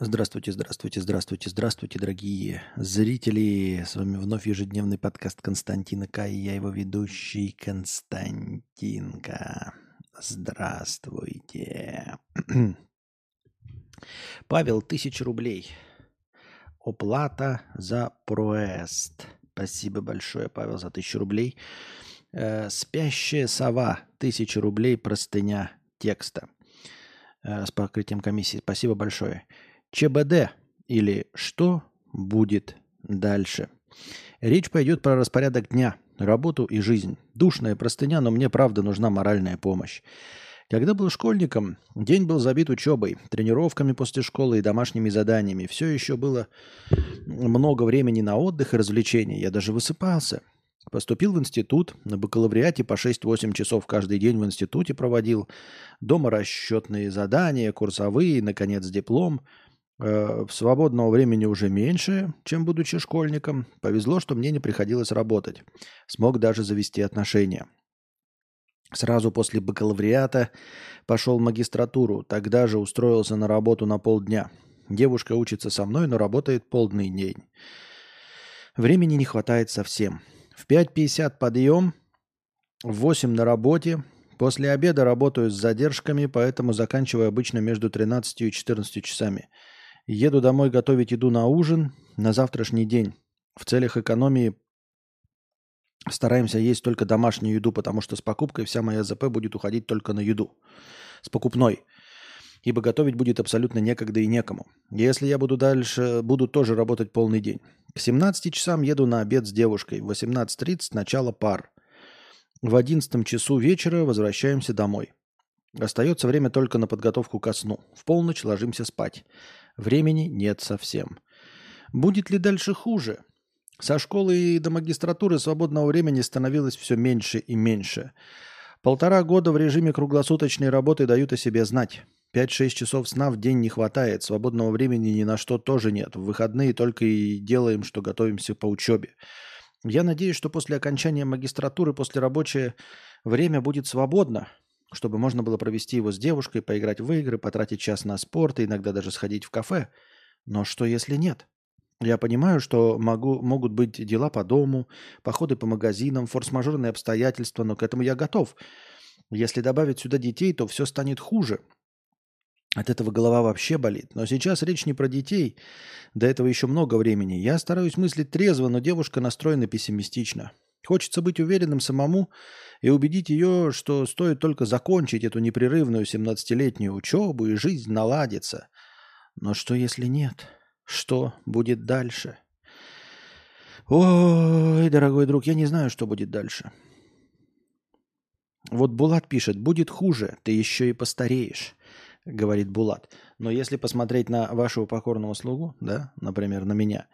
Здравствуйте, здравствуйте, здравствуйте, здравствуйте, дорогие зрители. С вами вновь ежедневный подкаст Константина К. И я его ведущий Константинка. Здравствуйте. Павел, тысяча рублей. Оплата за проезд. Спасибо большое, Павел, за тысячу рублей. Э, Спящая сова. Тысяча рублей простыня текста э, с покрытием комиссии. Спасибо большое. ЧБД или что будет дальше. Речь пойдет про распорядок дня, работу и жизнь. Душная простыня, но мне правда нужна моральная помощь. Когда был школьником, день был забит учебой, тренировками после школы и домашними заданиями. Все еще было много времени на отдых и развлечения. Я даже высыпался. Поступил в институт, на бакалавриате по 6-8 часов каждый день в институте проводил. Дома расчетные задания, курсовые, наконец, диплом – Э, свободного времени уже меньше, чем будучи школьником. Повезло, что мне не приходилось работать. Смог даже завести отношения. Сразу после бакалавриата пошел в магистратуру. Тогда же устроился на работу на полдня. Девушка учится со мной, но работает полдный день. Времени не хватает совсем. В 5.50 подъем, в 8 на работе. После обеда работаю с задержками, поэтому заканчиваю обычно между 13 и 14 часами – Еду домой готовить еду на ужин на завтрашний день. В целях экономии стараемся есть только домашнюю еду, потому что с покупкой вся моя ЗП будет уходить только на еду. С покупной. Ибо готовить будет абсолютно некогда и некому. Если я буду дальше, буду тоже работать полный день. К 17 часам еду на обед с девушкой. В 18.30 начало пар. В 11 часу вечера возвращаемся домой. Остается время только на подготовку ко сну. В полночь ложимся спать. Времени нет совсем. Будет ли дальше хуже? Со школы и до магистратуры свободного времени становилось все меньше и меньше. Полтора года в режиме круглосуточной работы дают о себе знать. 5-6 часов сна в день не хватает, свободного времени ни на что тоже нет. В выходные только и делаем, что готовимся по учебе. Я надеюсь, что после окончания магистратуры, после рабочее время будет свободно, чтобы можно было провести его с девушкой, поиграть в игры, потратить час на спорт и иногда даже сходить в кафе. Но что если нет? Я понимаю, что могу, могут быть дела по дому, походы по магазинам, форс-мажорные обстоятельства, но к этому я готов. Если добавить сюда детей, то все станет хуже. От этого голова вообще болит. Но сейчас речь не про детей. До этого еще много времени. Я стараюсь мыслить трезво, но девушка настроена пессимистично. Хочется быть уверенным самому и убедить ее, что стоит только закончить эту непрерывную 17-летнюю учебу, и жизнь наладится. Но что если нет? Что будет дальше? Ой, дорогой друг, я не знаю, что будет дальше. Вот Булат пишет, будет хуже, ты еще и постареешь, говорит Булат. Но если посмотреть на вашего покорного слугу, да, например, на меня,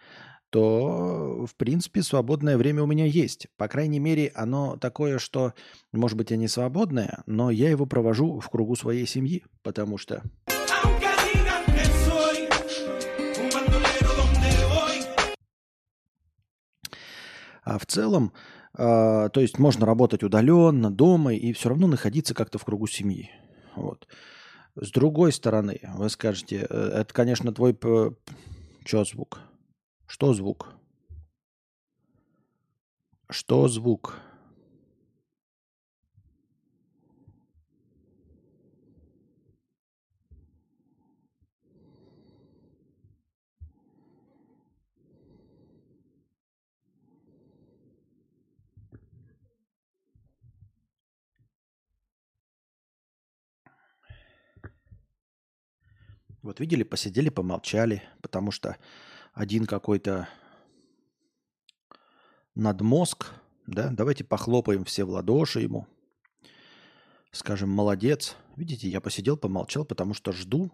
то, в принципе, свободное время у меня есть. По крайней мере, оно такое, что, может быть, и не свободное, но я его провожу в кругу своей семьи, потому что... А в целом, э, то есть можно работать удаленно, дома и все равно находиться как-то в кругу семьи. Вот. С другой стороны, вы скажете, э, это, конечно, твой... Что звук? Что звук? Что звук? Вот видели, посидели, помолчали, потому что один какой-то надмозг, да, давайте похлопаем все в ладоши ему, скажем, молодец. Видите, я посидел, помолчал, потому что жду,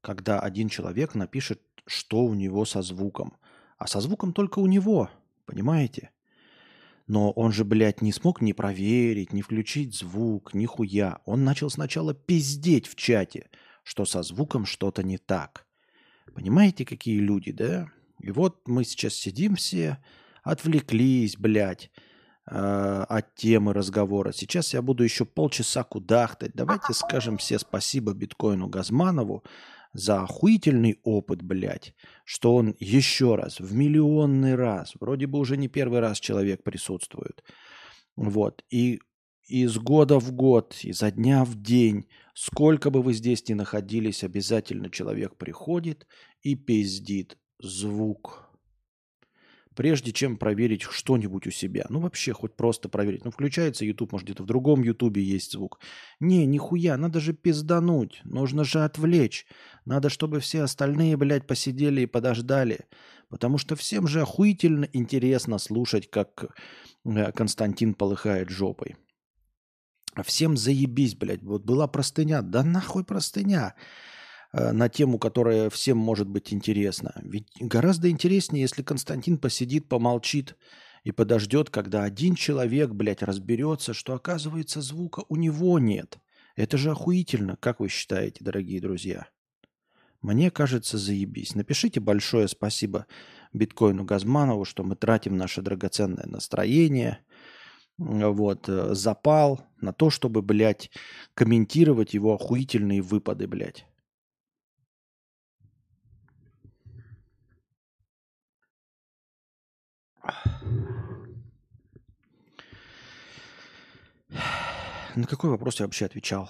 когда один человек напишет, что у него со звуком. А со звуком только у него, понимаете? Но он же, блядь, не смог ни проверить, ни включить звук, ни хуя. Он начал сначала пиздеть в чате, что со звуком что-то не так. Понимаете, какие люди, да? И вот мы сейчас сидим все, отвлеклись, блядь, э, от темы разговора. Сейчас я буду еще полчаса кудахтать. Давайте скажем все спасибо биткоину Газманову за охуительный опыт, блядь, что он еще раз, в миллионный раз, вроде бы уже не первый раз человек присутствует. Вот. И из года в год, изо дня в день, сколько бы вы здесь ни находились, обязательно человек приходит и пиздит звук прежде чем проверить что-нибудь у себя. Ну, вообще, хоть просто проверить. Ну, включается YouTube, может, где-то в другом YouTube есть звук. Не, нихуя, надо же пиздануть. Нужно же отвлечь. Надо, чтобы все остальные, блядь, посидели и подождали. Потому что всем же охуительно интересно слушать, как э, Константин полыхает жопой. Всем заебись, блядь. Вот была простыня. Да нахуй простыня. Э, на тему, которая всем может быть интересна. Ведь гораздо интереснее, если Константин посидит, помолчит и подождет, когда один человек, блядь, разберется, что, оказывается, звука у него нет. Это же охуительно, как вы считаете, дорогие друзья? Мне кажется, заебись. Напишите большое спасибо биткоину Газманову, что мы тратим наше драгоценное настроение, вот, э, запал на то, чтобы, блядь, комментировать его охуительные выпады, блядь. На какой вопрос я вообще отвечал?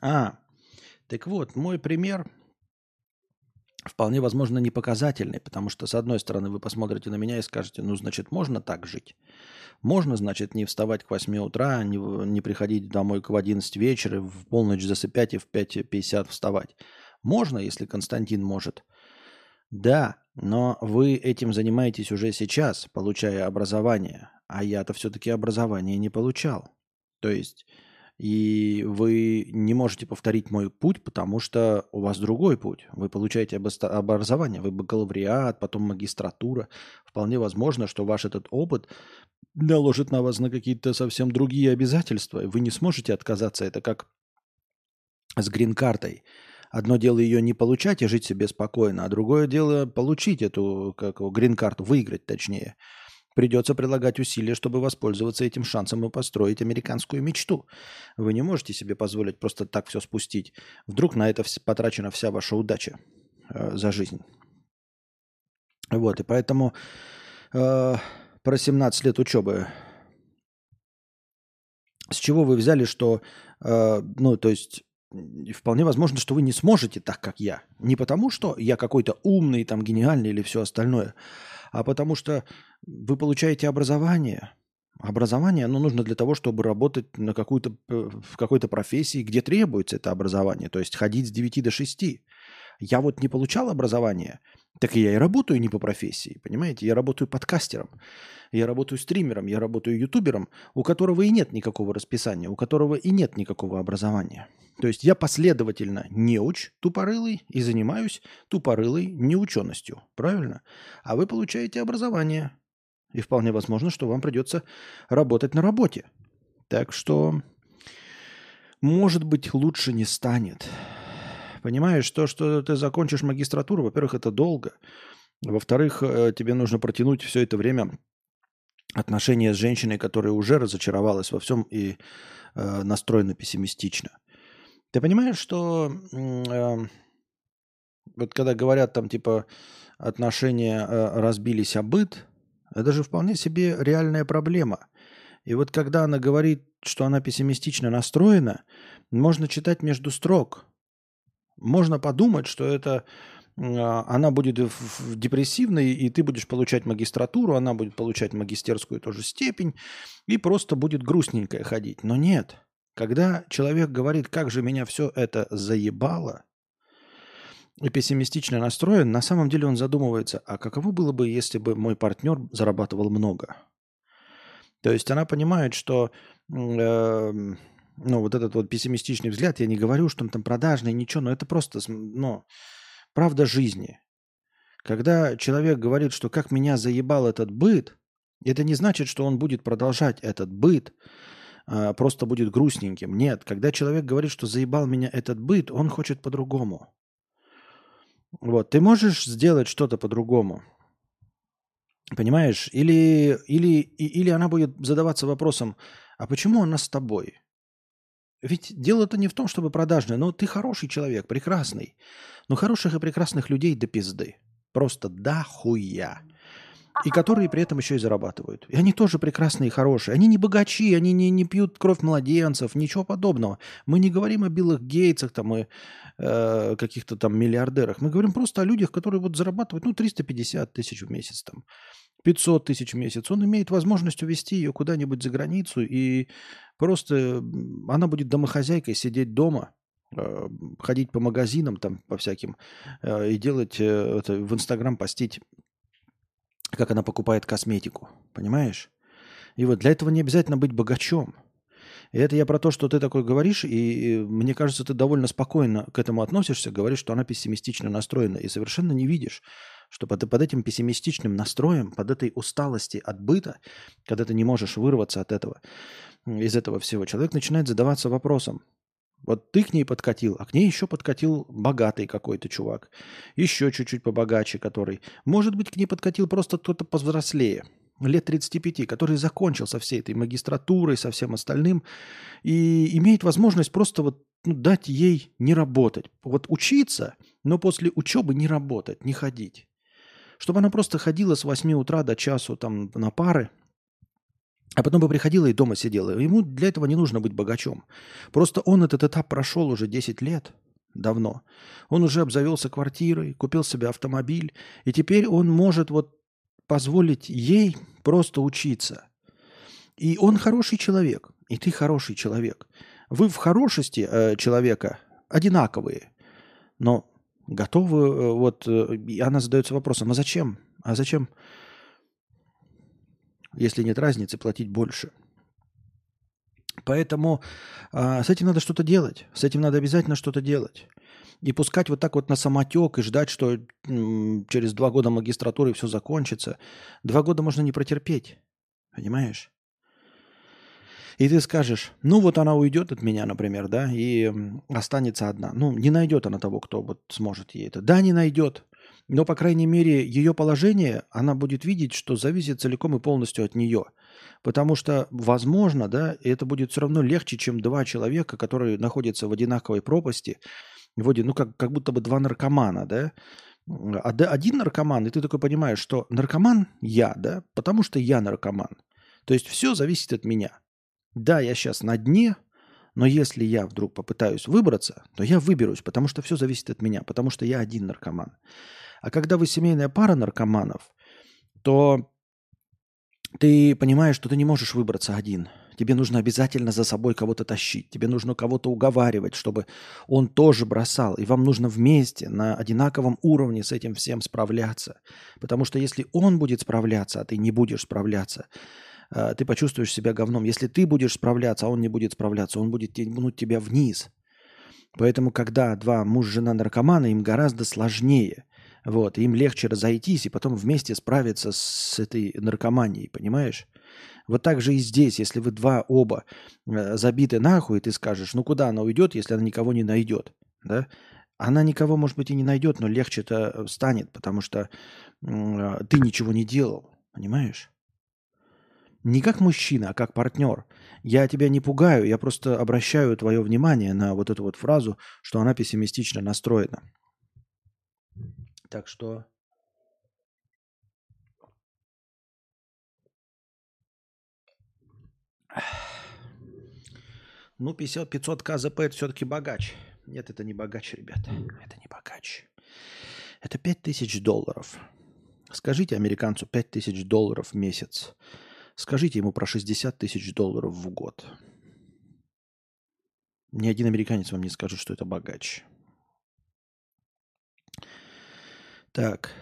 А, так вот, мой пример вполне возможно не показательный, потому что, с одной стороны, вы посмотрите на меня и скажете, ну, значит, можно так жить. Можно, значит, не вставать к 8 утра, не, не приходить домой к 11 вечера, в полночь засыпать и в 5.50 вставать. Можно, если Константин может. Да, но вы этим занимаетесь уже сейчас, получая образование, а я-то все-таки образование не получал. То есть, и вы не можете повторить мой путь, потому что у вас другой путь. Вы получаете образование, вы бакалавриат, потом магистратура. Вполне возможно, что ваш этот опыт наложит на вас на какие-то совсем другие обязательства. Вы не сможете отказаться. Это как с грин-картой. Одно дело ее не получать и жить себе спокойно, а другое дело получить эту как грин-карту, выиграть точнее. Придется прилагать усилия, чтобы воспользоваться этим шансом и построить американскую мечту. Вы не можете себе позволить просто так все спустить. Вдруг на это потрачена вся ваша удача э, за жизнь. Вот, и поэтому э, про 17 лет учебы. С чего вы взяли, что, э, ну, то есть и вполне возможно, что вы не сможете так, как я. Не потому, что я какой-то умный, там, гениальный или все остальное, а потому что вы получаете образование. Образование, оно нужно для того, чтобы работать на какую-то, э, в какой-то профессии, где требуется это образование, то есть ходить с 9 до 6. Я вот не получал образование, так я и работаю не по профессии, понимаете? Я работаю подкастером, я работаю стримером, я работаю ютубером, у которого и нет никакого расписания, у которого и нет никакого образования. То есть я последовательно неуч тупорылый и занимаюсь тупорылой неученостью. Правильно? А вы получаете образование. И вполне возможно, что вам придется работать на работе. Так что, может быть, лучше не станет. Понимаешь, то, что ты закончишь магистратуру, во-первых, это долго. Во-вторых, э, тебе нужно протянуть все это время отношения с женщиной, которая уже разочаровалась во всем и э, настроена пессимистично. Ты понимаешь, что э, вот когда говорят там типа отношения э, разбились о быт, это же вполне себе реальная проблема. И вот когда она говорит, что она пессимистично настроена, можно читать между строк. Можно подумать, что это а, она будет депрессивной, и ты будешь получать магистратуру, она будет получать магистерскую тоже степень, и просто будет грустненькая ходить. Но нет – когда человек говорит, как же меня все это заебало, и пессимистично настроен, на самом деле он задумывается, а каково было бы, если бы мой партнер зарабатывал много? То есть она понимает, что э, ну, вот этот вот пессимистичный взгляд, я не говорю, что он там продажный, ничего, но это просто ну, правда жизни. Когда человек говорит, что как меня заебал этот быт, это не значит, что он будет продолжать этот быт, а, просто будет грустненьким. Нет, когда человек говорит, что заебал меня этот быт, он хочет по-другому. Вот, ты можешь сделать что-то по-другому. Понимаешь? Или, или, или она будет задаваться вопросом, а почему она с тобой? Ведь дело-то не в том, чтобы продажное, но ты хороший человек, прекрасный. Но хороших и прекрасных людей до пизды. Просто до хуя. И которые при этом еще и зарабатывают. И они тоже прекрасные и хорошие. Они не богачи, они не, не пьют кровь младенцев, ничего подобного. Мы не говорим о Биллах Гейтсах там, и э, каких-то там миллиардерах. Мы говорим просто о людях, которые вот зарабатывают ну, 350 тысяч в месяц. Там. 500 тысяч в месяц, он имеет возможность увезти ее куда-нибудь за границу, и просто она будет домохозяйкой сидеть дома, э, ходить по магазинам там по всяким э, и делать э, это в Инстаграм постить, как она покупает косметику, понимаешь? И вот для этого не обязательно быть богачом. И это я про то, что ты такой говоришь, и мне кажется, ты довольно спокойно к этому относишься, говоришь, что она пессимистично настроена, и совершенно не видишь, что под, под этим пессимистичным настроем, под этой усталости от быта, когда ты не можешь вырваться от этого, из этого всего, человек начинает задаваться вопросом. Вот ты к ней подкатил, а к ней еще подкатил богатый какой-то чувак. Еще чуть-чуть побогаче который. Может быть, к ней подкатил просто кто-то повзрослее, лет 35, который закончил со всей этой магистратурой, со всем остальным, и имеет возможность просто вот ну, дать ей не работать. Вот учиться, но после учебы не работать, не ходить. Чтобы она просто ходила с 8 утра до часу там на пары, а потом бы приходила и дома сидела. Ему для этого не нужно быть богачом. Просто он этот этап прошел уже 10 лет, давно. Он уже обзавелся квартирой, купил себе автомобиль, и теперь он может вот позволить ей просто учиться. И он хороший человек, и ты хороший человек. Вы в хорошести э, человека одинаковые, но готовы, э, вот, э, и она задается вопросом, а зачем? А зачем, если нет разницы, платить больше? Поэтому а, с этим надо что-то делать. С этим надо обязательно что-то делать. И пускать вот так вот на самотек и ждать, что через два года магистратуры все закончится. Два года можно не протерпеть. Понимаешь? И ты скажешь, ну вот она уйдет от меня, например, да, и останется одна. Ну, не найдет она того, кто вот сможет ей это. Да, не найдет. Но, по крайней мере, ее положение, она будет видеть, что зависит целиком и полностью от нее. Потому что, возможно, да, это будет все равно легче, чем два человека, которые находятся в одинаковой пропасти, вроде, ну, как, как будто бы два наркомана, да, а один наркоман, и ты такой понимаешь, что наркоман я, да, потому что я наркоман. То есть все зависит от меня. Да, я сейчас на дне, но если я вдруг попытаюсь выбраться, то я выберусь, потому что все зависит от меня, потому что я один наркоман. А когда вы семейная пара наркоманов, то ты понимаешь, что ты не можешь выбраться один. Тебе нужно обязательно за собой кого-то тащить. Тебе нужно кого-то уговаривать, чтобы он тоже бросал. И вам нужно вместе на одинаковом уровне с этим всем справляться. Потому что если он будет справляться, а ты не будешь справляться, Э, ты почувствуешь себя говном. Если ты будешь справляться, а он не будет справляться, он будет тянуть тебя вниз. Поэтому, когда два муж, жена, наркомана, им гораздо сложнее. Вот, им легче разойтись и потом вместе справиться с этой наркоманией, понимаешь? Вот так же и здесь, если вы два оба э, забиты нахуй, ты скажешь, ну куда она уйдет, если она никого не найдет, да? Она никого, может быть, и не найдет, но легче-то станет, потому что э, ты ничего не делал, понимаешь? Не как мужчина, а как партнер. Я тебя не пугаю, я просто обращаю твое внимание на вот эту вот фразу, что она пессимистично настроена. Так что... Ну, 50, 500 КЗП это все-таки богач. Нет, это не богач, ребят. Это не богач. Это 5000 долларов. Скажите американцу 5000 долларов в месяц. Скажите ему про 60 тысяч долларов в год. Ни один американец вам не скажет, что это богач. Так.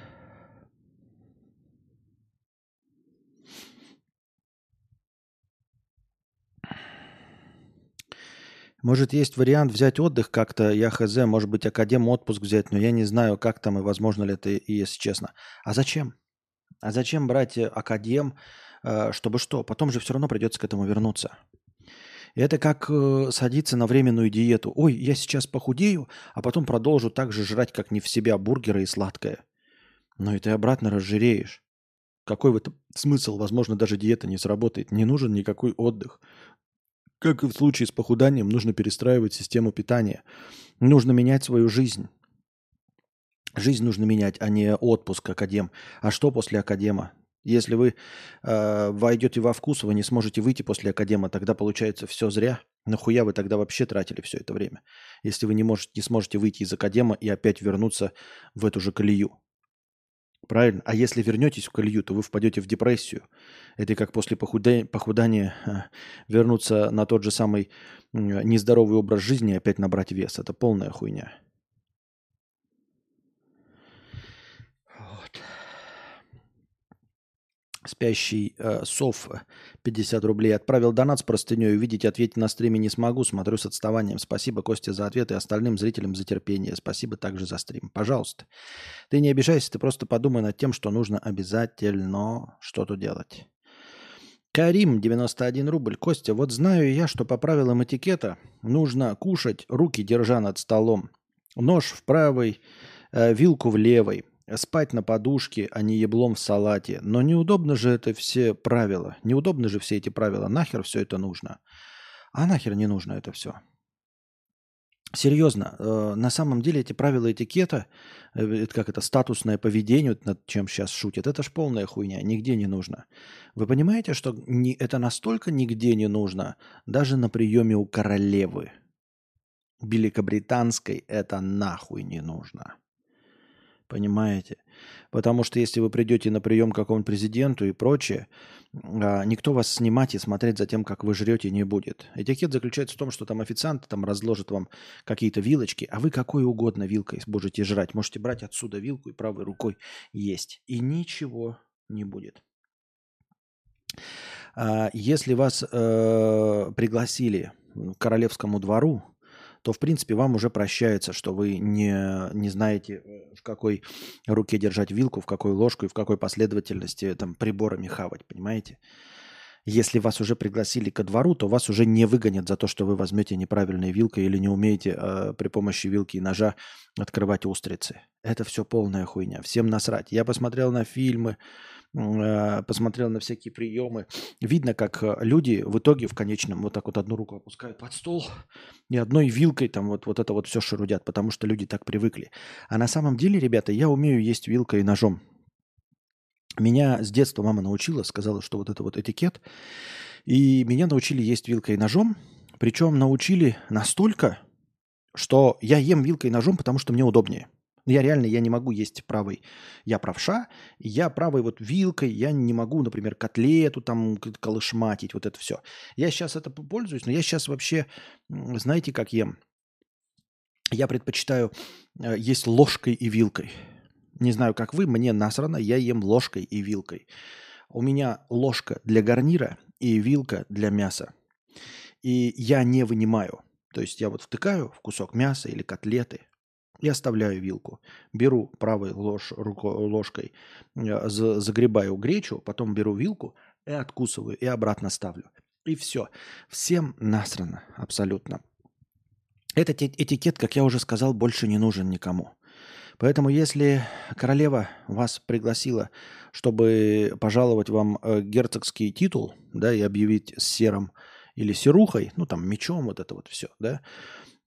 Может, есть вариант взять отдых как-то, я хз, может быть, академ отпуск взять, но я не знаю, как там и возможно ли это, если честно. А зачем? А зачем брать академ, Э, чтобы что? Потом же все равно придется к этому вернуться. Это как э, садиться на временную диету. Ой, я сейчас похудею, а потом продолжу так же жрать, как не в себя, бургеры и сладкое. Но и ты обратно разжиреешь. Какой в этом смысл? Возможно, даже диета не сработает. Не нужен никакой отдых. Как и в случае с похуданием, нужно перестраивать систему питания. Нужно менять свою жизнь. Жизнь нужно менять, а не отпуск академ. А что после академа? Если вы э, войдете во вкус, вы не сможете выйти после академа, тогда получается все зря. Нахуя вы тогда вообще тратили все это время? Если вы не, можете, не сможете выйти из академа и опять вернуться в эту же колею. Правильно? А если вернетесь в колею, то вы впадете в депрессию. Это как после похудания, похудания вернуться на тот же самый нездоровый образ жизни и опять набрать вес. Это полная хуйня. Спящий э, Сов 50 рублей. Отправил донат с простыней. Увидеть, ответить на стриме не смогу. Смотрю с отставанием. Спасибо, Костя, за ответ и остальным зрителям за терпение. Спасибо также за стрим. Пожалуйста. Ты не обижайся, ты просто подумай над тем, что нужно обязательно что-то делать. Карим, 91 рубль. Костя, вот знаю я, что по правилам этикета нужно кушать, руки держа над столом. Нож в правой, э, вилку в левой спать на подушке, а не еблом в салате. Но неудобно же это все правила. Неудобно же все эти правила. Нахер все это нужно? А нахер не нужно это все? Серьезно, э, на самом деле эти правила этикета, э, как это, статусное поведение, над чем сейчас шутят, это ж полная хуйня, нигде не нужно. Вы понимаете, что не, это настолько нигде не нужно, даже на приеме у королевы великобританской это нахуй не нужно. Понимаете? Потому что если вы придете на прием к какому-нибудь президенту и прочее, а, никто вас снимать и смотреть за тем, как вы жрете, не будет. Этикет заключается в том, что там официант там разложит вам какие-то вилочки, а вы какой угодно вилкой будете жрать. Можете брать отсюда вилку и правой рукой есть. И ничего не будет. А, если вас э, пригласили к королевскому двору, то, в принципе, вам уже прощается, что вы не, не знаете, э, в какой руке держать вилку, в какой ложку и в какой последовательности там приборами хавать, понимаете? Если вас уже пригласили ко двору, то вас уже не выгонят за то, что вы возьмете неправильной вилкой или не умеете э, при помощи вилки и ножа открывать устрицы. Это все полная хуйня. Всем насрать. Я посмотрел на фильмы, посмотрел на всякие приемы. Видно, как э, люди в итоге в конечном вот так вот одну руку опускают под стол и одной вилкой там вот, вот это вот все шарудят, потому что люди так привыкли. А на самом деле, ребята, я умею есть вилкой и ножом. Меня с детства мама научила, сказала, что вот это вот этикет. И меня научили есть вилкой и ножом. Причем научили настолько, что я ем вилкой и ножом, потому что мне удобнее. Ну, я реально, я не могу есть правой. Я правша, я правой вот вилкой, я не могу, например, котлету там колышматить, вот это все. Я сейчас это пользуюсь, но я сейчас вообще, знаете, как ем? Я предпочитаю э, есть ложкой и вилкой. Не знаю, как вы, мне насрано, я ем ложкой и вилкой. У меня ложка для гарнира и вилка для мяса. И я не вынимаю. То есть я вот втыкаю в кусок мяса или котлеты, и оставляю вилку. Беру правой ложь, руко, ложкой, э, загребаю гречу, потом беру вилку и откусываю, и обратно ставлю. И все. Всем насрано абсолютно. Этот этикет, как я уже сказал, больше не нужен никому. Поэтому если королева вас пригласила, чтобы пожаловать вам э, герцогский титул, да, и объявить серым или серухой, ну там мечом, вот это вот все, да,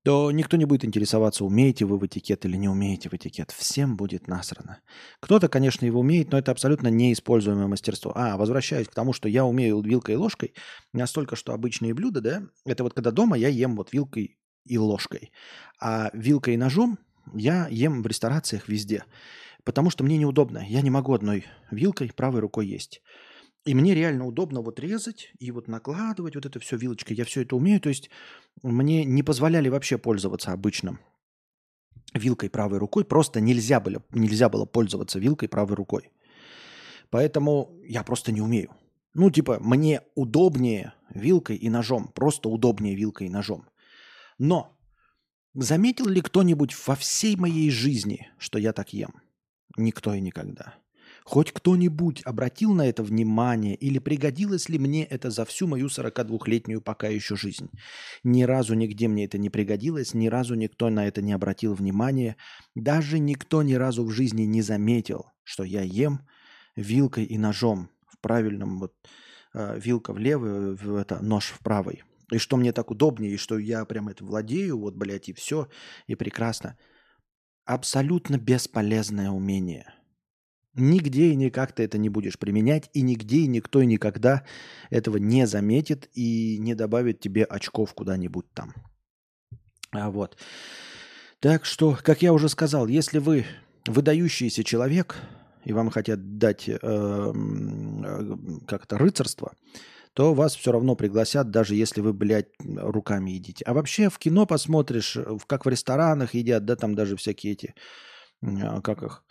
то никто не будет интересоваться, умеете вы в этикет или не умеете в этикет. Всем будет насрано. Кто-то, конечно, его умеет, но это абсолютно неиспользуемое мастерство. А, возвращаюсь к тому, что я умею вилкой и ложкой, настолько, что обычные блюда, да, это вот когда дома я ем вот вилкой и ложкой. А вилкой и ножом я ем в ресторациях везде. Потому что мне неудобно. Я не могу одной вилкой правой рукой есть. И мне реально удобно вот резать и вот накладывать вот это все вилочкой. Я все это умею. То есть мне не позволяли вообще пользоваться обычным вилкой правой рукой. Просто нельзя было, нельзя было пользоваться вилкой правой рукой. Поэтому я просто не умею. Ну, типа, мне удобнее вилкой и ножом. Просто удобнее вилкой и ножом. Но заметил ли кто-нибудь во всей моей жизни, что я так ем? Никто и никогда. Хоть кто-нибудь обратил на это внимание или пригодилось ли мне это за всю мою 42-летнюю пока еще жизнь? Ни разу нигде мне это не пригодилось, ни разу никто на это не обратил внимания, даже никто ни разу в жизни не заметил, что я ем вилкой и ножом в правильном вот э, вилка в левой, в это, нож в правой. и что мне так удобнее, и что я прям это владею, вот, блядь, и все, и прекрасно. Абсолютно бесполезное умение. Нигде и никак ты это не будешь применять, и нигде и никто и никогда этого не заметит и не добавит тебе очков куда-нибудь там. А вот. Так что, как я уже сказал, если вы выдающийся человек, и вам хотят дать э, как-то рыцарство, то вас все равно пригласят, даже если вы, блядь, руками едите. А вообще в кино посмотришь, как в ресторанах едят, да, там даже всякие эти, а, как их,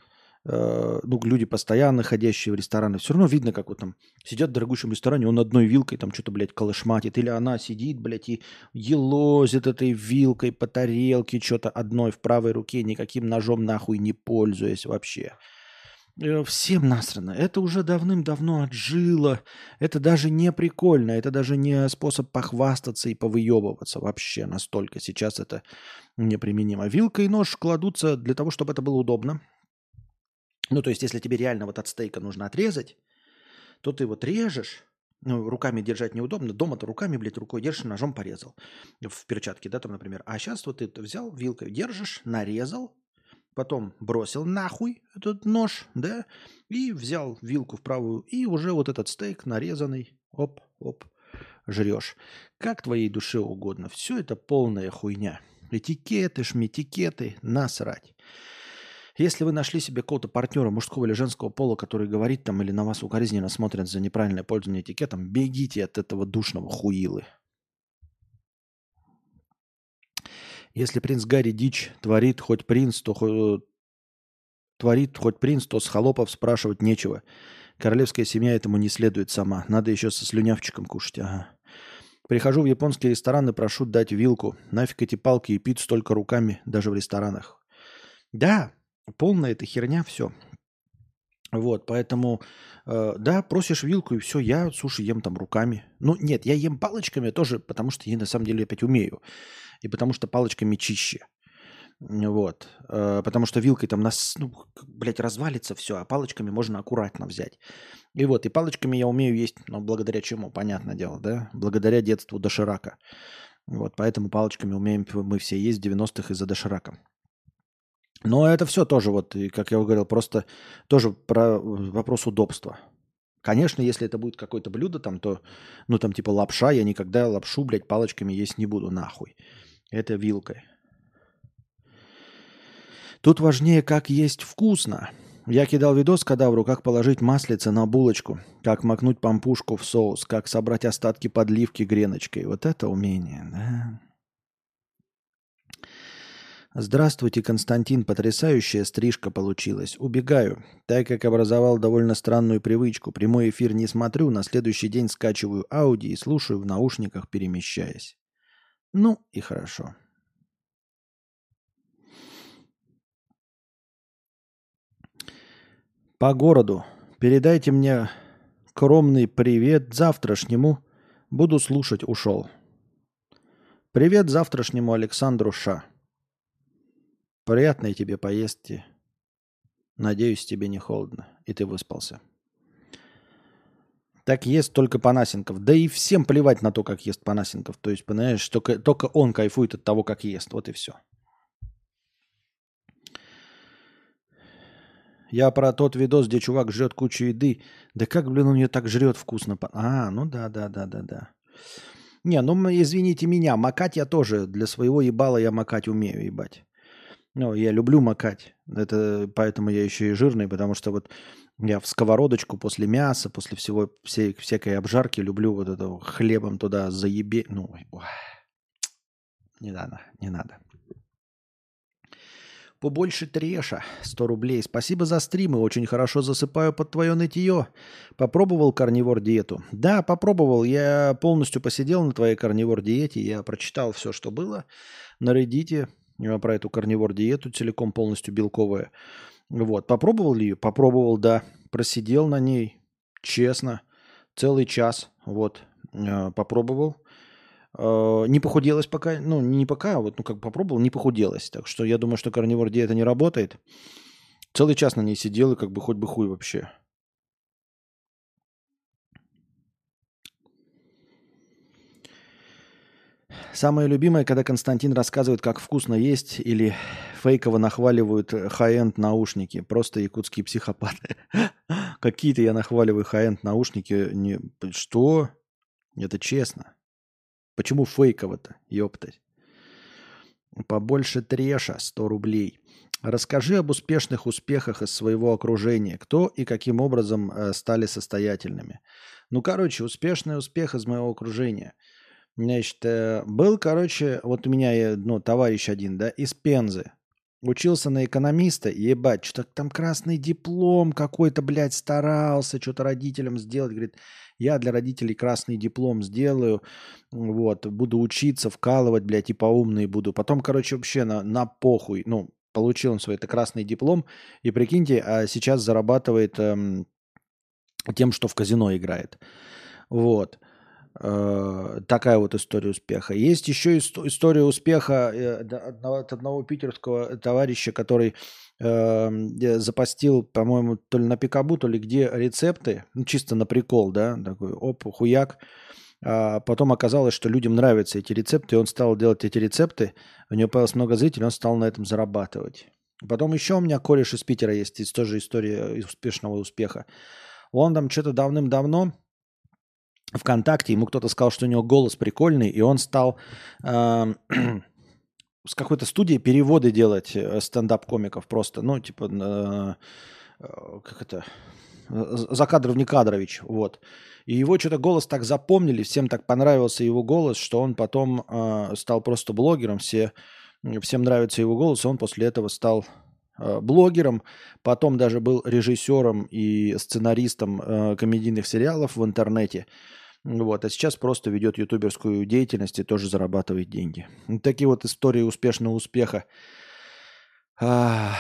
э, ну, люди постоянно ходящие в рестораны, все равно видно, как вот там сидят в дорогущем ресторане, он одной вилкой там что-то, блядь, колышматит, или она сидит, блядь, и елозит этой вилкой по тарелке, что-то одной в правой руке, никаким ножом нахуй не пользуясь вообще. Э, всем насрано. Это уже давным-давно отжило. Это даже не прикольно. Это даже не способ похвастаться и повыебываться вообще настолько. Сейчас это неприменимо. Вилка и нож кладутся для того, чтобы это было удобно. Ну, то есть, если тебе реально вот от стейка нужно отрезать, то ты вот режешь, ну, руками держать неудобно. Дома-то руками, блядь, рукой держишь, ножом порезал. В перчатке, да, там, например. А сейчас вот ты взял вилкой, держишь, нарезал, потом бросил нахуй этот нож, да, и взял вилку в правую, и уже вот этот стейк нарезанный, оп, оп, жрешь. Как твоей душе угодно. Все это полная хуйня. Этикеты, шметикеты, насрать. Если вы нашли себе какого-то партнера мужского или женского пола, который говорит там или на вас укоризненно смотрят за неправильное пользование этикетом, бегите от этого душного хуилы. Если принц Гарри дичь творит хоть принц, то творит хоть принц, то с холопов спрашивать нечего. Королевская семья этому не следует сама. Надо еще со слюнявчиком кушать. Ага. Прихожу в японский ресторан и прошу дать вилку. Нафиг эти палки и пиццу только руками, даже в ресторанах. Да, полная эта херня, все. Вот, поэтому, э, да, просишь вилку, и все, я суши ем там руками. Ну, нет, я ем палочками тоже, потому что я на самом деле опять умею и потому что палочками чище. Вот. Э, потому что вилкой там нас, ну, блядь, развалится все, а палочками можно аккуратно взять. И вот, и палочками я умею есть, но благодаря чему, понятное дело, да? Благодаря детству доширака. Вот, поэтому палочками умеем мы все есть в 90-х из-за доширака. Но это все тоже, вот, и, как я говорил, просто тоже про вопрос удобства. Конечно, если это будет какое-то блюдо там, то, ну, там типа лапша, я никогда лапшу, блядь, палочками есть не буду, нахуй. Это вилкой. Тут важнее, как есть вкусно. Я кидал видос, когда в руках положить маслице на булочку, как макнуть пампушку в соус, как собрать остатки подливки греночкой. Вот это умение, да? Здравствуйте, Константин. Потрясающая стрижка получилась. Убегаю, так как образовал довольно странную привычку. Прямой эфир не смотрю, на следующий день скачиваю ауди и слушаю в наушниках, перемещаясь. Ну и хорошо. По городу. Передайте мне скромный привет завтрашнему. Буду слушать, ушел. Привет завтрашнему Александру Ша. Приятной тебе поездки. Надеюсь, тебе не холодно, и ты выспался. Так ест только Панасенков. Да и всем плевать на то, как ест Панасенков. То есть, понимаешь, только, только он кайфует от того, как ест. Вот и все. Я про тот видос, где чувак жрет кучу еды. Да как, блин, он ее так жрет вкусно. А, ну да, да, да, да, да. Не, ну извините меня, макать я тоже. Для своего ебала я макать умею, ебать. Ну, я люблю макать. Это поэтому я еще и жирный, потому что вот я в сковородочку после мяса, после всего всей, всякой обжарки люблю вот это хлебом туда заебе. Ну, не надо, не надо. Побольше треша, 100 рублей. Спасибо за стримы, очень хорошо засыпаю под твое нытье. Попробовал карнивор диету? Да, попробовал. Я полностью посидел на твоей карнивор диете. Я прочитал все, что было на Reddit про эту карнивор диету, целиком полностью белковая. Вот. Попробовал ли ее? Попробовал, да. Просидел на ней, честно, целый час. Вот. Э, попробовал. Э, не похуделось пока, ну, не пока, а вот, ну, как попробовал, не похуделось. Так что я думаю, что карнивор диета не работает. Целый час на ней сидел, и как бы хоть бы хуй вообще. Самое любимое, когда Константин рассказывает, как вкусно есть, или фейково нахваливают хай-энд наушники. Просто якутские психопаты. Какие-то я нахваливаю хай-энд наушники. Не... Что? Это честно. Почему фейково-то? Ёптать. Побольше треша, 100 рублей. Расскажи об успешных успехах из своего окружения. Кто и каким образом э, стали состоятельными? Ну, короче, успешный успех из моего окружения. Значит, э, был, короче, вот у меня, ну, товарищ один, да, из Пензы. Учился на экономиста, ебать, что-то там красный диплом какой-то, блядь, старался что-то родителям сделать. Говорит, я для родителей красный диплом сделаю, вот, буду учиться, вкалывать, блядь, и поумный буду. Потом, короче, вообще на, на похуй, ну, получил он свой это красный диплом, и прикиньте, а сейчас зарабатывает эм, тем, что в казино играет. Вот. Э, такая вот история успеха. Есть еще история успеха э, от одного питерского товарища, который эм, э, запостил, по-моему, то ли на Пикабу, то ли где рецепты, ну, чисто на прикол, да, такой оп, хуяк. А потом оказалось, что людям нравятся эти рецепты, и он стал делать эти рецепты, у него появилось много зрителей, он стал на этом зарабатывать. Потом еще у меня кореш из Питера есть, есть тоже история успешного успеха. Он там что-то давным-давно ВКонтакте, ему кто-то сказал, что у него голос прикольный, и он стал э, с какой-то студией переводы делать э, стендап-комиков просто, ну, типа, э, э, как это, Закадров не Кадрович, вот. И его что-то голос так запомнили, всем так понравился его голос, что он потом э, стал просто блогером, все, всем нравится его голос, и он после этого стал э, блогером, потом даже был режиссером и сценаристом э, комедийных сериалов в интернете. Вот, а сейчас просто ведет ютуберскую деятельность и тоже зарабатывает деньги. Такие вот истории успешного успеха а,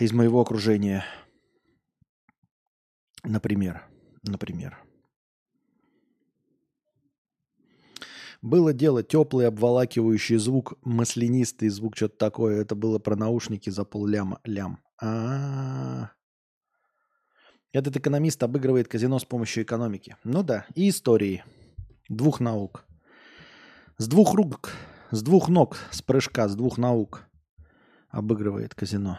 из моего окружения. Например, например. Было дело теплый, обволакивающий звук, маслянистый звук, что-то такое. Это было про наушники за пол ляма. Лям. А-а-а. Этот экономист обыгрывает казино с помощью экономики. Ну да, и истории. Двух наук. С двух рук, с двух ног, с прыжка, с двух наук обыгрывает казино.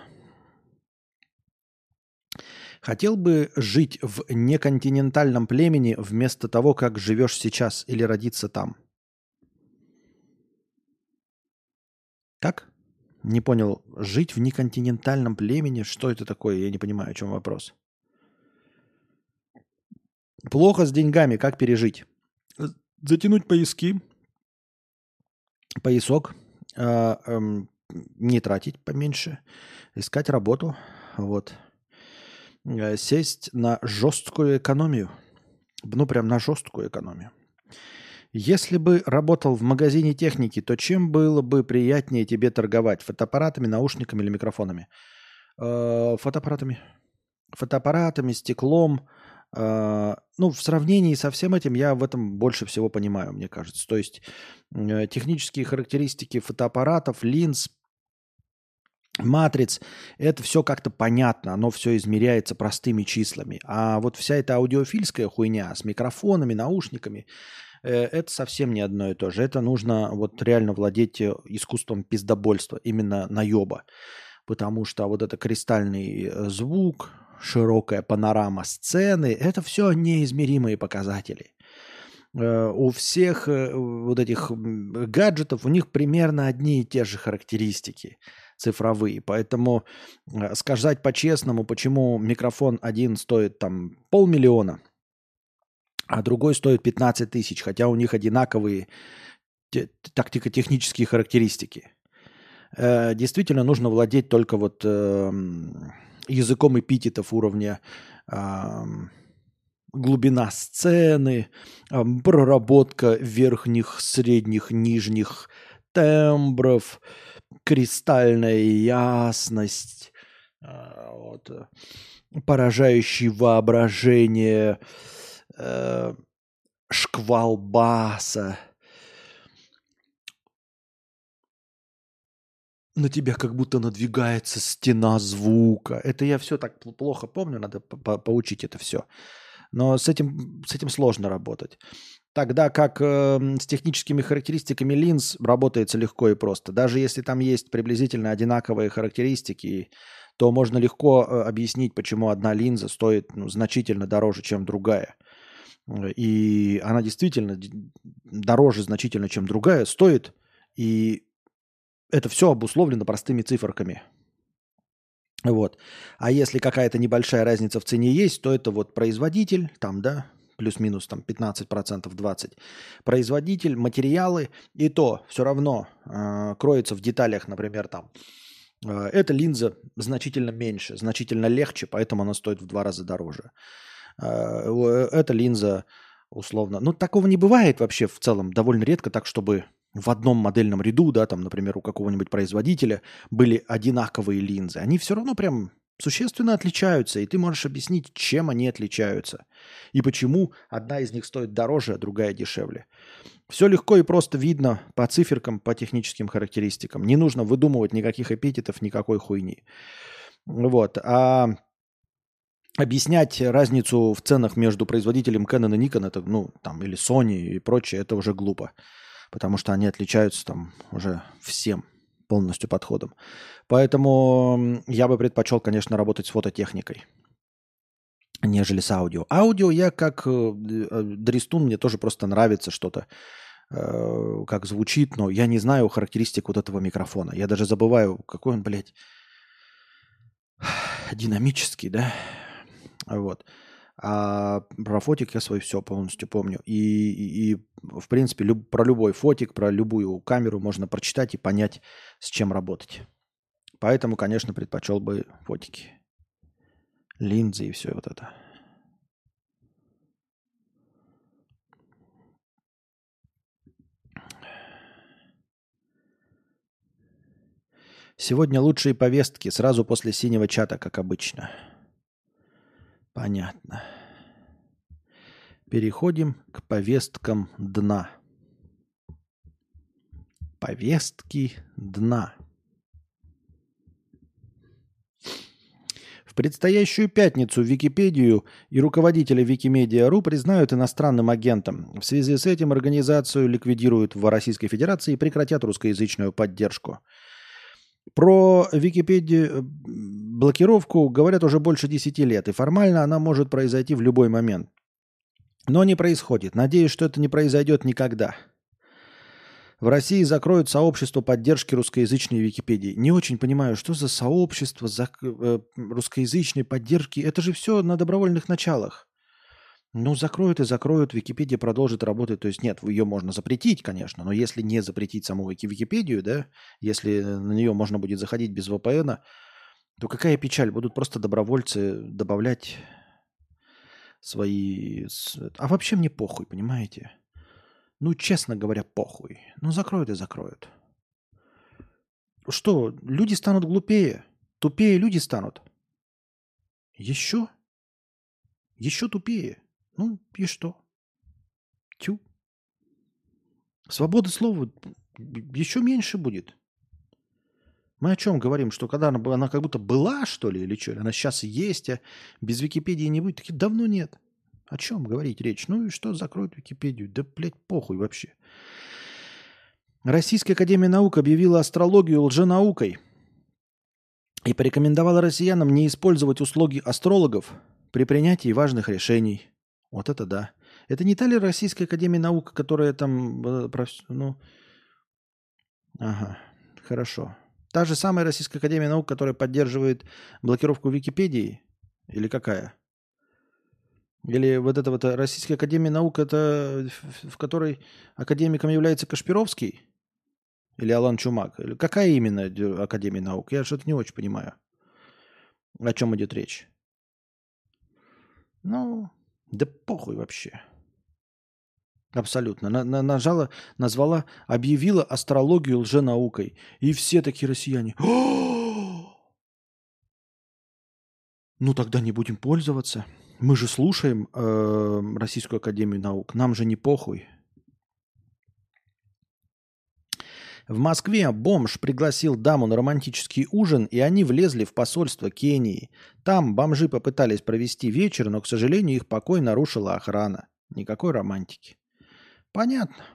Хотел бы жить в неконтинентальном племени вместо того, как живешь сейчас или родиться там. Как? Не понял. Жить в неконтинентальном племени? Что это такое? Я не понимаю, о чем вопрос. Плохо с деньгами, как пережить? Затянуть пояски, поясок, э, э, не тратить поменьше, искать работу, вот. Э, сесть на жесткую экономию, ну прям на жесткую экономию. Если бы работал в магазине техники, то чем было бы приятнее тебе торговать? Фотоаппаратами, наушниками или микрофонами? Э, фотоаппаратами. Фотоаппаратами, стеклом, ну, в сравнении со всем этим я в этом больше всего понимаю, мне кажется. То есть э, технические характеристики фотоаппаратов, линз, матриц, это все как-то понятно, оно все измеряется простыми числами. А вот вся эта аудиофильская хуйня с микрофонами, наушниками, э, это совсем не одно и то же. Это нужно вот реально владеть э, искусством пиздобольства, именно наеба. Потому что вот это кристальный звук, широкая панорама сцены, это все неизмеримые показатели. Э, у всех э, вот этих гаджетов, у них примерно одни и те же характеристики цифровые. Поэтому э, сказать по-честному, почему микрофон один стоит там полмиллиона, а другой стоит 15 тысяч, хотя у них одинаковые тактико-технические характеристики. Действительно нужно владеть только вот эм, языком эпитетов уровня глубина сцены, проработка верхних, средних, нижних тембров, кристальная ясность, э, вот, поражающий воображение, э, шквал баса – на тебя как будто надвигается стена звука. Это я все так плохо помню, надо по поучить это все. Но с этим, с этим сложно работать. Тогда как э, с техническими характеристиками линз работается легко и просто. Даже если там есть приблизительно одинаковые характеристики, то можно легко э, объяснить, почему одна линза стоит ну, значительно дороже, чем другая. И она действительно дороже значительно, чем другая, стоит. И это все обусловлено простыми циферками. Вот. А если какая-то небольшая разница в цене есть, то это вот производитель, там, да, плюс-минус там 15%, 20%. Производитель, материалы, и то все равно э, кроется в деталях, например, там. Э, эта линза значительно меньше, значительно легче, поэтому она стоит в два раза дороже. Э, эта линза условно... Ну, такого не бывает вообще в целом, довольно редко так, чтобы в одном модельном ряду, да, там, например, у какого-нибудь производителя были одинаковые линзы. Они все равно прям существенно отличаются, и ты можешь объяснить, чем они отличаются и почему одна из них стоит дороже, а другая дешевле. Все легко и просто видно по циферкам, по техническим характеристикам. Не нужно выдумывать никаких эпитетов, никакой хуйни. Вот. А объяснять разницу в ценах между производителем Canon и Nikon, это, ну, там, или Sony и прочее, это уже глупо потому что они отличаются там уже всем полностью подходом. Поэтому я бы предпочел, конечно, работать с фототехникой, нежели с аудио. Аудио я как э, э, Дристун, мне тоже просто нравится что-то, э, как звучит, но я не знаю характеристик вот этого микрофона. Я даже забываю, какой он, блядь, динамический, да? Вот. А про фотик я свой все полностью помню. И, и, и в принципе, люб, про любой фотик, про любую камеру можно прочитать и понять, с чем работать. Поэтому, конечно, предпочел бы фотики. Линзы и все вот это. Сегодня лучшие повестки сразу после синего чата, как обычно. Понятно. Переходим к повесткам дна. Повестки дна. В предстоящую пятницу Википедию и руководителя Викимедиа.ру признают иностранным агентом. В связи с этим организацию ликвидируют в Российской Федерации и прекратят русскоязычную поддержку. Про Википедию э, блокировку говорят уже больше 10 лет, и формально она может произойти в любой момент. Но не происходит. Надеюсь, что это не произойдет никогда. В России закроют сообщество поддержки русскоязычной Википедии. Не очень понимаю, что за сообщество за, э, русскоязычной поддержки. Это же все на добровольных началах. Ну, закроют и закроют, Википедия продолжит работать. То есть нет, ее можно запретить, конечно, но если не запретить саму Википедию, да, если на нее можно будет заходить без VPN, то какая печаль? Будут просто добровольцы добавлять свои... А вообще мне похуй, понимаете? Ну, честно говоря, похуй. Ну, закроют и закроют. Что, люди станут глупее? Тупее люди станут? Еще? Еще тупее? Ну и что? Тю. Свободы слова еще меньше будет. Мы о чем говорим? Что когда она, она как будто была, что ли, или что? Она сейчас есть, а без Википедии не будет? Таки давно нет. О чем говорить речь? Ну и что, закроют Википедию? Да, блядь, похуй вообще. Российская Академия Наук объявила астрологию лженаукой и порекомендовала россиянам не использовать услуги астрологов при принятии важных решений – вот это да. Это не та ли Российская Академия Наук, которая там... Ну, ага, хорошо. Та же самая Российская Академия Наук, которая поддерживает блокировку Википедии? Или какая? Или вот это вот Российская Академия Наук, это в которой академиком является Кашпировский? Или Алан Чумак? Или какая именно Академия Наук? Я что-то не очень понимаю. О чем идет речь. Ну, да похуй вообще. Абсолютно. На, на, нажала, назвала, объявила астрологию лженаукой. И все такие россияне. Ну тогда не будем пользоваться. Мы же слушаем э, Российскую Академию Наук. Нам же не похуй. В Москве бомж пригласил даму на романтический ужин, и они влезли в посольство Кении. Там бомжи попытались провести вечер, но, к сожалению, их покой нарушила охрана. Никакой романтики. Понятно.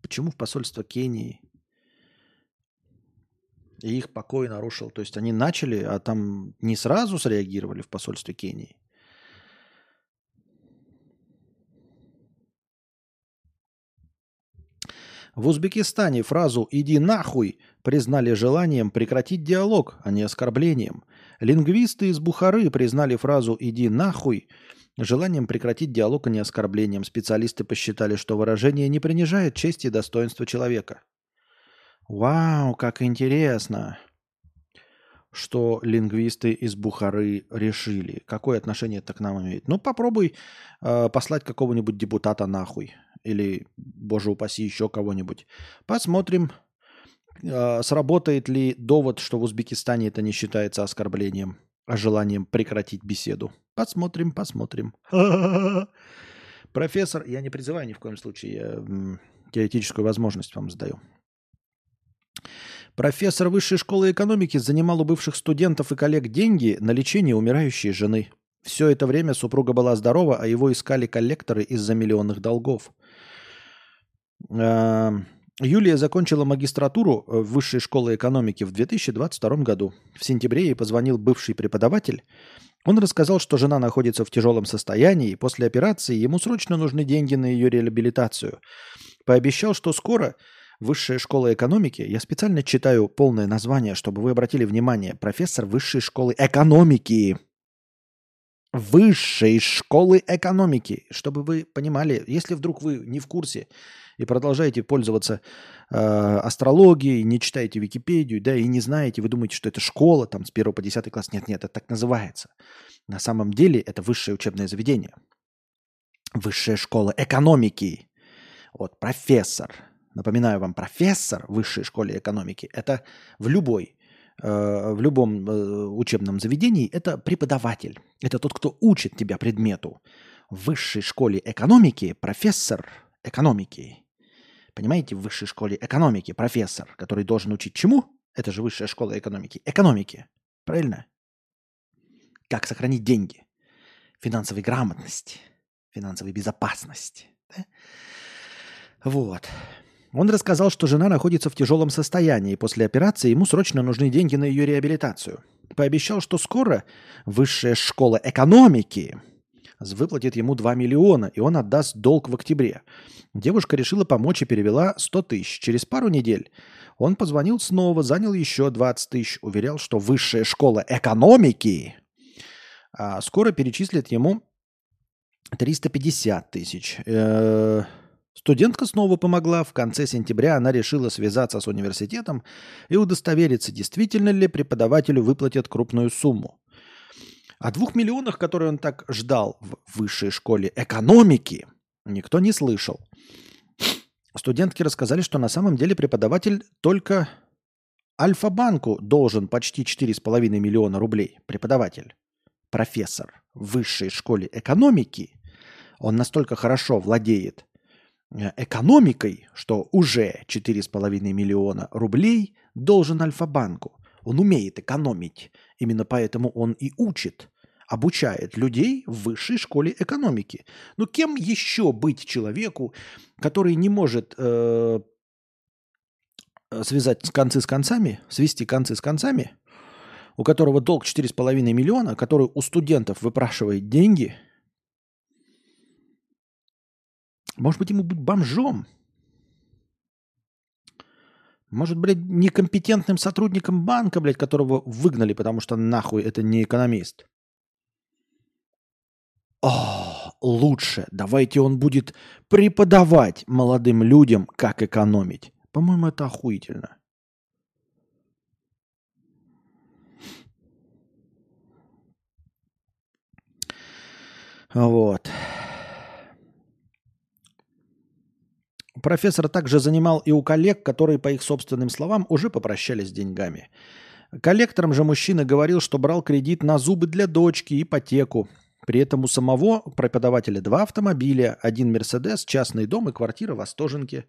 Почему в посольство Кении и их покой нарушил? То есть они начали, а там не сразу среагировали в посольстве Кении? В Узбекистане фразу «иди нахуй» признали желанием прекратить диалог, а не оскорблением. Лингвисты из Бухары признали фразу «иди нахуй» желанием прекратить диалог, а не оскорблением. Специалисты посчитали, что выражение не принижает честь и достоинство человека. Вау, как интересно, что лингвисты из Бухары решили. Какое отношение это к нам имеет? Ну, попробуй э, послать какого-нибудь депутата нахуй или, боже упаси, еще кого-нибудь. Посмотрим, э, сработает ли довод, что в Узбекистане это не считается оскорблением, а желанием прекратить беседу. Посмотрим, посмотрим. Профессор, я не призываю ни в коем случае, я теоретическую возможность вам задаю. Профессор высшей школы экономики занимал у бывших студентов и коллег деньги на лечение умирающей жены. Все это время супруга была здорова, а его искали коллекторы из-за миллионных долгов. Эм, Юлия закончила магистратуру э, Высшей школы экономики в 2022 году. В сентябре ей позвонил бывший преподаватель. Он рассказал, что жена находится в тяжелом состоянии, и после операции ему срочно нужны деньги на ее реабилитацию. Пообещал, что скоро Высшая школа экономики, я специально читаю полное название, чтобы вы обратили внимание, профессор Высшей школы экономики – высшей школы экономики, чтобы вы понимали, если вдруг вы не в курсе и продолжаете пользоваться э, астрологией, не читаете Википедию, да, и не знаете, вы думаете, что это школа, там, с 1 по 10 класс. Нет, нет, это так называется. На самом деле это высшее учебное заведение. Высшая школа экономики. Вот, профессор. Напоминаю вам, профессор в высшей школе экономики – это в любой Э, в любом э, учебном заведении это преподаватель. Это тот, кто учит тебя предмету. В высшей школе экономики профессор экономики. Понимаете, в высшей школе экономики профессор, который должен учить чему? Это же высшая школа экономики. Экономики. Правильно? Как сохранить деньги. Финансовой грамотности. Финансовой безопасности. Да? Вот. Он рассказал, что жена находится в тяжелом состоянии. После операции ему срочно нужны деньги на ее реабилитацию. Пообещал, что скоро высшая школа экономики выплатит ему 2 миллиона, и он отдаст долг в октябре. Девушка решила помочь и перевела 100 тысяч. Через пару недель он позвонил снова, занял еще 20 тысяч, уверял, что высшая школа экономики а, скоро перечислит ему 350 тысяч. Э -э Студентка снова помогла. В конце сентября она решила связаться с университетом и удостовериться, действительно ли преподавателю выплатят крупную сумму. О двух миллионах, которые он так ждал в высшей школе экономики, никто не слышал. Студентки рассказали, что на самом деле преподаватель только Альфа-банку должен почти 4,5 миллиона рублей. Преподаватель, профессор в высшей школе экономики, он настолько хорошо владеет экономикой, что уже 4,5 миллиона рублей должен Альфа-банку. Он умеет экономить. Именно поэтому он и учит, обучает людей в высшей школе экономики. Но кем еще быть человеку, который не может э, связать концы с концами, свести концы с концами, у которого долг 4,5 миллиона, который у студентов выпрашивает деньги – может быть, ему быть бомжом? Может, блядь, некомпетентным сотрудником банка, блядь, которого выгнали, потому что нахуй это не экономист. О, лучше. Давайте он будет преподавать молодым людям, как экономить. По-моему, это охуительно. Вот. Профессор также занимал и у коллег, которые, по их собственным словам, уже попрощались с деньгами. Коллекторам же мужчина говорил, что брал кредит на зубы для дочки, ипотеку. При этом у самого преподавателя два автомобиля, один Мерседес, частный дом и квартира в Остоженке.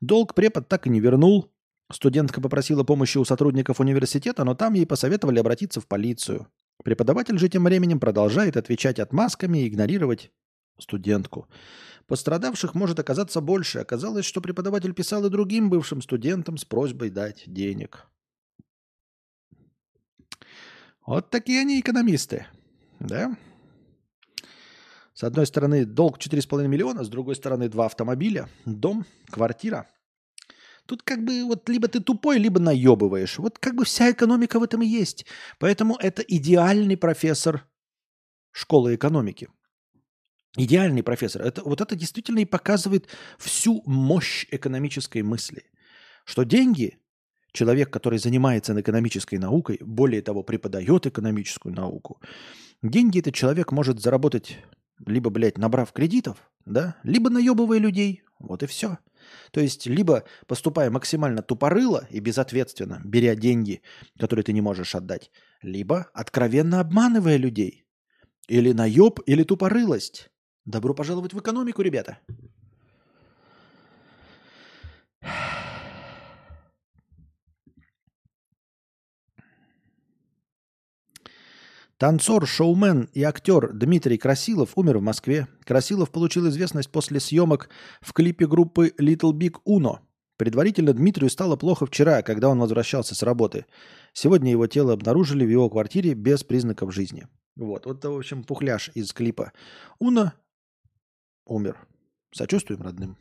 Долг препод так и не вернул. Студентка попросила помощи у сотрудников университета, но там ей посоветовали обратиться в полицию. Преподаватель же тем временем продолжает отвечать отмазками и игнорировать студентку. Пострадавших может оказаться больше. Оказалось, что преподаватель писал и другим бывшим студентам с просьбой дать денег. Вот такие они экономисты. Да? С одной стороны, долг 4,5 миллиона, с другой стороны, два автомобиля, дом, квартира. Тут как бы вот либо ты тупой, либо наебываешь. Вот как бы вся экономика в этом и есть. Поэтому это идеальный профессор школы экономики. Идеальный профессор. Это, вот это действительно и показывает всю мощь экономической мысли. Что деньги, человек, который занимается экономической наукой, более того, преподает экономическую науку, деньги этот человек может заработать либо, блядь, набрав кредитов, да, либо наебывая людей. Вот и все. То есть, либо поступая максимально тупорыло и безответственно, беря деньги, которые ты не можешь отдать, либо откровенно обманывая людей. Или наеб, или тупорылость. Добро пожаловать в экономику, ребята. Танцор, шоумен и актер Дмитрий Красилов умер в Москве. Красилов получил известность после съемок в клипе группы Little Big Uno. Предварительно Дмитрию стало плохо вчера, когда он возвращался с работы. Сегодня его тело обнаружили в его квартире без признаков жизни. Вот, вот, в общем, пухляш из клипа Уно умер. Сочувствуем родным.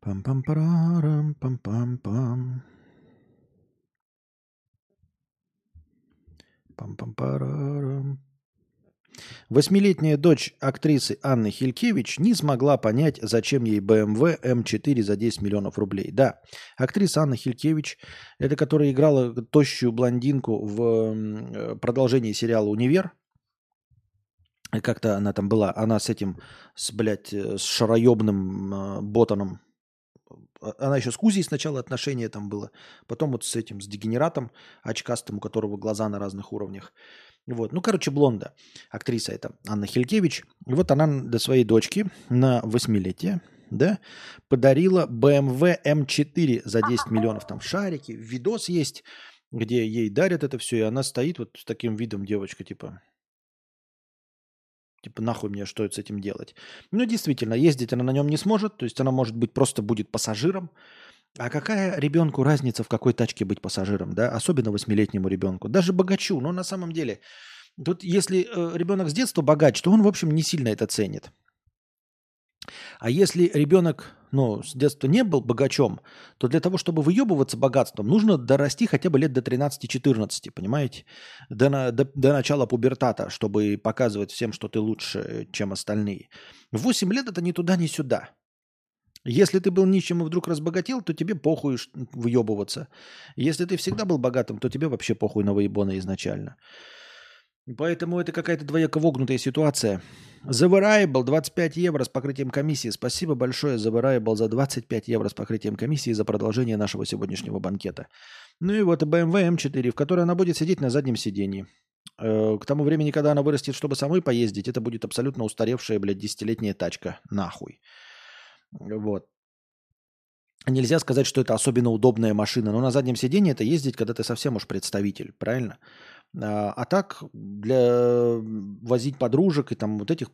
Пам-пам-парам, пам-пам-пам. Пам-пам-парам. Восьмилетняя дочь актрисы Анны Хилькевич не смогла понять, зачем ей BMW M4 за 10 миллионов рублей. Да, актриса Анна Хилькевич, это которая играла тощую блондинку в продолжении сериала «Универ», как-то она там была, она с этим, с, блядь, с шароебным э, ботаном она еще с Кузей сначала отношения там было, потом вот с этим, с дегенератом очкастым, у которого глаза на разных уровнях. Вот. Ну, короче, блонда, актриса это Анна Хилькевич. И вот она до своей дочки на восьмилетие, да, подарила BMW M4 за 10 миллионов. Там шарики, видос есть, где ей дарят это все, и она стоит вот с таким видом девочка, типа, Типа, нахуй мне что с этим делать? Ну, действительно, ездить она на нем не сможет, то есть она, может быть, просто будет пассажиром. А какая ребенку разница, в какой тачке быть пассажиром, да? Особенно восьмилетнему ребенку. Даже богачу, но на самом деле, тут если э, ребенок с детства богач, то он, в общем, не сильно это ценит. А если ребенок ну, с детства не был богачом, то для того, чтобы выебываться богатством, нужно дорасти хотя бы лет до 13-14, понимаете? До, на, до, до начала пубертата, чтобы показывать всем, что ты лучше, чем остальные. В 8 лет это ни туда, ни сюда. Если ты был нищим и вдруг разбогател, то тебе похуй выебываться. Если ты всегда был богатым, то тебе вообще похуй на выебона изначально. Поэтому это какая-то двояко вогнутая ситуация. The Variable 25 евро с покрытием комиссии. Спасибо большое The Variable за 25 евро с покрытием комиссии за продолжение нашего сегодняшнего банкета. Ну и вот BMW M4, в которой она будет сидеть на заднем сидении. Э, к тому времени, когда она вырастет, чтобы самой поездить, это будет абсолютно устаревшая, блядь, десятилетняя тачка. Нахуй. Вот. Нельзя сказать, что это особенно удобная машина, но на заднем сидении это ездить, когда ты совсем уж представитель, правильно? А, а так для возить подружек и там вот этих,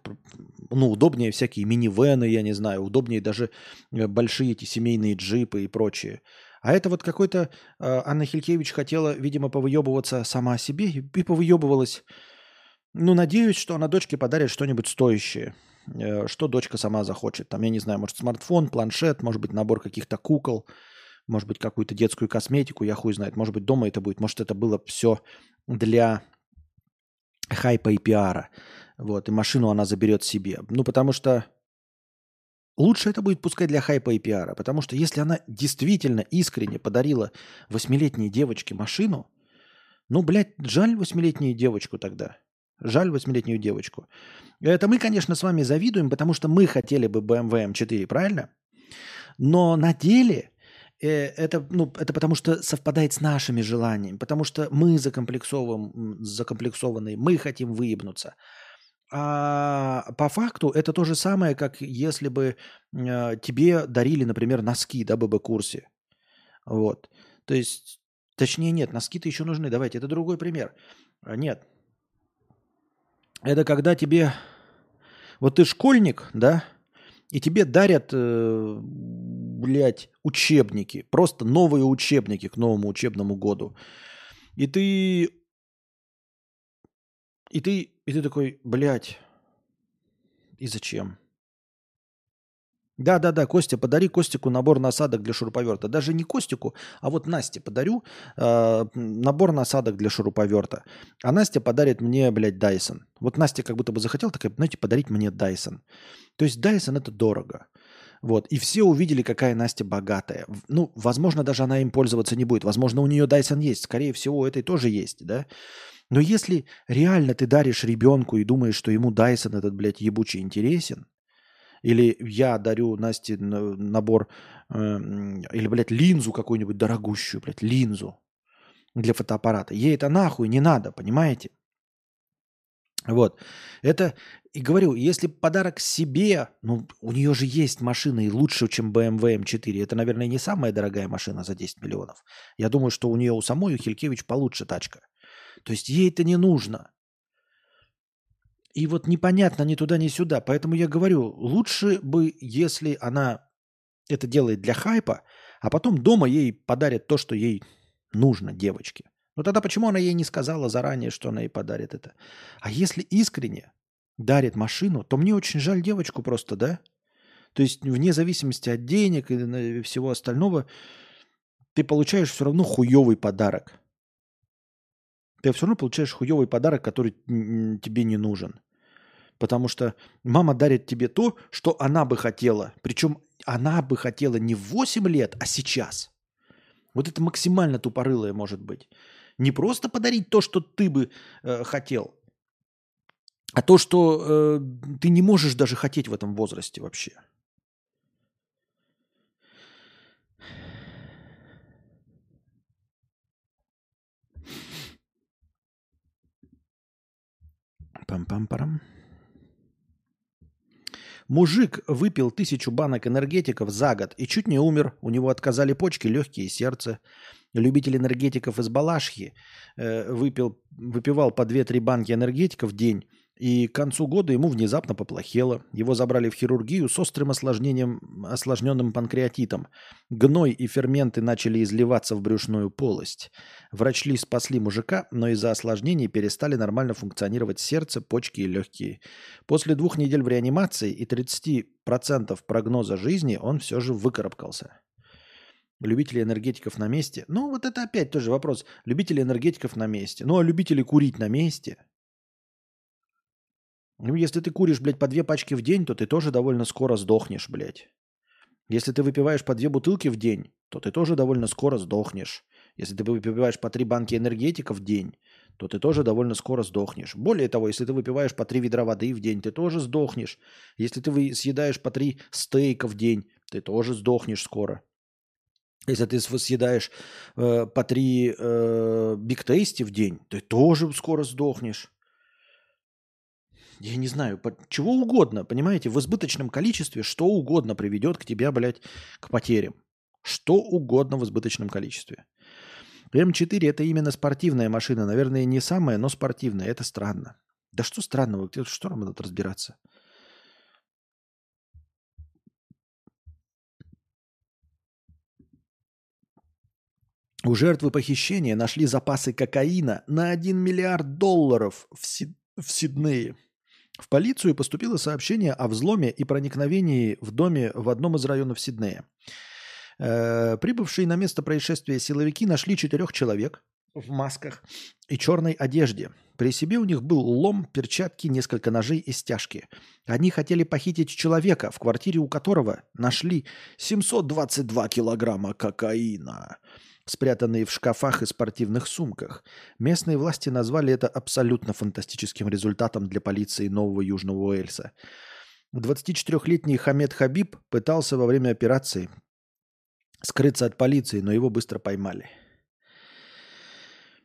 ну, удобнее всякие минивены, я не знаю, удобнее даже э, большие эти семейные джипы и прочее. А это вот какой-то а, Анна Хилькевич хотела, видимо, повыебываться сама о себе и повыебывалась. Ну, надеюсь, что она дочке подарит что-нибудь стоящее. Э, что дочка сама захочет. Там, я не знаю, может, смартфон, планшет, может быть, набор каких-то кукол, может быть, какую-то детскую косметику, я хуй знает. Может быть, дома это будет. Может, это было все для хайпа и пиара. Вот, и машину она заберет себе. Ну, потому что лучше это будет пускай для хайпа и пиара. Потому что если она действительно искренне подарила восьмилетней девочке машину, ну, блядь, жаль восьмилетнюю девочку тогда. Жаль восьмилетнюю девочку. Это мы, конечно, с вами завидуем, потому что мы хотели бы BMW M4, правильно? Но на деле Э, это, ну, это потому что совпадает с нашими желаниями, потому что мы закомплексован, закомплексованные, мы хотим выебнуться. А по факту это то же самое, как если бы э, тебе дарили, например, носки, да, ББ-курсе. Вот. То есть Точнее, нет, носки-то еще нужны. Давайте, это другой пример. Нет. Это когда тебе... Вот ты школьник, да, и тебе дарят, э, блядь, учебники. Просто новые учебники к новому учебному году. И ты... И ты, и ты такой, блядь, и зачем? Да, да, да, Костя, подари Костику набор насадок для шуруповерта. Даже не Костику, а вот Насте подарю э, набор насадок для шуруповерта. А Настя подарит мне, блядь, Дайсон. Вот Настя как будто бы захотела, такая, знаете, подарить мне Дайсон. То есть Дайсон это дорого. Вот. И все увидели, какая Настя богатая. Ну, возможно, даже она им пользоваться не будет. Возможно, у нее Дайсон есть. Скорее всего, у этой тоже есть, да? Но если реально ты даришь ребенку и думаешь, что ему Дайсон этот, блядь, ебучий интересен, или я дарю Насте набор, э, или, блядь, линзу какую-нибудь дорогущую, блядь, линзу для фотоаппарата. Ей это нахуй не надо, понимаете? Вот. Это, и говорю, если подарок себе, ну, у нее же есть машина и лучше, чем BMW M4. Это, наверное, не самая дорогая машина за 10 миллионов. Я думаю, что у нее у самой, у Хилькевич, получше тачка. То есть ей это не нужно. И вот непонятно ни туда, ни сюда. Поэтому я говорю, лучше бы, если она это делает для хайпа, а потом дома ей подарят то, что ей нужно, девочке. Ну тогда почему она ей не сказала заранее, что она ей подарит это? А если искренне дарит машину, то мне очень жаль девочку просто, да? То есть вне зависимости от денег и всего остального, ты получаешь все равно хуевый подарок ты все равно получаешь хуевый подарок, который тебе не нужен. Потому что мама дарит тебе то, что она бы хотела. Причем она бы хотела не в 8 лет, а сейчас. Вот это максимально тупорылое может быть. Не просто подарить то, что ты бы э, хотел, а то, что э, ты не можешь даже хотеть в этом возрасте вообще. Пам-пам-парам. Мужик выпил тысячу банок энергетиков за год и чуть не умер. У него отказали почки, легкие и сердце. Любитель энергетиков из Балашхи э, выпил, выпивал по 2-3 банки энергетиков в день и к концу года ему внезапно поплохело. Его забрали в хирургию с острым осложнением, осложненным панкреатитом. Гной и ферменты начали изливаться в брюшную полость. Врачи спасли мужика, но из-за осложнений перестали нормально функционировать сердце, почки и легкие. После двух недель в реанимации и 30% прогноза жизни он все же выкарабкался. Любители энергетиков на месте. Ну, вот это опять тоже вопрос. Любители энергетиков на месте. Ну, а любители курить на месте – ну, если ты куришь, блядь, по две пачки в день, то ты тоже довольно скоро сдохнешь, блядь. Если ты выпиваешь по две бутылки в день, то ты тоже довольно скоро сдохнешь. Если ты выпиваешь по три банки энергетика в день, то ты тоже довольно скоро сдохнешь. Более того, если ты выпиваешь по три ведра воды в день, ты тоже сдохнешь. Если ты съедаешь по три стейка в день, ты тоже сдохнешь скоро. Если ты съедаешь э, по три э, биг-тейсти в день, ты тоже скоро сдохнешь я не знаю, чего угодно, понимаете, в избыточном количестве что угодно приведет к тебе, блядь, к потерям. Что угодно в избыточном количестве. М4 это именно спортивная машина. Наверное, не самая, но спортивная. Это странно. Да что странного? Что нам надо разбираться? У жертвы похищения нашли запасы кокаина на 1 миллиард долларов в, Сид... в Сиднее. В полицию поступило сообщение о взломе и проникновении в доме в одном из районов Сиднея. Э, прибывшие на место происшествия силовики нашли четырех человек в масках и черной одежде. При себе у них был лом, перчатки, несколько ножей и стяжки. Они хотели похитить человека, в квартире у которого нашли 722 килограмма кокаина спрятанные в шкафах и спортивных сумках. Местные власти назвали это абсолютно фантастическим результатом для полиции Нового Южного Уэльса. 24-летний Хамед Хабиб пытался во время операции скрыться от полиции, но его быстро поймали.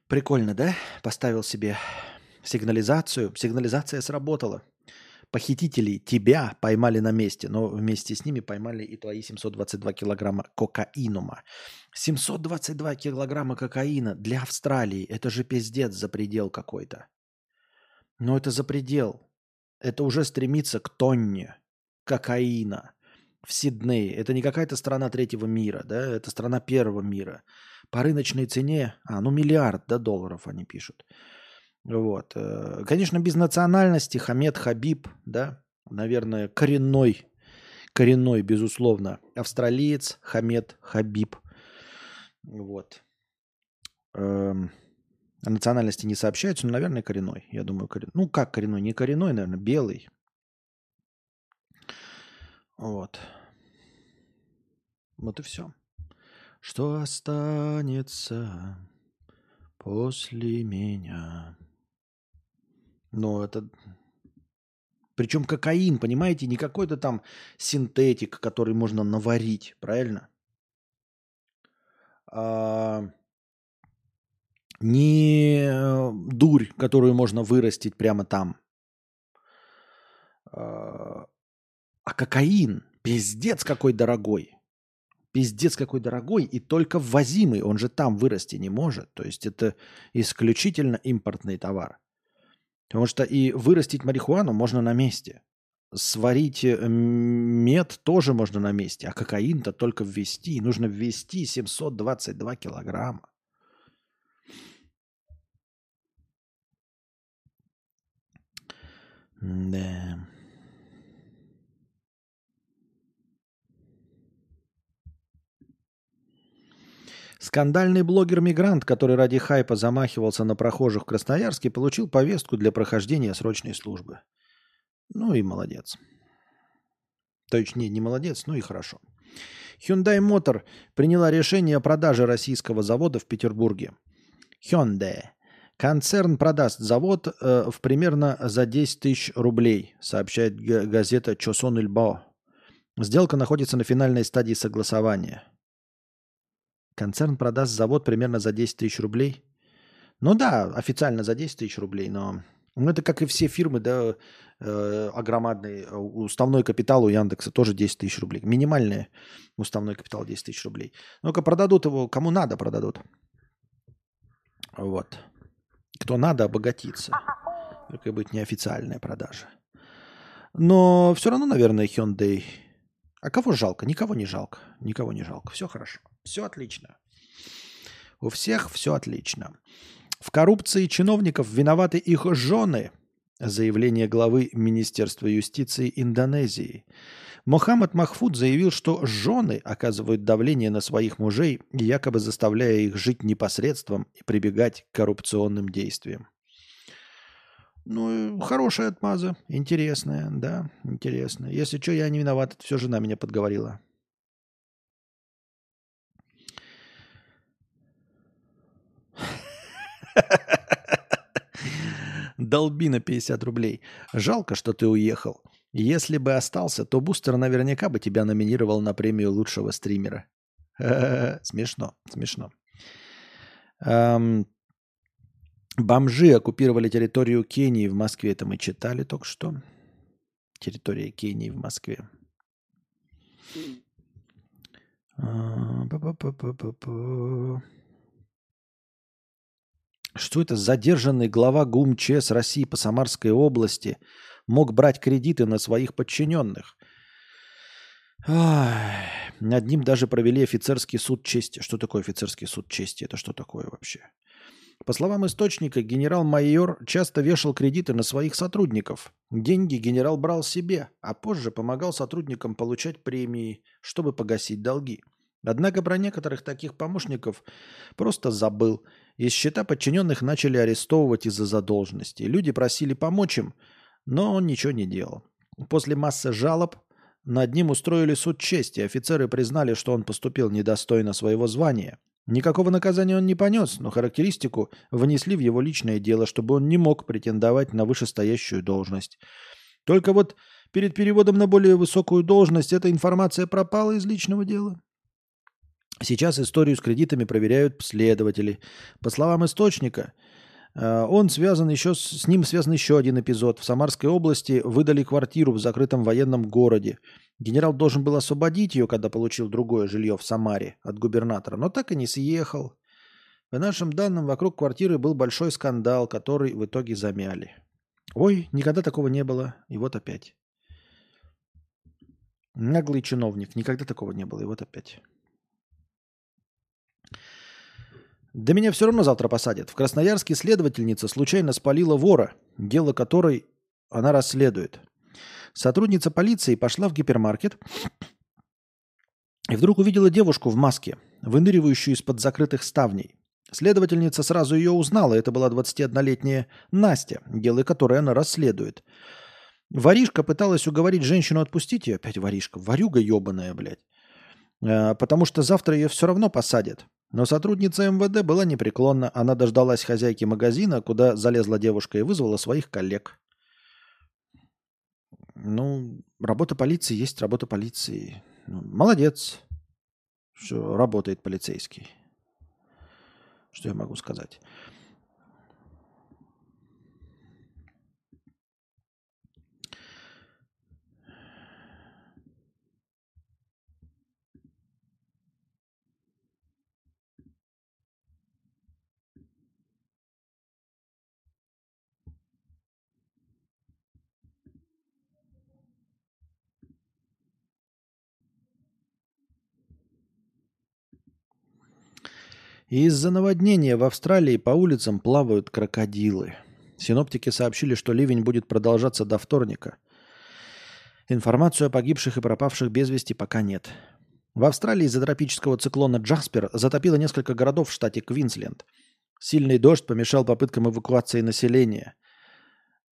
Прикольно, да? Поставил себе сигнализацию. Сигнализация сработала. Похитители тебя поймали на месте, но вместе с ними поймали и твои 722 килограмма кокаинума. 722 килограмма кокаина для Австралии. Это же пиздец за предел какой-то. Но это за предел. Это уже стремится к тонне кокаина в Сиднее. Это не какая-то страна третьего мира, да, это страна первого мира. По рыночной цене, а, ну миллиард да, долларов они пишут. Вот. Э, конечно, без национальности Хамед Хабиб, да, наверное, коренной, коренной, безусловно, австралиец Хамед Хабиб. Вот. Эм, о национальности не сообщается, но, наверное, коренной. Я думаю, коренной. Ну, как коренной? Не коренной, наверное, белый. Вот. Вот и все. Что останется после меня? Ну, это... Причем кокаин, понимаете, не какой-то там синтетик, который можно наварить, правильно? А... Не э, дурь, которую можно вырастить прямо там. А, а кокаин, пиздец какой дорогой. Пиздец какой дорогой и только ввозимый, он же там вырасти не может. То есть это исключительно импортный товар. Потому что и вырастить марихуану можно на месте. Сварить э, мед тоже можно на месте, а кокаин-то только ввести. нужно ввести 722 килограмма. Да. Скандальный блогер-мигрант, который ради хайпа замахивался на прохожих в Красноярске, получил повестку для прохождения срочной службы. Ну и молодец. То есть не, не молодец, ну и хорошо. Hyundai Motor приняла решение о продаже российского завода в Петербурге. Hyundai. Концерн продаст завод э, в примерно за 10 тысяч рублей, сообщает газета Чосон Ильбо. Сделка находится на финальной стадии согласования. Концерн продаст завод примерно за 10 тысяч рублей. Ну да, официально за 10 тысяч рублей, но ну, это как и все фирмы, да, э, огромадный уставной капитал у Яндекса тоже 10 тысяч рублей. Минимальный уставной капитал 10 тысяч рублей. Ну-ка продадут его, кому надо продадут. Вот. Кто надо, обогатиться. Только быть неофициальная продажа. Но все равно, наверное, Hyundai а кого жалко? Никого не жалко. Никого не жалко. Все хорошо. Все отлично. У всех все отлично. В коррупции чиновников виноваты их жены. Заявление главы Министерства юстиции Индонезии. Мохаммад Махфуд заявил, что жены оказывают давление на своих мужей, якобы заставляя их жить непосредством и прибегать к коррупционным действиям. Ну, хорошая отмаза, интересная, да, интересная. Если что, я не виноват, это все жена меня подговорила. Долби на 50 рублей. Жалко, что ты уехал. Если бы остался, то Бустер наверняка бы тебя номинировал на премию лучшего стримера. Смешно, смешно. Бомжи оккупировали территорию Кении в Москве. Это мы читали только что. Территория Кении в Москве. А, что это задержанный глава ГУМ ЧС России по Самарской области мог брать кредиты на своих подчиненных? Ах, над ним даже провели офицерский суд чести. Что такое офицерский суд чести? Это что такое вообще? По словам источника, генерал-майор часто вешал кредиты на своих сотрудников. Деньги генерал брал себе, а позже помогал сотрудникам получать премии, чтобы погасить долги. Однако про некоторых таких помощников просто забыл. Из счета подчиненных начали арестовывать из-за задолженности. Люди просили помочь им, но он ничего не делал. После массы жалоб над ним устроили суд чести. Офицеры признали, что он поступил недостойно своего звания – Никакого наказания он не понес, но характеристику внесли в его личное дело, чтобы он не мог претендовать на вышестоящую должность. Только вот перед переводом на более высокую должность эта информация пропала из личного дела. Сейчас историю с кредитами проверяют следователи. По словам источника, Э, он связан еще с, с ним связан еще один эпизод. В Самарской области выдали квартиру в закрытом военном городе. Генерал должен был освободить ее, когда получил другое жилье в Самаре от губернатора, но так и не съехал. По нашим данным, вокруг квартиры был большой скандал, который в итоге замяли. Ой, никогда такого не было. И вот опять. Наглый чиновник. Никогда такого не было. И вот опять. Да меня все равно завтра посадят. В Красноярске следовательница случайно спалила вора, дело которой она расследует. Сотрудница полиции пошла в гипермаркет и вдруг увидела девушку в маске, выныривающую из-под закрытых ставней. Следовательница сразу ее узнала. Это была 21-летняя Настя, дело которой она расследует. Воришка пыталась уговорить женщину отпустить ее. Опять воришка. Варюга ебаная, блядь. Э, потому что завтра ее все равно посадят. Но сотрудница МВД была непреклонна. Она дождалась хозяйки магазина, куда залезла девушка и вызвала своих коллег. Ну, работа полиции есть работа полиции. Ну, молодец, что работает полицейский. Что я могу сказать? Из-за наводнения в Австралии по улицам плавают крокодилы. Синоптики сообщили, что ливень будет продолжаться до вторника. Информацию о погибших и пропавших без вести пока нет. В Австралии из-за тропического циклона Джаспер затопило несколько городов в штате Квинсленд. Сильный дождь помешал попыткам эвакуации населения.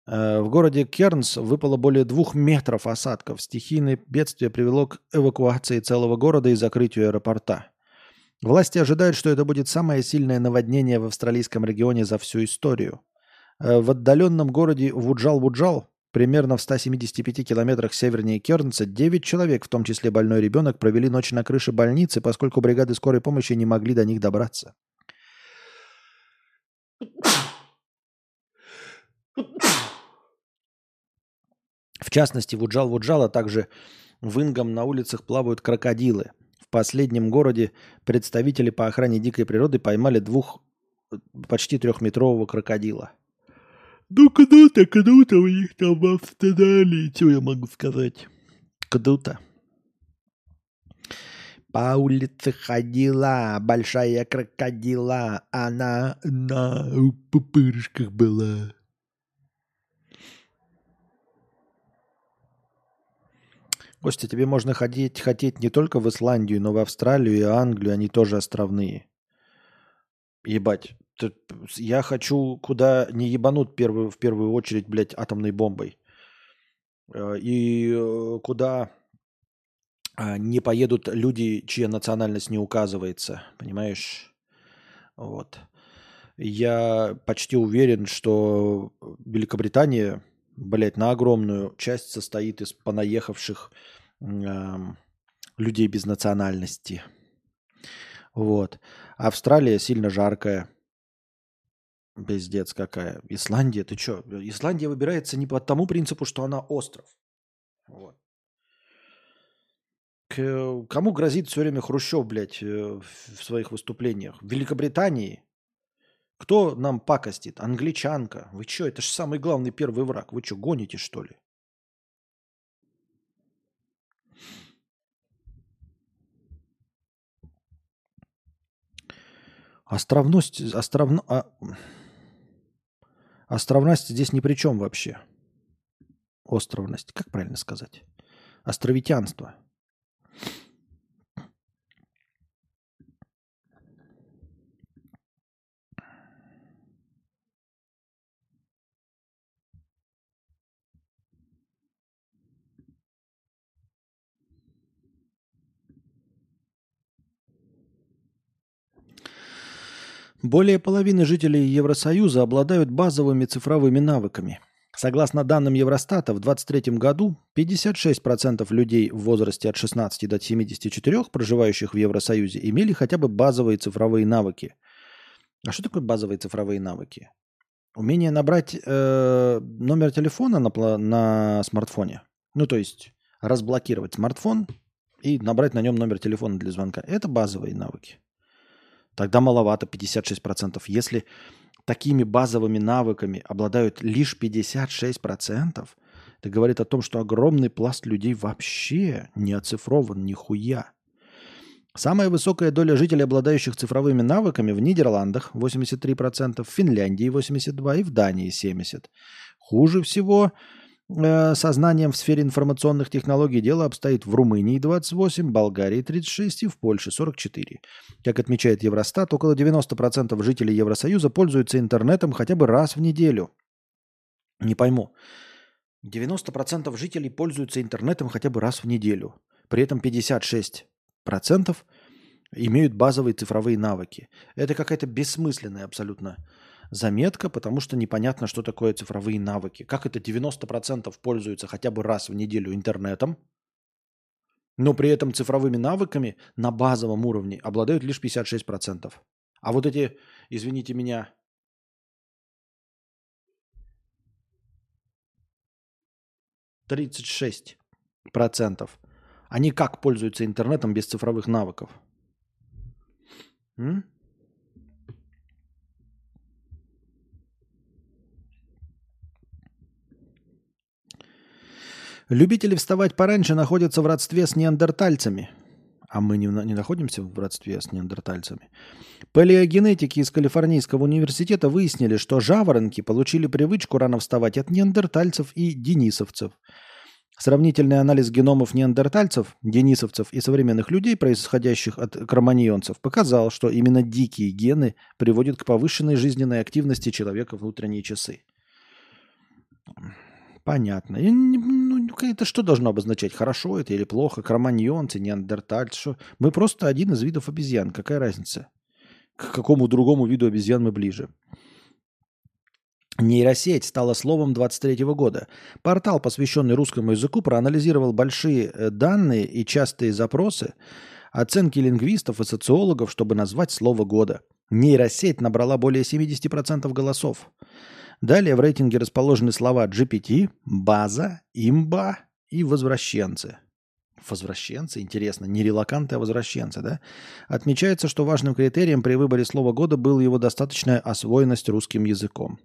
Э, в городе Кернс выпало более двух метров осадков. Стихийное бедствие привело к эвакуации целого города и закрытию аэропорта. Власти ожидают, что это будет самое сильное наводнение в австралийском регионе за всю историю. Э, в отдаленном городе Вуджал-Вуджал, примерно в 175 километрах севернее Кернса, 9 человек, в том числе больной ребенок, провели ночь на крыше больницы, поскольку бригады скорой помощи не могли до них добраться. В частности, в Уджал-Вуджал, а также в Ингам на улицах плавают крокодилы – в последнем городе представители по охране дикой природы поймали двух почти трехметрового крокодила. Ну, круто, круто у них там в Австралии, что я могу сказать? Круто. По улице ходила большая крокодила, она на пупырышках была. Костя, тебе можно ходить, хотеть не только в Исландию, но в Австралию и Англию, они тоже островные. Ебать, я хочу куда не ебанут в первую очередь, блядь, атомной бомбой. Э, и э, куда а, не поедут люди, чья национальность не указывается, понимаешь? Вот. Я почти уверен, что Великобритания блядь, на огромную часть состоит из понаехавших э, людей без национальности. Вот. Австралия сильно жаркая. Пиздец какая. Исландия, ты что? Исландия выбирается не по тому принципу, что она остров. Вот. К, кому грозит все время Хрущев, блядь, э, в своих выступлениях? В Великобритании кто нам пакостит? Англичанка. Вы что, это же самый главный первый враг. Вы что, гоните, что ли? Островность, островно, а, островность здесь ни при чем вообще. Островность, как правильно сказать? Островитянство – Более половины жителей Евросоюза обладают базовыми цифровыми навыками. Согласно данным Евростата, в 2023 году 56% людей в возрасте от 16 до 74, проживающих в Евросоюзе, имели хотя бы базовые цифровые навыки. А что такое базовые цифровые навыки? Умение набрать э, номер телефона на, на смартфоне. Ну, то есть разблокировать смартфон и набрать на нем номер телефона для звонка. Это базовые навыки. Тогда маловато 56%. Если такими базовыми навыками обладают лишь 56%, это говорит о том, что огромный пласт людей вообще не оцифрован нихуя. Самая высокая доля жителей, обладающих цифровыми навыками в Нидерландах 83%, в Финляндии 82% и в Дании 70%. Хуже всего сознанием в сфере информационных технологий дело обстоит в Румынии 28, Болгарии 36 и в Польше 44. Как отмечает Евростат, около 90% жителей Евросоюза пользуются интернетом хотя бы раз в неделю. Не пойму. 90% жителей пользуются интернетом хотя бы раз в неделю. При этом 56% имеют базовые цифровые навыки. Это какая-то бессмысленная абсолютно заметка, потому что непонятно, что такое цифровые навыки. Как это 90% пользуются хотя бы раз в неделю интернетом, но при этом цифровыми навыками на базовом уровне обладают лишь 56%. А вот эти, извините меня, тридцать шесть процентов. Они как пользуются интернетом без цифровых навыков? М? Любители вставать пораньше находятся в родстве с неандертальцами. А мы не, не находимся в родстве с неандертальцами. Палеогенетики из Калифорнийского университета выяснили, что жаворонки получили привычку рано вставать от неандертальцев и денисовцев. Сравнительный анализ геномов неандертальцев, денисовцев и современных людей, происходящих от кроманьонцев, показал, что именно дикие гены приводят к повышенной жизненной активности человека в утренние часы. Понятно. И ну, это что должно обозначать? Хорошо это или плохо? Кроманьонцы, неандертальцы? Что? Мы просто один из видов обезьян. Какая разница? К какому другому виду обезьян мы ближе? Нейросеть стала словом 23 года. Портал, посвященный русскому языку, проанализировал большие э, данные и частые запросы, оценки лингвистов и социологов, чтобы назвать слово года. Нейросеть набрала более 70% голосов. Далее в рейтинге расположены слова GPT, база, имба и возвращенцы. Возвращенцы, интересно, не релаканты, а возвращенцы, да? Отмечается, что важным критерием при выборе слова года был его достаточная освоенность русским языком.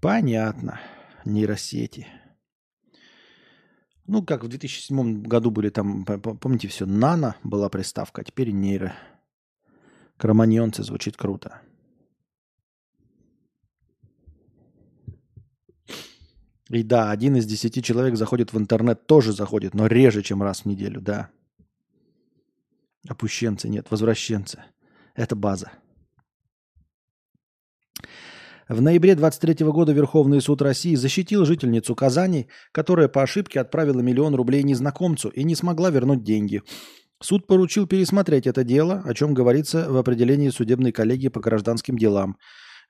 Понятно. Нейросети. Ну, как в 2007 году были там, помните, все, нано была приставка, а теперь нейро. Кроманьонцы звучит круто. И да, один из десяти человек заходит в интернет, тоже заходит, но реже, чем раз в неделю, да. Опущенцы нет, возвращенцы. Это база. В ноябре 23 года Верховный суд России защитил жительницу Казани, которая по ошибке отправила миллион рублей незнакомцу и не смогла вернуть деньги. Суд поручил пересмотреть это дело, о чем говорится в определении судебной коллегии по гражданским делам.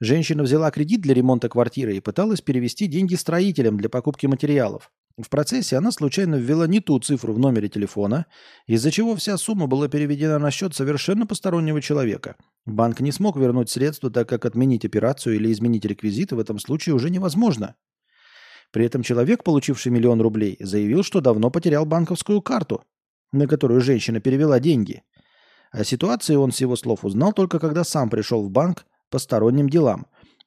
Женщина взяла кредит для ремонта квартиры и пыталась перевести деньги строителям для покупки материалов. В процессе она случайно ввела не ту цифру в номере телефона, из-за чего вся сумма была переведена на счет совершенно постороннего человека. Банк не смог вернуть средства, так как отменить операцию или изменить реквизиты в этом случае уже невозможно. При этом человек, получивший миллион рублей, заявил, что давно потерял банковскую карту, на которую женщина перевела деньги. О ситуации он с его слов узнал только когда сам пришел в банк по сторонним делам.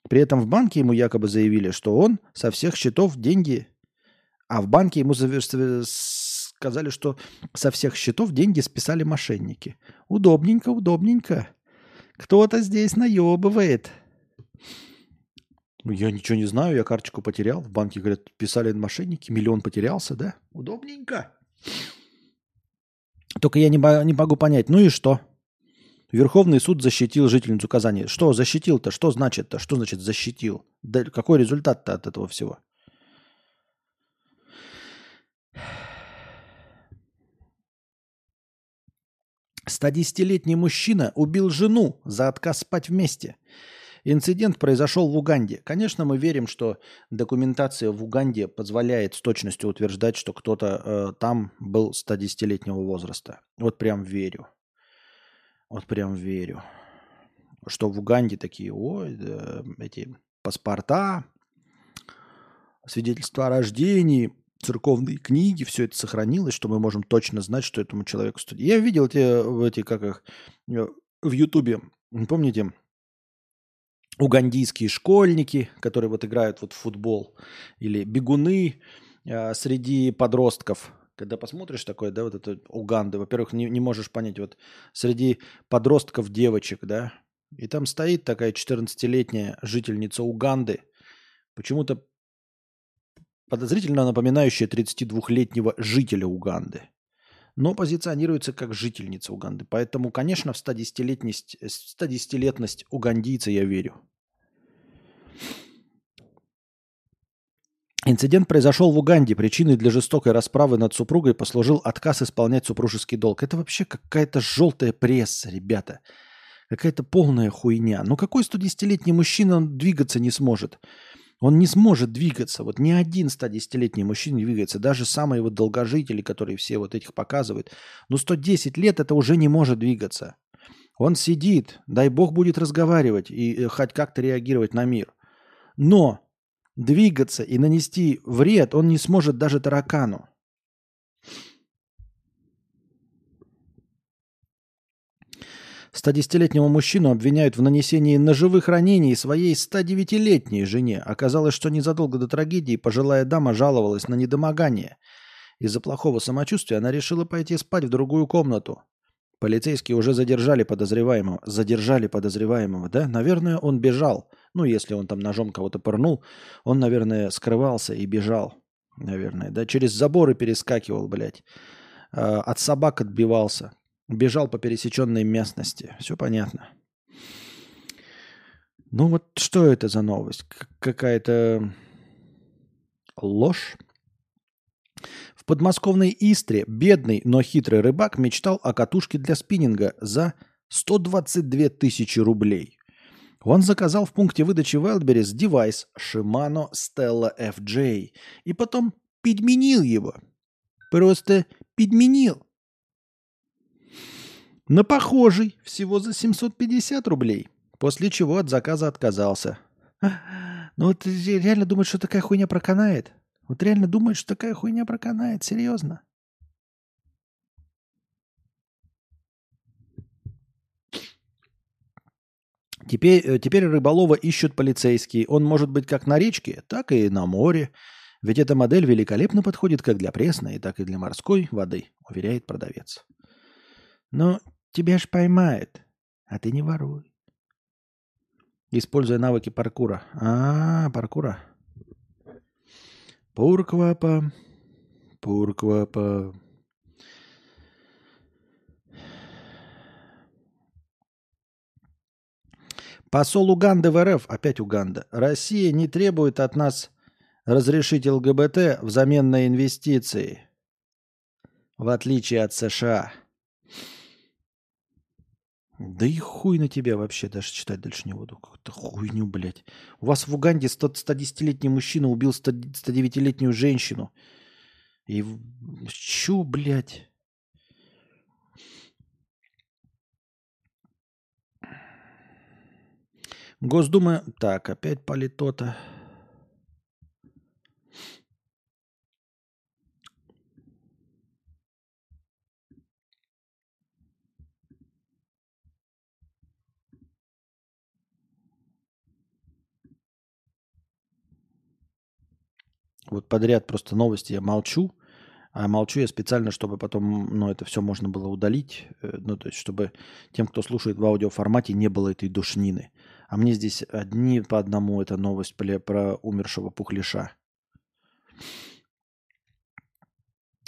При этом в банке ему якобы заявили, что он со всех счетов деньги... А в банке ему сказали, что со всех счетов деньги списали мошенники. Удобненько, удобненько. Кто-то здесь наебывает. Ну, Я ничего не знаю, я карточку потерял. В банке, говорят, писали мошенники, миллион потерялся, да? Удобненько. Только я не, не могу понять, ну и что? Верховный суд защитил жительницу Казани. Что защитил-то? Что значит-то? Что значит защитил? Да какой результат-то от этого всего? Стадесятилетний мужчина убил жену за отказ спать вместе. Инцидент произошел в Уганде. Конечно, мы верим, что документация в Уганде позволяет с точностью утверждать, что кто-то э, там был 110-летнего возраста. Вот прям верю. Вот прям верю. Что в Уганде такие, ой, да, эти паспорта, свидетельства о рождении, церковные книги, все это сохранилось, что мы можем точно знать, что этому человеку студия. Я видел эти, эти как их, э, в Ютубе, помните, угандийские школьники, которые вот играют вот в футбол, или бегуны э, среди подростков. Когда посмотришь такое, да, вот это Уганды, во-первых, не, не можешь понять, вот среди подростков девочек, да, и там стоит такая 14-летняя жительница Уганды, почему-то подозрительно напоминающая 32-летнего жителя Уганды, но позиционируется как жительница Уганды. Поэтому, конечно, в 110-летность, 110-летность угандийца я верю. Инцидент произошел в Уганде. Причиной для жестокой расправы над супругой послужил отказ исполнять супружеский долг. Это вообще какая-то желтая пресса, ребята. Какая-то полная хуйня. Ну какой 110-летний мужчина двигаться не сможет? Он не сможет двигаться. Вот ни один 110-летний мужчина не двигается. Даже самые вот долгожители, которые все вот этих показывают. Ну 110 лет это уже не может двигаться. Он сидит, дай бог будет разговаривать и э, хоть как-то реагировать на мир. Но двигаться и нанести вред он не сможет даже таракану. 110-летнего мужчину обвиняют в нанесении ножевых ранений своей 109-летней жене. Оказалось, что незадолго до трагедии пожилая дама жаловалась на недомогание. Из-за плохого самочувствия она решила пойти спать в другую комнату. Полицейские уже задержали подозреваемого. Задержали подозреваемого, да? Наверное, он бежал. Ну, если он там ножом кого-то пырнул, он, наверное, скрывался и бежал. Наверное, да? Через заборы перескакивал, блядь. А, от собак отбивался. Бежал по пересеченной местности. Все понятно. Ну вот что это за новость? Какая-то ложь? В подмосковной Истре бедный, но хитрый рыбак мечтал о катушке для спиннинга за 122 тысячи рублей. Он заказал в пункте выдачи Wildberries девайс Shimano Stella FJ и потом подменил его. Просто подменил на похожий всего за 750 рублей, после чего от заказа отказался. Ну вот реально думают, что такая хуйня проканает? Вот реально думают, что такая хуйня проканает? Серьезно? Теперь, э, теперь рыболова ищут полицейские. Он может быть как на речке, так и на море. Ведь эта модель великолепно подходит как для пресной, так и для морской воды, уверяет продавец. Но Тебя ж поймает, а ты не воруй. Используя навыки паркура. А, паркура. Пурквапа. Пурквапа. Посол Уганды в РФ, опять Уганда. Россия не требует от нас разрешить ЛГБТ взамен на инвестиции, в отличие от США. Да и хуй на тебя вообще, даже читать дальше не буду. Какую-то хуйню, блядь. У вас в Уганде 110-летний мужчина убил 109-летнюю женщину. И чё, блядь? Госдума... Так, опять политота. Вот подряд просто новости я молчу, а молчу я специально, чтобы потом, ну, это все можно было удалить, э, ну, то есть, чтобы тем, кто слушает в аудиоформате, не было этой душнины. А мне здесь одни по одному это новость про умершего пухлиша.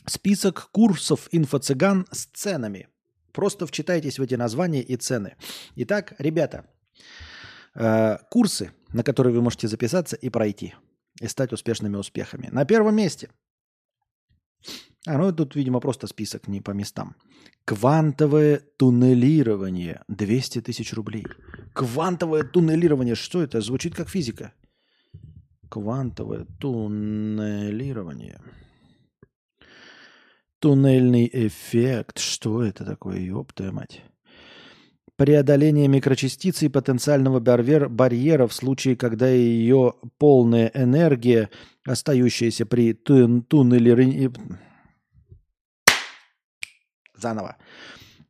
Список курсов инфо-цыган с ценами. Просто вчитайтесь в эти названия и цены. Итак, ребята, э, курсы, на которые вы можете записаться и пройти – и стать успешными успехами. На первом месте. А, ну тут, видимо, просто список не по местам. Квантовое туннелирование. 200 тысяч рублей. Квантовое туннелирование. Что это? Звучит как физика. Квантовое туннелирование. Туннельный эффект. Что это такое, ёптая мать? преодоление микрочастицы и потенциального барьера, барьера в случае, когда ее полная энергия, остающаяся при тун туннелировании... Заново.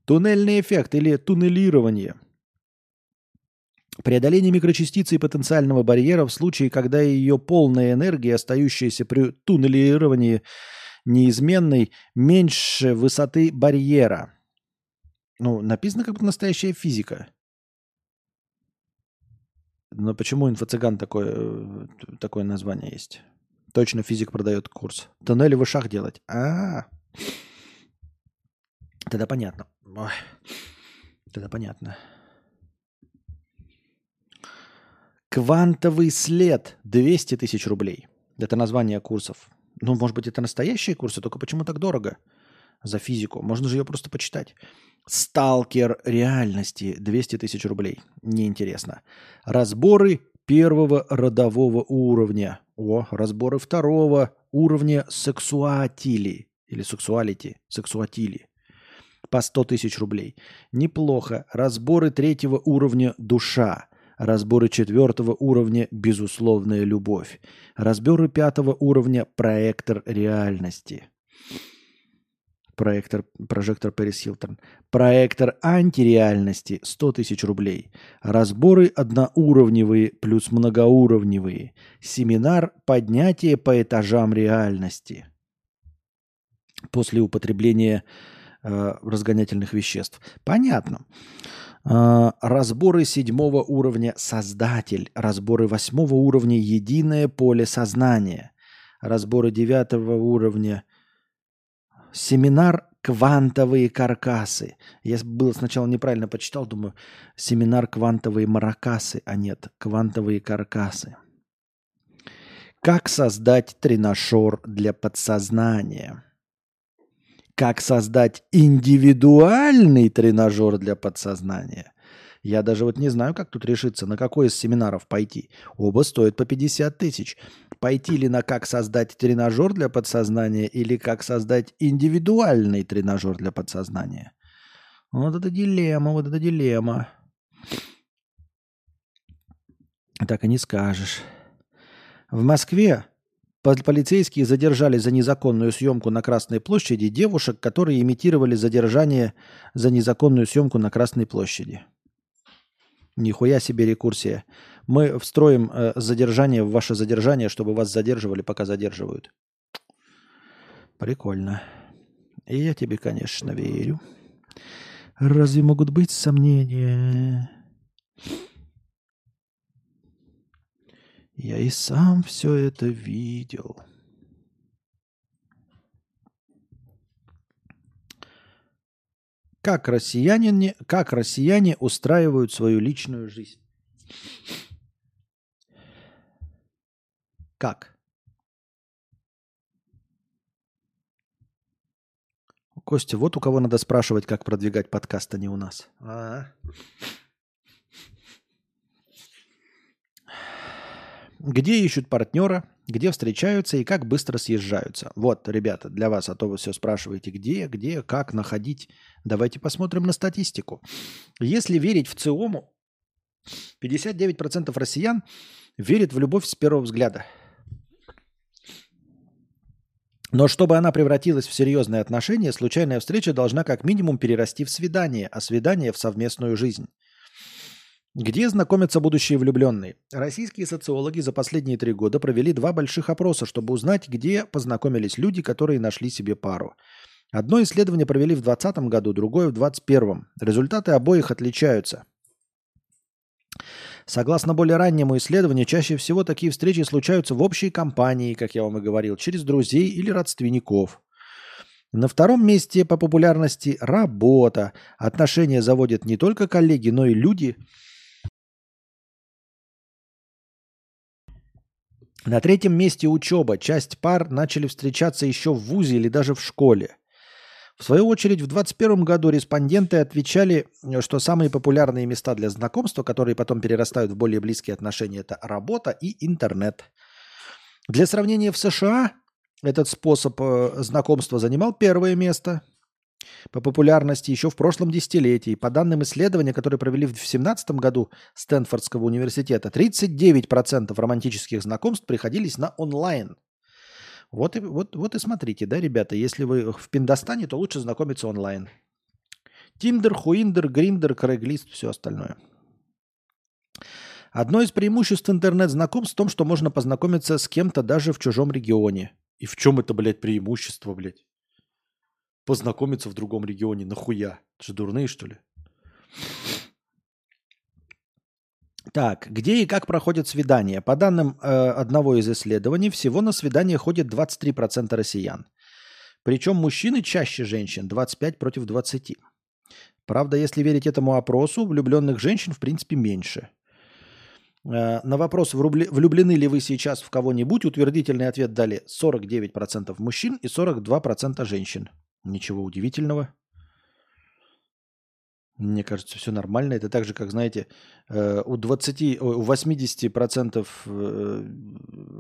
Туннельный эффект или туннелирование. Преодоление микрочастицы и потенциального барьера в случае, когда ее полная энергия, остающаяся при туннелировании неизменной, меньше высоты барьера – ну, написано как будто настоящая физика. Но почему инфо-цыган такое, э, такое название есть? Точно физик продает курс. Туннели в ушах делать. А, -а, -а. Тогда понятно. Ой. Тогда понятно. Квантовый след. 200 тысяч рублей. Это название курсов. Ну, может быть, это настоящие курсы, только почему так дорого за физику? Можно же ее просто почитать. Сталкер реальности 200 тысяч рублей. Неинтересно. Разборы первого родового уровня. О, разборы второго уровня сексуатили. Или сексуалити. Сексуатили. По 100 тысяч рублей. Неплохо. Разборы третьего уровня душа. Разборы четвертого уровня «Безусловная любовь». Разборы пятого уровня «Проектор реальности». Проектор, прожектор Пэрис Хилтон. Проектор антиреальности 100 тысяч рублей. Разборы одноуровневые плюс многоуровневые. Семинар поднятие по этажам реальности. После употребления э, разгонятельных веществ. Понятно. Э, разборы седьмого уровня создатель. Разборы восьмого уровня единое поле сознания. Разборы девятого уровня – семинар «Квантовые каркасы». Я был сначала неправильно почитал, думаю, семинар «Квантовые маракасы», а нет, «Квантовые каркасы». Как создать тренажер для подсознания? Как создать индивидуальный тренажер для подсознания? Я даже вот не знаю, как тут решиться, на какой из семинаров пойти. Оба стоят по 50 тысяч. Пойти ли на как создать тренажер для подсознания или как создать индивидуальный тренажер для подсознания? Вот это дилемма, вот это дилемма. Так и не скажешь. В Москве полицейские задержали за незаконную съемку на Красной площади девушек, которые имитировали задержание за незаконную съемку на Красной площади. Нихуя себе рекурсия. Мы встроим э, задержание в ваше задержание, чтобы вас задерживали, пока задерживают. Прикольно. И я тебе, конечно, верю. Разве могут быть сомнения? Я и сам все это видел. Как россияне, как россияне устраивают свою личную жизнь? Как? Костя, вот у кого надо спрашивать, как продвигать подкаст, а не у нас. А-а. Где ищут партнера, где встречаются и как быстро съезжаются. Вот, ребята, для вас, а то вы все спрашиваете, где, где, как находить. Давайте посмотрим на статистику. Если верить в ЦИОМу, 59% россиян верят в любовь с первого взгляда. Но чтобы она превратилась в серьезные отношения, случайная встреча должна как минимум перерасти в свидание, а свидание в совместную жизнь. Где знакомятся будущие влюбленные? Российские социологи за последние три года провели два больших опроса, чтобы узнать, где познакомились люди, которые нашли себе пару. Одно исследование провели в 2020 году, другое в 2021. Результаты обоих отличаются. Согласно более раннему исследованию, чаще всего такие встречи случаются в общей компании, как я вам и говорил, через друзей или родственников. На втором месте по популярности работа. Отношения заводят не только коллеги, но и люди, На третьем месте учеба. Часть пар начали встречаться еще в ВУЗе или даже в школе. В свою очередь, в 2021 году респонденты отвечали, что самые популярные места для знакомства, которые потом перерастают в более близкие отношения, это работа и интернет. Для сравнения, в США этот способ э, знакомства занимал первое место. По популярности еще в прошлом десятилетии. По данным исследования, которые провели в 2017 году Стэнфордского университета, 39% романтических знакомств приходились на онлайн. Вот и, вот, вот и смотрите, да, ребята, если вы в Пиндостане, то лучше знакомиться онлайн. Тиндер, Хуиндер, Гриндер, Крейглист, все остальное. Одно из преимуществ интернет-знакомств в том, что можно познакомиться с кем-то даже в чужом регионе. И в чем это, блядь, преимущество, блядь? Познакомиться в другом регионе, нахуя? Это же дурные, что ли? Так, где и как проходят свидания? По данным э, одного из исследований, всего на свидания ходит 23% россиян. Причем мужчины чаще женщин, 25 против 20. Правда, если верить этому опросу, влюбленных женщин в принципе меньше. Э, на вопрос, влюблены ли вы сейчас в кого-нибудь, утвердительный ответ дали 49% мужчин и 42% женщин. Ничего удивительного. Мне кажется, все нормально. Это так же, как, знаете, э, у 20, у 80% э,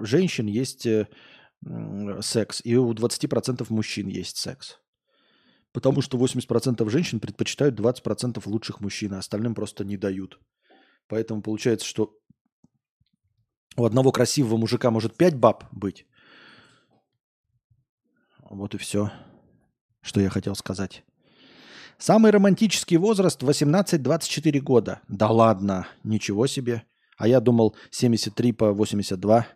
женщин есть секс, и у 20% мужчин есть секс. Потому что 80% женщин предпочитают 20% лучших мужчин, а остальным просто не дают. Поэтому получается, что у одного красивого мужика может 5 баб быть. Вот и все, что я хотел сказать. Самый романтический возраст 18-24 года. Да ладно, ничего себе. А я думал 73 по 82.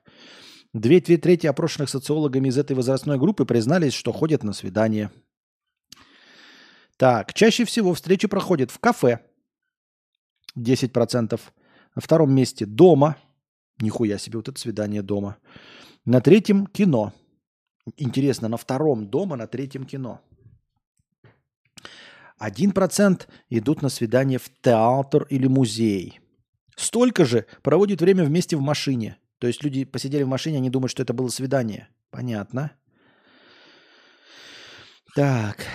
Две трети опрошенных социологами из этой возрастной группы признались, что ходят на свидание. Так, чаще всего встречи проходят в кафе 10%. На втором месте дома – Нихуя себе, вот это свидание дома. На третьем кино. Интересно, на втором дома, на третьем кино. Один процент идут на свидание в театр или музей. Столько же проводят время вместе в машине. То есть люди посидели в машине, они думают, что это было свидание. Понятно. Так.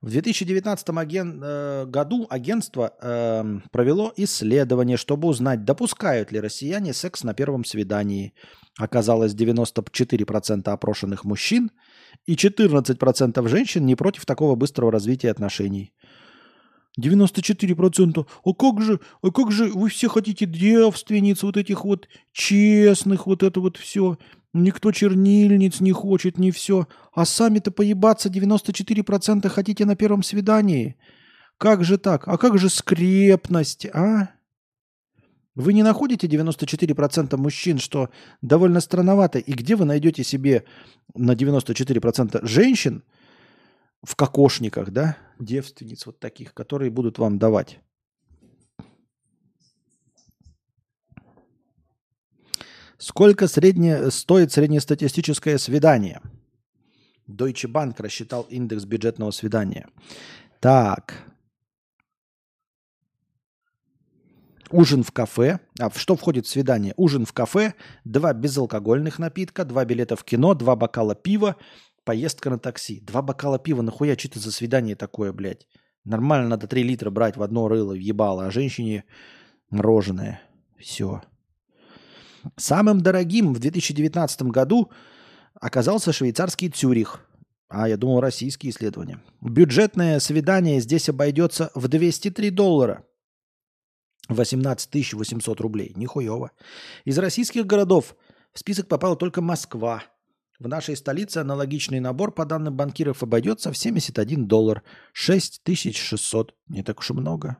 В 2019 аген, э, году агентство э, провело исследование, чтобы узнать, допускают ли россияне секс на первом свидании. Оказалось, 94% опрошенных мужчин и 14% женщин не против такого быстрого развития отношений. 94%. А как же, а как же вы все хотите девственниц, вот этих вот честных, вот это вот все. Никто чернильниц не хочет, не все. А сами-то поебаться 94% хотите на первом свидании. Как же так? А как же скрепность, а? Вы не находите 94% мужчин, что довольно странновато? И где вы найдете себе на 94% женщин в кокошниках, да, девственниц вот таких, которые будут вам давать? Сколько средне, стоит среднестатистическое свидание? Deutsche Bank рассчитал индекс бюджетного свидания. Так. Ужин в кафе. А что входит в свидание? Ужин в кафе, два безалкогольных напитка, два билета в кино, два бокала пива, поездка на такси. Два бокала пива, нахуя, что это за свидание такое, блядь? Нормально надо три литра брать в одно рыло, ебало, а женщине мороженое. Все. Самым дорогим в 2019 году оказался швейцарский Цюрих. А я думал, российские исследования. Бюджетное свидание здесь обойдется в 203 доллара. 18 800 рублей. Нихуево. Из российских городов в список попала только Москва. В нашей столице аналогичный набор, по данным банкиров, обойдется в 71 доллар. 6600. Не так уж и много.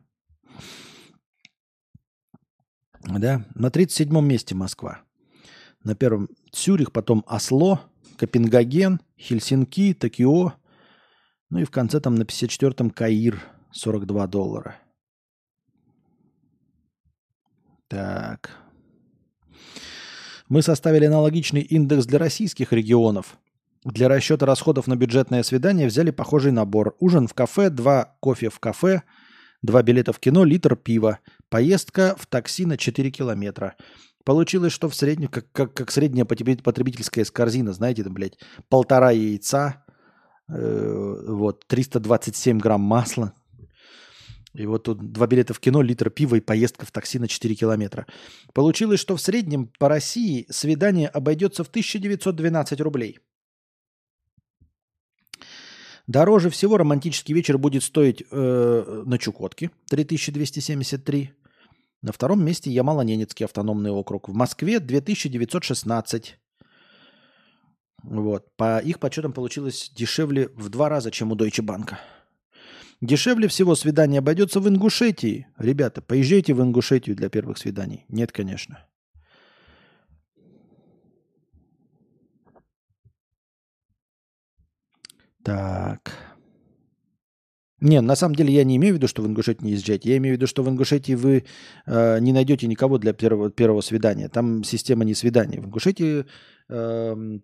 Да? На 37-м месте Москва. На первом Цюрих, потом Осло, Копенгаген, Хельсинки, Токио. Ну и в конце там на 54-м Каир, 42 доллара. Так. Мы составили аналогичный индекс для российских регионов. Для расчета расходов на бюджетное свидание взяли похожий набор. Ужин в кафе, два кофе в кафе – Два билета в кино, литр пива. Поездка в такси на 4 километра. Получилось, что в среднем, как, как, как средняя потребительская корзина, знаете, там, блядь, полтора яйца, э, вот, 327 грамм масла, и вот тут два билета в кино, литр пива и поездка в такси на 4 километра. Получилось, что в среднем по России свидание обойдется в 1912 рублей. Дороже всего романтический вечер будет стоить э, на Чукотке 3273. На втором месте Ямало-Ненецкий автономный округ. В Москве 2916. Вот. По их подсчетам получилось дешевле в два раза, чем у Deutsche Bank. Дешевле всего свидание обойдется в Ингушетии. Ребята, поезжайте в Ингушетию для первых свиданий. Нет, конечно. Так. Не, на самом деле я не имею в виду, что в Ингушетии не езжайте. Я имею в виду, что в Ингушетии вы э, не найдете никого для первого, первого свидания. Там система не свиданий. В Ингушетии э,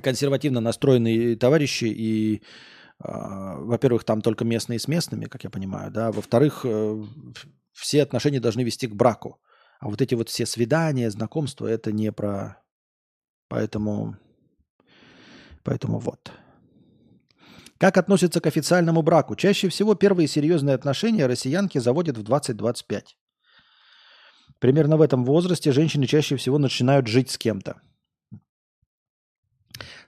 консервативно настроенные товарищи и, во-первых, там только местные с местными, как я понимаю, да. Во-вторых, э, все отношения должны вести к браку. А вот эти вот все свидания, знакомства, это не про... Поэтому, поэтому вот. Как относятся к официальному браку? Чаще всего первые серьезные отношения россиянки заводят в 20-25. Примерно в этом возрасте женщины чаще всего начинают жить с кем-то.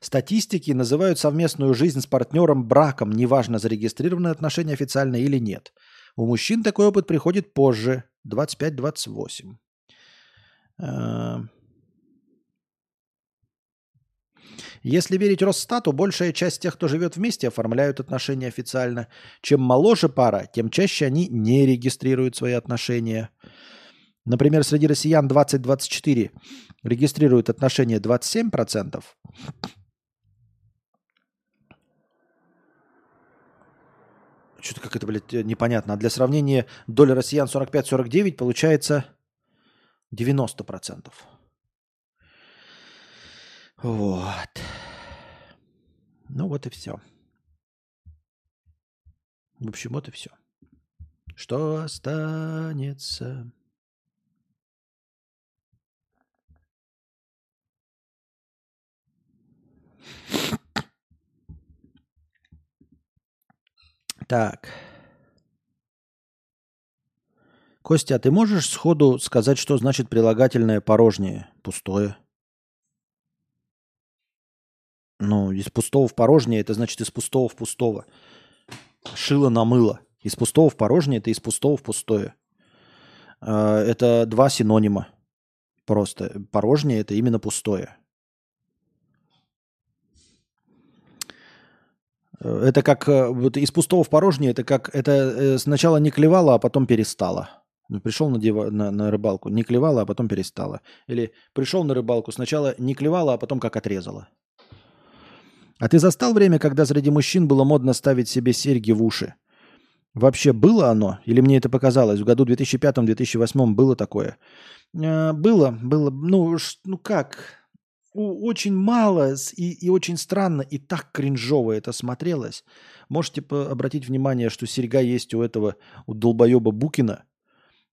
Статистики называют совместную жизнь с партнером браком, неважно, зарегистрированы отношения официально или нет. У мужчин такой опыт приходит позже, 25-28. Если верить Росстату, большая часть тех, кто живет вместе, оформляют отношения официально. Чем моложе пара, тем чаще они не регистрируют свои отношения. Например, среди россиян 20-24 регистрируют отношения 27%. Что-то как это, блядь, непонятно. А для сравнения, доля россиян 45-49 получается 90%. Вот. Ну вот и все. В общем, вот и все. Что останется? Так. Костя, а ты можешь сходу сказать, что значит прилагательное порожнее? Пустое. Ну, из пустого в порожнее, это значит из пустого в пустого. Шило на мыло. Из пустого в порожнее, это из пустого в пустое. А, это два синонима. Просто порожнее это именно пустое. Это как э, вот из пустого в порожнее, это как это э, сначала не клевало, а потом перестало. Ну, пришел на, дива, на, на рыбалку, не клевало, а потом перестало. Или пришел на рыбалку, сначала не клевало, а потом как отрезало. А ты застал время, когда среди мужчин было модно ставить себе серьги в уши? Вообще было оно? Или мне это показалось? В году 2005-2008 было такое? Э, было, было. Ну, ну как? Очень мало и, и очень странно, и так кринжово это смотрелось. Можете обратить внимание, что серьга есть у этого, у долбоеба Букина.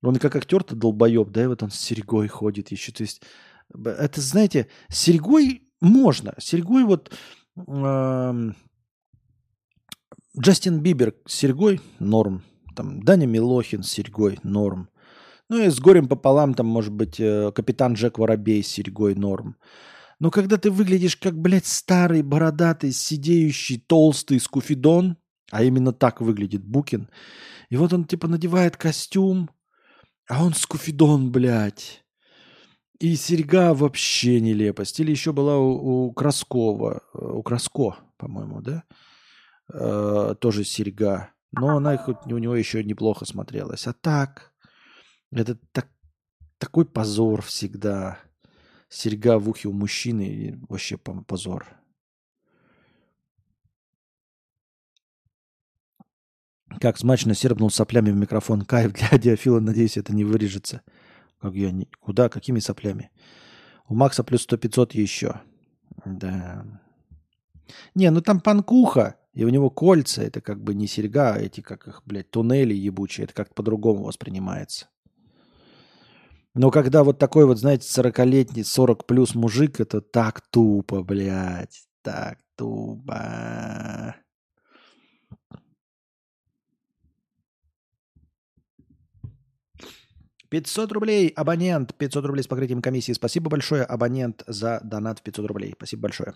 Он как актер-то долбоеб, да, и вот он с серьгой ходит еще. То есть, это, знаете, с серьгой можно. С серьгой вот Джастин Бибер с серьгой – норм. Там Даня Милохин с серьгой – норм. Ну и с горем пополам там может быть э, капитан Джек Воробей с серьгой – норм. Но когда ты выглядишь как, блядь, старый, бородатый, сидеющий, толстый скуфидон, а именно так выглядит Букин, и вот он типа надевает костюм, а он скуфидон, блядь. И серьга вообще нелепость. Или еще была у, у Краскова, у Краско, по-моему, да? Э, тоже серьга. Но она хоть у него еще неплохо смотрелась. А так, это так, такой позор всегда. Серьга в ухе у мужчины вообще позор. Как смачно серпнул соплями в микрофон. Кайф для диафила, надеюсь, это не вырежется. Как я не... Куда? Какими соплями? У Макса плюс 100-500 еще. Да. Не, ну там панкуха, и у него кольца, это как бы не серьга, а эти, как их, блядь, туннели ебучие, это как-то по-другому воспринимается. Но когда вот такой вот, знаете, 40-летний, 40 плюс мужик, это так тупо, блядь, так тупо. 500 рублей, абонент, 500 рублей с покрытием комиссии. Спасибо большое, абонент, за донат в 500 рублей. Спасибо большое.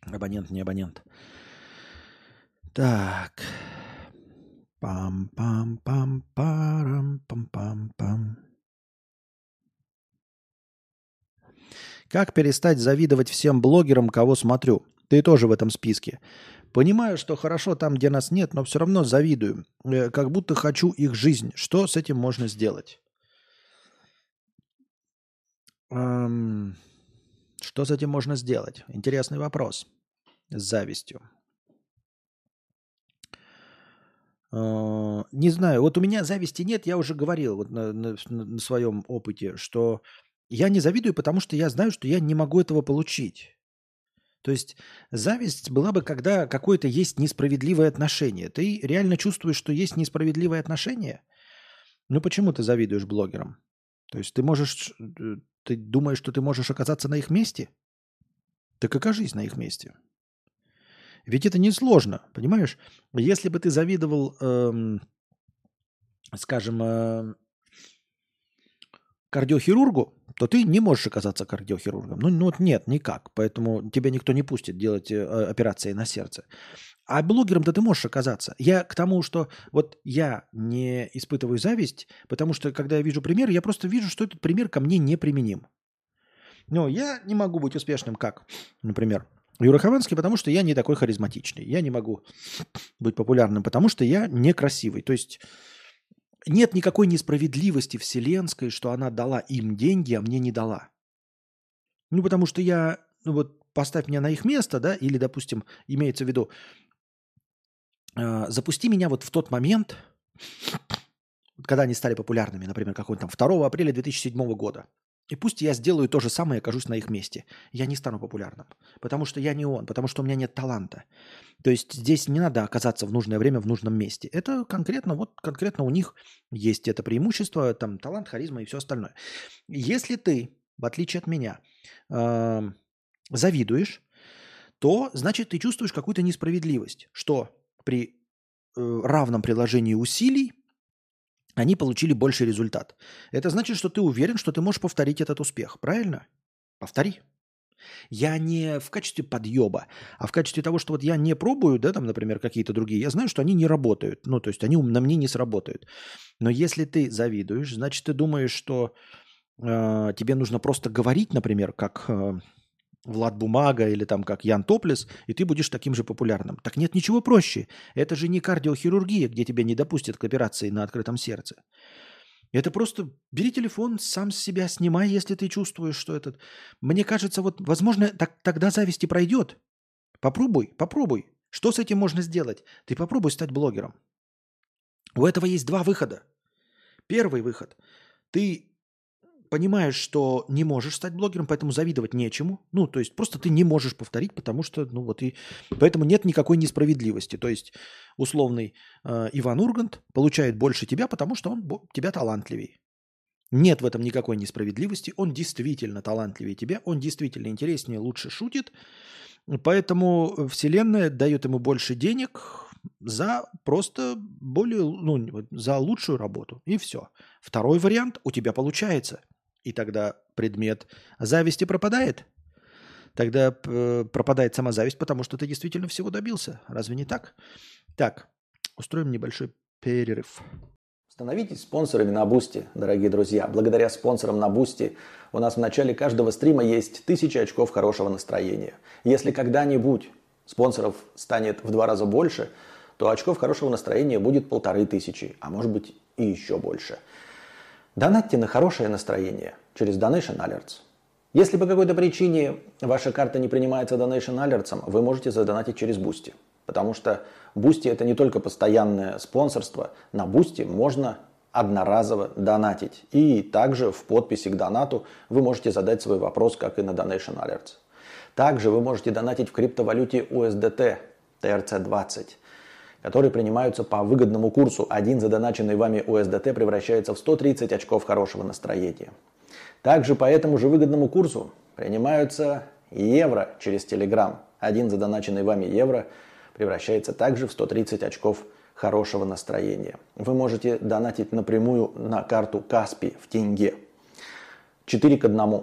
Абонент, не абонент. Так. Пам-пам-пам-парам-пам-пам-пам. Как перестать завидовать всем блогерам, кого смотрю? Ты тоже в этом списке. Понимаю, что хорошо там, где нас нет, но все равно завидую. Э, как будто хочу их жизнь. Что с этим можно сделать? Что с этим можно сделать? Интересный вопрос. С завистью. Э, не знаю, вот у меня зависти нет, я уже говорил вот на, на, на своем опыте, что я не завидую, потому что я знаю, что я не могу этого получить. То есть зависть была бы, когда какое-то есть несправедливое отношение. Ты реально чувствуешь, что есть несправедливое отношение? Ну почему ты завидуешь блогерам? То есть ты можешь, э, ты думаешь, что ты можешь оказаться на их месте? Так окажись на их месте. Ведь это несложно, понимаешь? Если бы ты завидовал, эм, скажем, э, кардиохирургу, то ты не можешь оказаться кардиохирургом. Ну, ну вот нет, никак. Поэтому тебя никто не пустит делать э, операции на сердце. А блогером-то ты можешь оказаться. Я к тому, что вот я не испытываю зависть, потому что когда я вижу пример, я просто вижу, что этот пример ко мне неприменим. Но я не могу быть успешным, как, например, Юра Хованский, потому что я не такой харизматичный. Я не могу быть популярным, потому что я некрасивый. То есть нет никакой несправедливости вселенской, что она дала им деньги, а мне не дала. Ну, потому что я, ну вот, поставь меня на их место, да, или, допустим, имеется в виду, э, запусти меня вот в тот момент, когда они стали популярными, например, какой-то там 2 апреля 2007 года. И пусть я сделаю то же самое и окажусь на их месте. Я не стану популярным, потому что я не он, потому что у меня нет таланта. То есть здесь не надо оказаться в нужное время в нужном месте. Это конкретно, вот конкретно у них есть это преимущество, там талант, харизма и все остальное. Если ты, в отличие от меня, э, завидуешь, то значит ты чувствуешь какую-то несправедливость, что при э, равном приложении усилий они получили больший результат. Это значит, что ты уверен, что ты можешь повторить этот успех. Правильно? Повтори. Я не в качестве подъеба, а в качестве того, что вот я не пробую, да, там, например, какие-то другие, я знаю, что они не работают. Ну, то есть они на мне не сработают. Но если ты завидуешь, значит, ты думаешь, что э, тебе нужно просто говорить, например, как э, Влад Бумага или там как Ян Топлес, и ты будешь таким же популярным. Так нет ничего проще. Это же не кардиохирургия, где тебя не допустят к операции на открытом сердце. Это просто бери телефон, сам с себя снимай, если ты чувствуешь, что этот... Мне кажется, вот, возможно, так, тогда зависти пройдет. Попробуй, попробуй. Что с этим можно сделать? Ты попробуй стать блогером. У этого есть два выхода. Первый выход. Ты понимаешь, что не можешь стать блогером, поэтому завидовать нечему. Ну, то есть просто ты не можешь повторить, потому что, ну вот и... Поэтому нет никакой несправедливости. То есть условный э, Иван Ургант получает больше тебя, потому что он тебя талантливее. Нет в этом никакой несправедливости. Он действительно талантливее тебя, он действительно интереснее, лучше шутит. Поэтому Вселенная дает ему больше денег за просто более, ну, за лучшую работу. И все. Второй вариант у тебя получается – и тогда предмет зависти пропадает. Тогда э, пропадает сама зависть, потому что ты действительно всего добился. Разве не так? Так, устроим небольшой перерыв. Становитесь спонсорами на Бусти, дорогие друзья. Благодаря спонсорам на Бусти у нас в начале каждого стрима есть тысячи очков хорошего настроения. Если когда-нибудь спонсоров станет в два раза больше, то очков хорошего настроения будет полторы тысячи, а может быть и еще больше – Донатьте на хорошее настроение через Donation Alerts. Если по какой-то причине ваша карта не принимается Donation Alerts, вы можете задонатить через Boosty. Потому что Boosty это не только постоянное спонсорство. На Boosty можно одноразово донатить. И также в подписи к донату вы можете задать свой вопрос, как и на Donation Alerts. Также вы можете донатить в криптовалюте USDT TRC20 которые принимаются по выгодному курсу. Один задоначенный вами USDT превращается в 130 очков хорошего настроения. Также по этому же выгодному курсу принимаются евро через Telegram. Один задоначенный вами евро превращается также в 130 очков хорошего настроения. Вы можете донатить напрямую на карту Каспи в тенге. 4 к 1.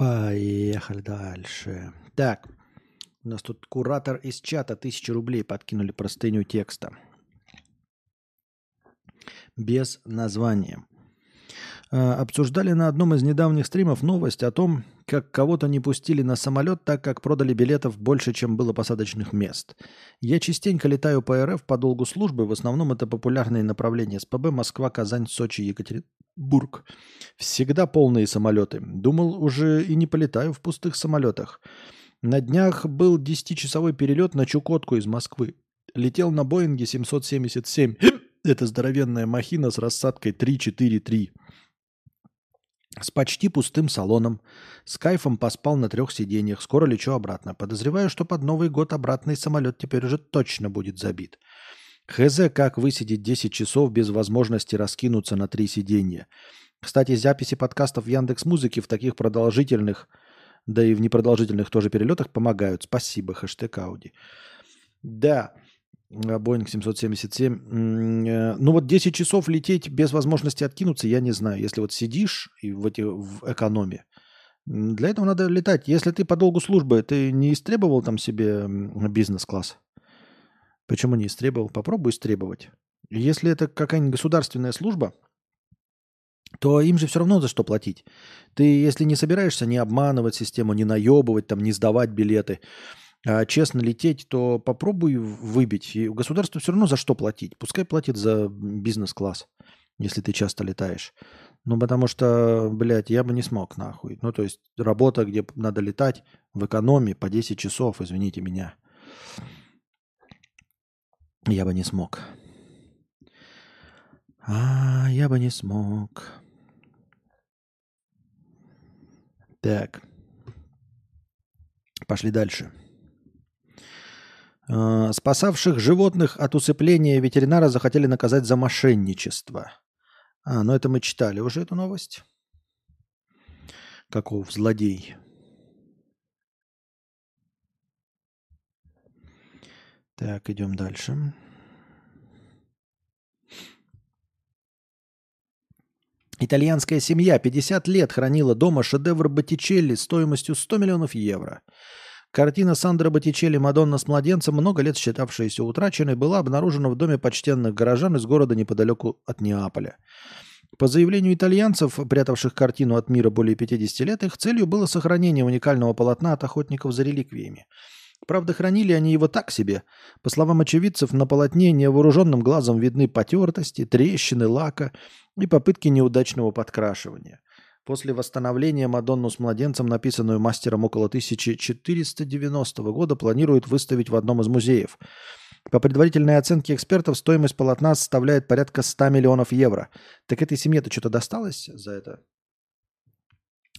Поехали дальше. Так, у нас тут куратор из чата тысячу рублей подкинули простыню текста. Без названия. А, обсуждали на одном из недавних стримов новость о том, как кого-то не пустили на самолет, так как продали билетов больше, чем было посадочных мест. Я частенько летаю по РФ по долгу службы, в основном это популярные направления СПБ, Москва, Казань, Сочи, Екатеринбург. Всегда полные самолеты. Думал, уже и не полетаю в пустых самолетах. На днях был 10-часовой перелет на Чукотку из Москвы. Летел на Боинге 777. Это здоровенная махина с рассадкой 3-4-3. С почти пустым салоном. С кайфом поспал на трех сиденьях. Скоро лечу обратно. Подозреваю, что под Новый год обратный самолет теперь уже точно будет забит. Хз, как высидеть 10 часов без возможности раскинуться на три сиденья. Кстати, записи подкастов в Яндекс Музыке в таких продолжительных, да и в непродолжительных тоже перелетах помогают. Спасибо, хэштег Ауди. Да, Боинг 777. Э, ну вот 10 часов лететь без возможности откинуться, я не знаю. Если вот сидишь и в, эти, в экономе, для этого надо летать. Если ты по долгу службы, ты не истребовал там себе бизнес-класс? Почему не истребовал? Попробуй истребовать. Если это какая-нибудь государственная служба, то им же все равно за что платить. Ты, если не собираешься не обманывать систему, не наебывать, там, не сдавать билеты, честно лететь, то попробуй выбить. И государству все равно за что платить. Пускай платит за бизнес-класс, если ты часто летаешь. Ну, потому что, блядь, я бы не смог нахуй. Ну, то есть работа, где надо летать в экономии по 10 часов, извините меня. Я бы не смог. А, я бы не смог. Так. Пошли дальше. Э, спасавших животных от усыпления ветеринара захотели наказать за мошенничество. А, ну это мы читали уже эту новость. Каков злодей. Так, идем дальше. Итальянская семья 50 лет хранила дома шедевр Боттичелли стоимостью 100 миллионов евро – Картина Сандро Боттичелли «Мадонна с младенцем», много лет считавшаяся утраченной, была обнаружена в доме почтенных горожан из города неподалеку от Неаполя. По заявлению итальянцев, прятавших картину от мира более 50 лет, их целью было сохранение уникального полотна от охотников за реликвиями. Правда, хранили они его так себе. По словам очевидцев, на полотне невооруженным глазом видны потертости, трещины лака и попытки неудачного подкрашивания – После восстановления Мадонну с младенцем, написанную мастером около 1490 года, планируют выставить в одном из музеев. По предварительной оценке экспертов, стоимость полотна составляет порядка 100 миллионов евро. Так этой семье-то что-то досталось за это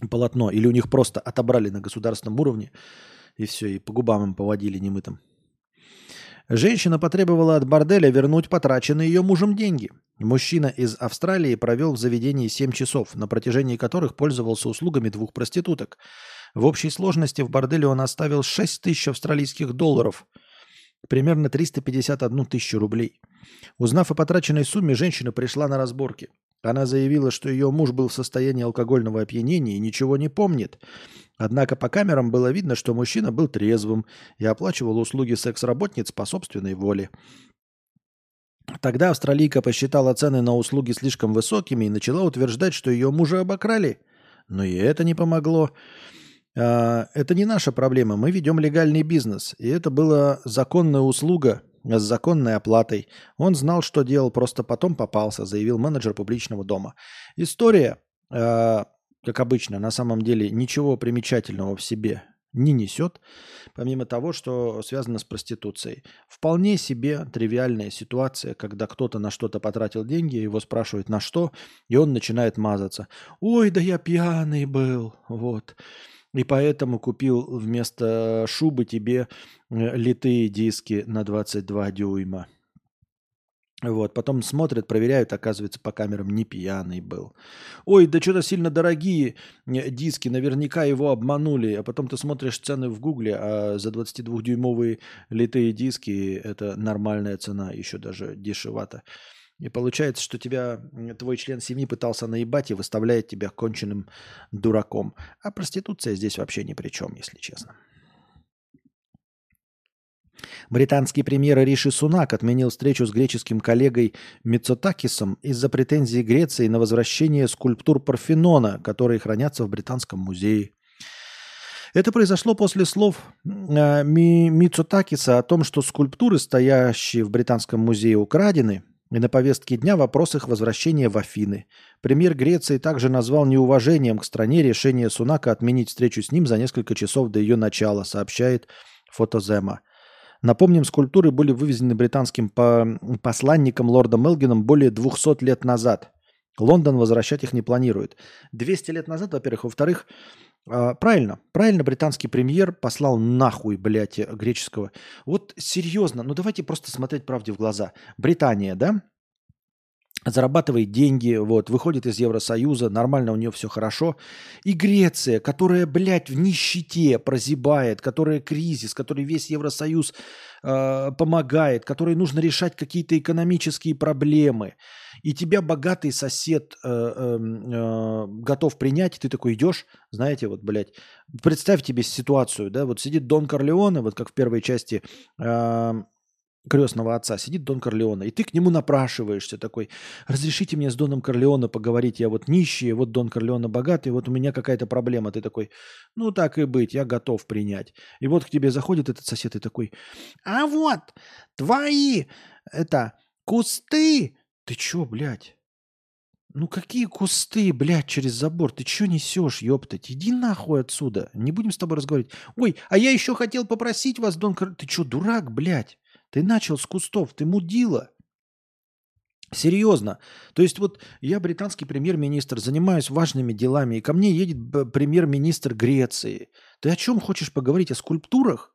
полотно? Или у них просто отобрали на государственном уровне и все, и по губам им поводили немытым? Женщина потребовала от борделя вернуть потраченные ее мужем деньги. Мужчина из Австралии провел в заведении 7 часов, на протяжении которых пользовался услугами двух проституток. В общей сложности в борделе он оставил 6 тысяч австралийских долларов, примерно 351 тысячу рублей. Узнав о потраченной сумме, женщина пришла на разборки. Она заявила, что ее муж был в состоянии алкогольного опьянения и ничего не помнит. Однако по камерам было видно, что мужчина был трезвым и оплачивал услуги секс-работниц по собственной воле. Тогда австралийка посчитала цены на услуги слишком высокими и начала утверждать, что ее мужа обокрали. Но и это не помогло. А, это не наша проблема. Мы ведем легальный бизнес. И это была законная услуга с законной оплатой. Он знал, что делал, просто потом попался, заявил менеджер публичного дома. История, а, как обычно, на самом деле ничего примечательного в себе не несет, помимо того, что связано с проституцией. Вполне себе тривиальная ситуация, когда кто-то на что-то потратил деньги, его спрашивают на что, и он начинает мазаться. «Ой, да я пьяный был!» Вот. И поэтому купил вместо шубы тебе э, литые диски на 22 дюйма. Вот, потом смотрят, проверяют, оказывается, по камерам не пьяный был. Ой, да что-то сильно дорогие э, диски, наверняка его обманули. А потом ты смотришь цены в Гугле, а за 22-дюймовые литые диски это нормальная цена, еще даже дешевато. И получается, что тебя твой член семьи пытался наебать и выставляет тебя конченным дураком. А проституция здесь вообще ни при чем, если честно. Британский премьер Риши Сунак отменил встречу с греческим коллегой Мицотакисом из-за претензий Греции на возвращение скульптур Парфенона, которые хранятся в Британском музее. Это произошло после слов э, Мицотакиса о том, что скульптуры, стоящие в Британском музее, украдены, и на повестке дня вопрос их возвращения в Афины. Премьер Греции также назвал неуважением к стране решение Сунака отменить встречу с ним за несколько часов до ее начала, сообщает Фотозема. Напомним, скульптуры были вывезены британским посланником лордом Элгином более 200 лет назад. Лондон возвращать их не планирует. 200 лет назад, во-первых. Во-вторых, а, правильно, правильно британский премьер послал нахуй, блядь, греческого. Вот серьезно, ну давайте просто смотреть правде в глаза. Британия, да, зарабатывает деньги, вот, выходит из Евросоюза, нормально у нее все хорошо. И Греция, которая, блядь, в нищете прозябает, которая кризис, который весь Евросоюз э, помогает, которой нужно решать какие-то экономические проблемы. И тебя богатый сосед э, э, э, готов принять, и ты такой идешь, знаете, вот, блядь, представь тебе ситуацию, да, вот сидит Дон Корлеоне, вот как в первой части э, крестного отца, сидит Дон Корлеона, и ты к нему напрашиваешься такой, разрешите мне с Доном Корлеона поговорить, я вот нищий, вот Дон Корлеона богатый, вот у меня какая-то проблема. Ты такой, ну так и быть, я готов принять. И вот к тебе заходит этот сосед и такой, а вот твои, это, кусты. Ты чё, блядь? Ну какие кусты, блядь, через забор? Ты чё несешь, ёптать? Иди нахуй отсюда. Не будем с тобой разговаривать. Ой, а я еще хотел попросить вас, Дон Корлеона. Ты чё, дурак, блядь? Ты начал с кустов, ты мудила. Серьезно. То есть вот я британский премьер-министр, занимаюсь важными делами, и ко мне едет премьер-министр Греции. Ты о чем хочешь поговорить? О скульптурах?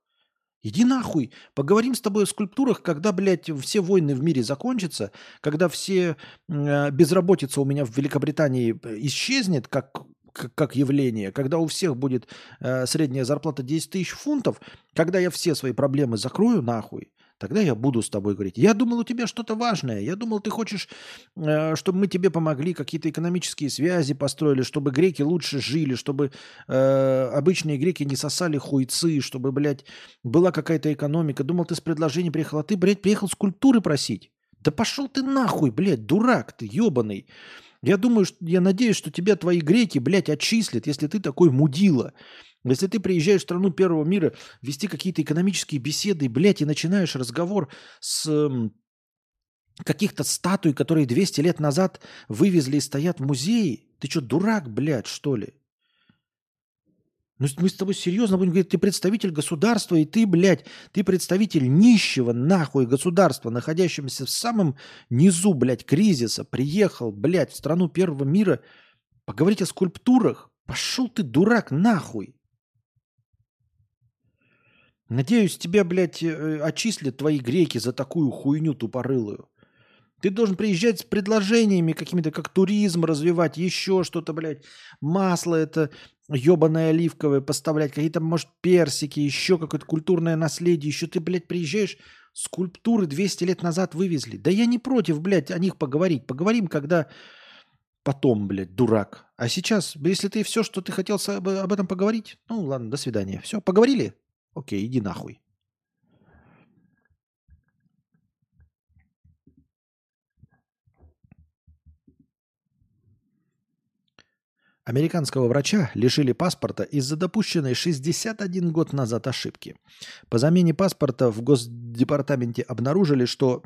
Иди нахуй. Поговорим с тобой о скульптурах, когда, блядь, все войны в мире закончатся, когда все э, безработица у меня в Великобритании исчезнет, как как явление, когда у всех будет э, средняя зарплата 10 тысяч фунтов, когда я все свои проблемы закрою нахуй, Тогда я буду с тобой говорить. Я думал, у тебя что-то важное. Я думал, ты хочешь, э, чтобы мы тебе помогли, какие-то экономические связи построили, чтобы греки лучше жили, чтобы э, обычные греки не сосали хуйцы, чтобы, блядь, была какая-то экономика. Думал, ты с предложением приехал, а ты, блядь, приехал скульптуры просить. Да пошел ты нахуй, блядь, дурак ты, ебаный. Я думаю, что, я надеюсь, что тебя твои греки, блядь, отчислят, если ты такой мудила. Если ты приезжаешь в страну первого мира вести какие-то экономические беседы, блядь, и начинаешь разговор с каких-то статуй, которые 200 лет назад вывезли и стоят в музее, ты что, дурак, блядь, что ли? Ну, мы с тобой серьезно будем говорить, ты представитель государства, и ты, блядь, ты представитель нищего нахуй государства, находящегося в самом низу, блядь, кризиса, приехал, блядь, в страну первого мира поговорить о скульптурах. Пошел ты, дурак, нахуй. Надеюсь, тебя, блядь, э, отчислят твои греки за такую хуйню тупорылую. Ты должен приезжать с предложениями какими-то, как туризм развивать, еще что-то, блядь. Масло это ебаное оливковое поставлять, какие-то, может, персики, еще какое-то культурное наследие. Еще ты, блядь, приезжаешь, скульптуры 200 лет назад вывезли. Да я не против, блядь, о них поговорить. Поговорим, когда потом, блядь, дурак. А сейчас, если ты все, что ты хотел об этом поговорить, ну ладно, до свидания. Все, поговорили? Окей, иди нахуй. Американского врача лишили паспорта из-за допущенной 61 год назад ошибки. По замене паспорта в Госдепартаменте обнаружили, что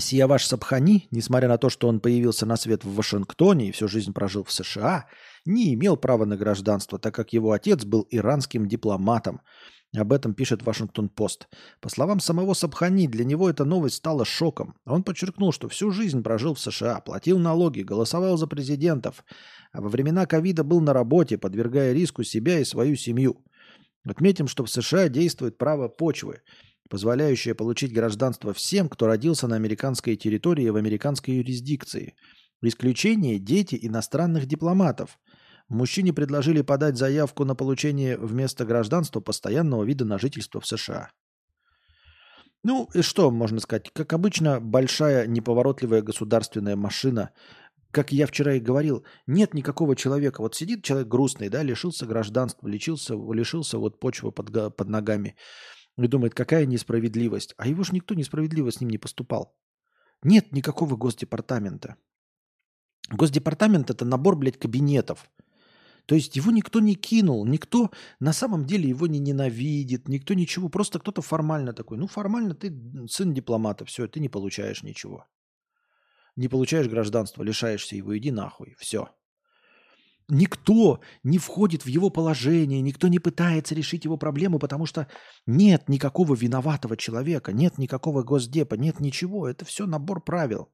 Сияваш Сабхани, несмотря на то, что он появился на свет в Вашингтоне и всю жизнь прожил в США, не имел права на гражданство, так как его отец был иранским дипломатом, об этом пишет Вашингтон-Пост. По словам самого Сабхани, для него эта новость стала шоком. Он подчеркнул, что всю жизнь прожил в США, платил налоги, голосовал за президентов, а во времена ковида был на работе, подвергая риску себя и свою семью. Отметим, что в США действует право почвы, позволяющее получить гражданство всем, кто родился на американской территории в американской юрисдикции. Исключение – дети иностранных дипломатов – Мужчине предложили подать заявку на получение вместо гражданства постоянного вида на жительство в США. Ну, и что можно сказать? Как обычно, большая неповоротливая государственная машина. Как я вчера и говорил, нет никакого человека. Вот сидит человек грустный, да, лишился гражданства, лечился, лишился вот почвы под, под ногами. И думает, какая несправедливость. А его же никто несправедливо с ним не поступал. Нет никакого госдепартамента. Госдепартамент – это набор, блядь, кабинетов – то есть его никто не кинул, никто на самом деле его не ненавидит, никто ничего, просто кто-то формально такой. Ну, формально ты сын дипломата, все, ты не получаешь ничего. Не получаешь гражданство, лишаешься его, иди нахуй, все. Никто не входит в его положение, никто не пытается решить его проблему, потому что нет никакого виноватого человека, нет никакого госдепа, нет ничего. Это все набор правил.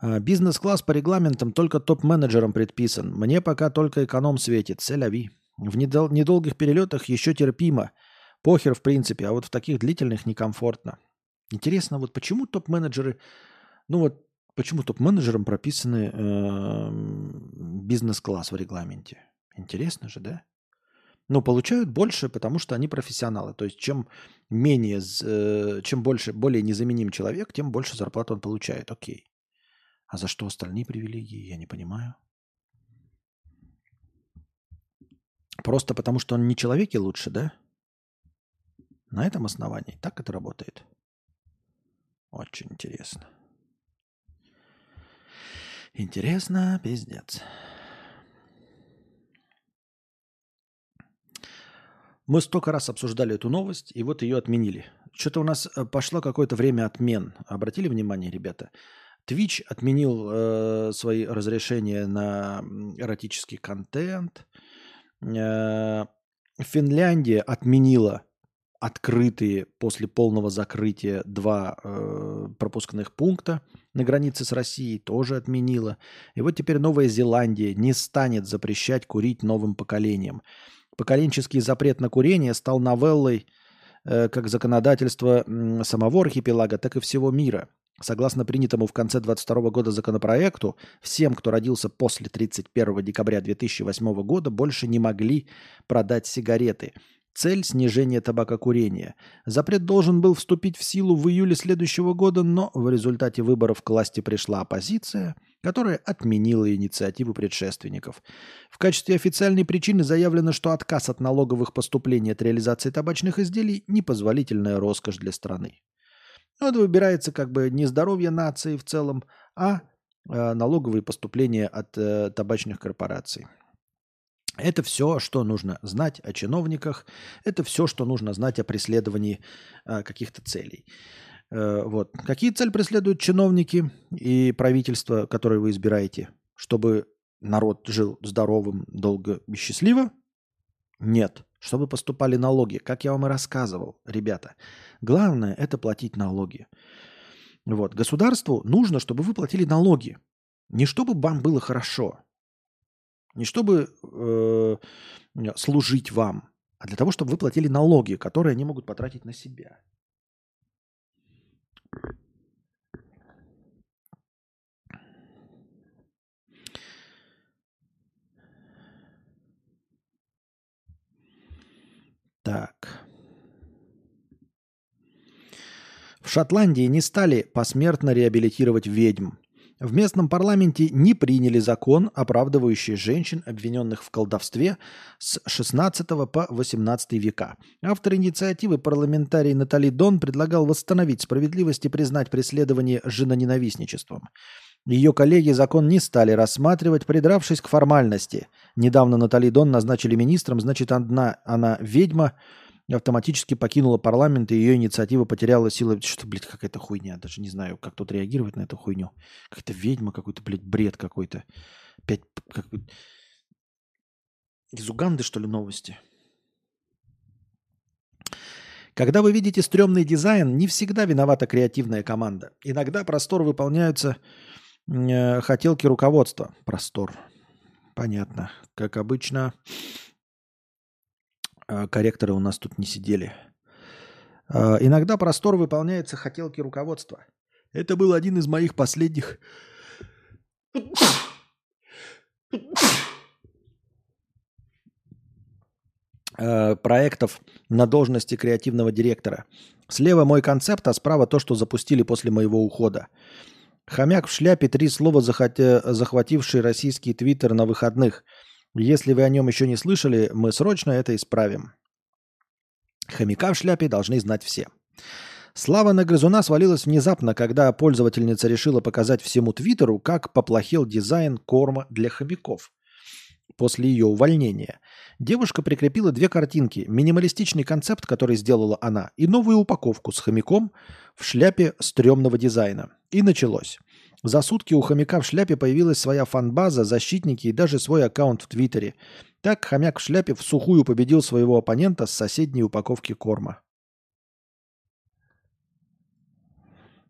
А, бизнес-класс по регламентам только топ-менеджерам предписан. Мне пока только эконом светит. Целяви. В недол- недолгих перелетах еще терпимо. Похер, в принципе, а вот в таких длительных некомфортно. Интересно, вот почему топ-менеджеры... Ну вот почему топ-менеджерам прописаны э, бизнес-класс в регламенте? Интересно же, да? Но получают больше, потому что они профессионалы. То есть чем менее, э, чем больше, более незаменим человек, тем больше зарплату он получает. Окей. А за что остальные привилегии, я не понимаю. Просто потому, что он не человеки лучше, да? На этом основании так это работает. Очень интересно. Интересно, пиздец. Мы столько раз обсуждали эту новость, и вот ее отменили. Что-то у нас э, пошло какое-то время отмен. Обратили внимание, ребята? Twitch отменил э, свои разрешения на эротический контент. Э, Финляндия отменила открытые после полного закрытия два э, пропускных пункта на границе с Россией, тоже отменила. И вот теперь Новая Зеландия не станет запрещать курить новым поколением. Поколенческий запрет на курение стал новеллой э, как законодательства самого архипелага, так и всего мира – Согласно принятому в конце 2022 года законопроекту, всем, кто родился после 31 декабря 2008 года, больше не могли продать сигареты. Цель – снижение табакокурения. Запрет должен был вступить в силу в июле следующего года, но в результате выборов к власти пришла оппозиция, которая отменила инициативу предшественников. В качестве официальной причины заявлено, что отказ от налоговых поступлений от реализации табачных изделий – непозволительная роскошь для страны. Ну, это выбирается как бы не здоровье нации в целом, а э, налоговые поступления от э, табачных корпораций. Это все, что нужно знать о чиновниках, это все, что нужно знать о преследовании э, каких-то целей. Э, вот. Какие цели преследуют чиновники и правительство, которые вы избираете? чтобы народ жил здоровым, долго и счастливо? Нет. Чтобы поступали налоги. Как я вам и рассказывал, ребята. Главное – это платить налоги. Вот. Государству нужно, чтобы вы платили налоги. Не чтобы вам было хорошо. Не чтобы э, служить вам, а для того, чтобы вы платили налоги, которые они могут потратить на себя. Так. В Шотландии не стали посмертно реабилитировать ведьм. В местном парламенте не приняли закон, оправдывающий женщин, обвиненных в колдовстве с 16 по 18 века. Автор инициативы парламентарий Натали Дон предлагал восстановить справедливость и признать преследование женоненавистничеством. Ее коллеги закон не стали рассматривать, придравшись к формальности. Недавно Натали Дон назначили министром, значит, одна она ведьма, автоматически покинула парламент, и ее инициатива потеряла силы. Что, блядь, какая-то хуйня. Даже не знаю, как тут реагировать на эту хуйню. Какая-то ведьма, какой-то, блядь, бред какой-то. Опять как... Из Уганды, что ли, новости? Когда вы видите стрёмный дизайн, не всегда виновата креативная команда. Иногда простор выполняются Э, хотелки руководства. Простор. Понятно. Как обычно, корректоры у нас тут не сидели. Э, иногда простор выполняется хотелки руководства. Это был один из моих последних проектов на должности креативного директора. Слева мой концепт, а справа то, что запустили после моего ухода. Хомяк в шляпе – три слова, захватившие российский твиттер на выходных. Если вы о нем еще не слышали, мы срочно это исправим. Хомяка в шляпе должны знать все. Слава на грызуна свалилась внезапно, когда пользовательница решила показать всему Твиттеру, как поплохел дизайн корма для хомяков после ее увольнения. Девушка прикрепила две картинки. Минималистичный концепт, который сделала она, и новую упаковку с хомяком в шляпе стрёмного дизайна. И началось. За сутки у хомяка в шляпе появилась своя фанбаза, защитники и даже свой аккаунт в Твиттере. Так хомяк в шляпе в сухую победил своего оппонента с соседней упаковки корма.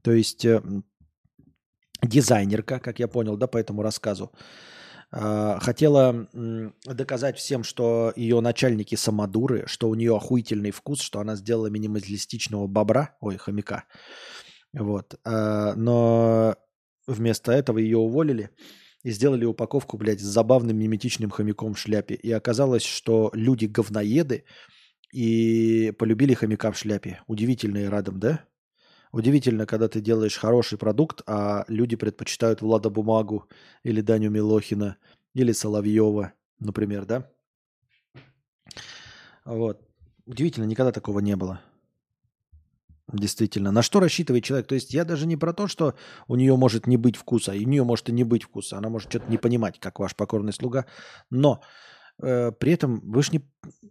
То есть э, дизайнерка, как я понял, да, по этому рассказу, э, хотела э, доказать всем, что ее начальники самодуры, что у нее охуительный вкус, что она сделала минималистичного бобра, ой, хомяка. Вот. А, но вместо этого ее уволили и сделали упаковку, блядь, с забавным миметичным хомяком в шляпе. И оказалось, что люди говноеды и полюбили хомяка в шляпе. Удивительно и радом, да? Удивительно, когда ты делаешь хороший продукт, а люди предпочитают Влада Бумагу или Даню Милохина или Соловьева, например, да? Вот. Удивительно, никогда такого не было. Действительно. На что рассчитывает человек? То есть я даже не про то, что у нее может не быть вкуса, и у нее может и не быть вкуса. Она может что-то не понимать, как ваш покорный слуга. Но э, при этом вы же не...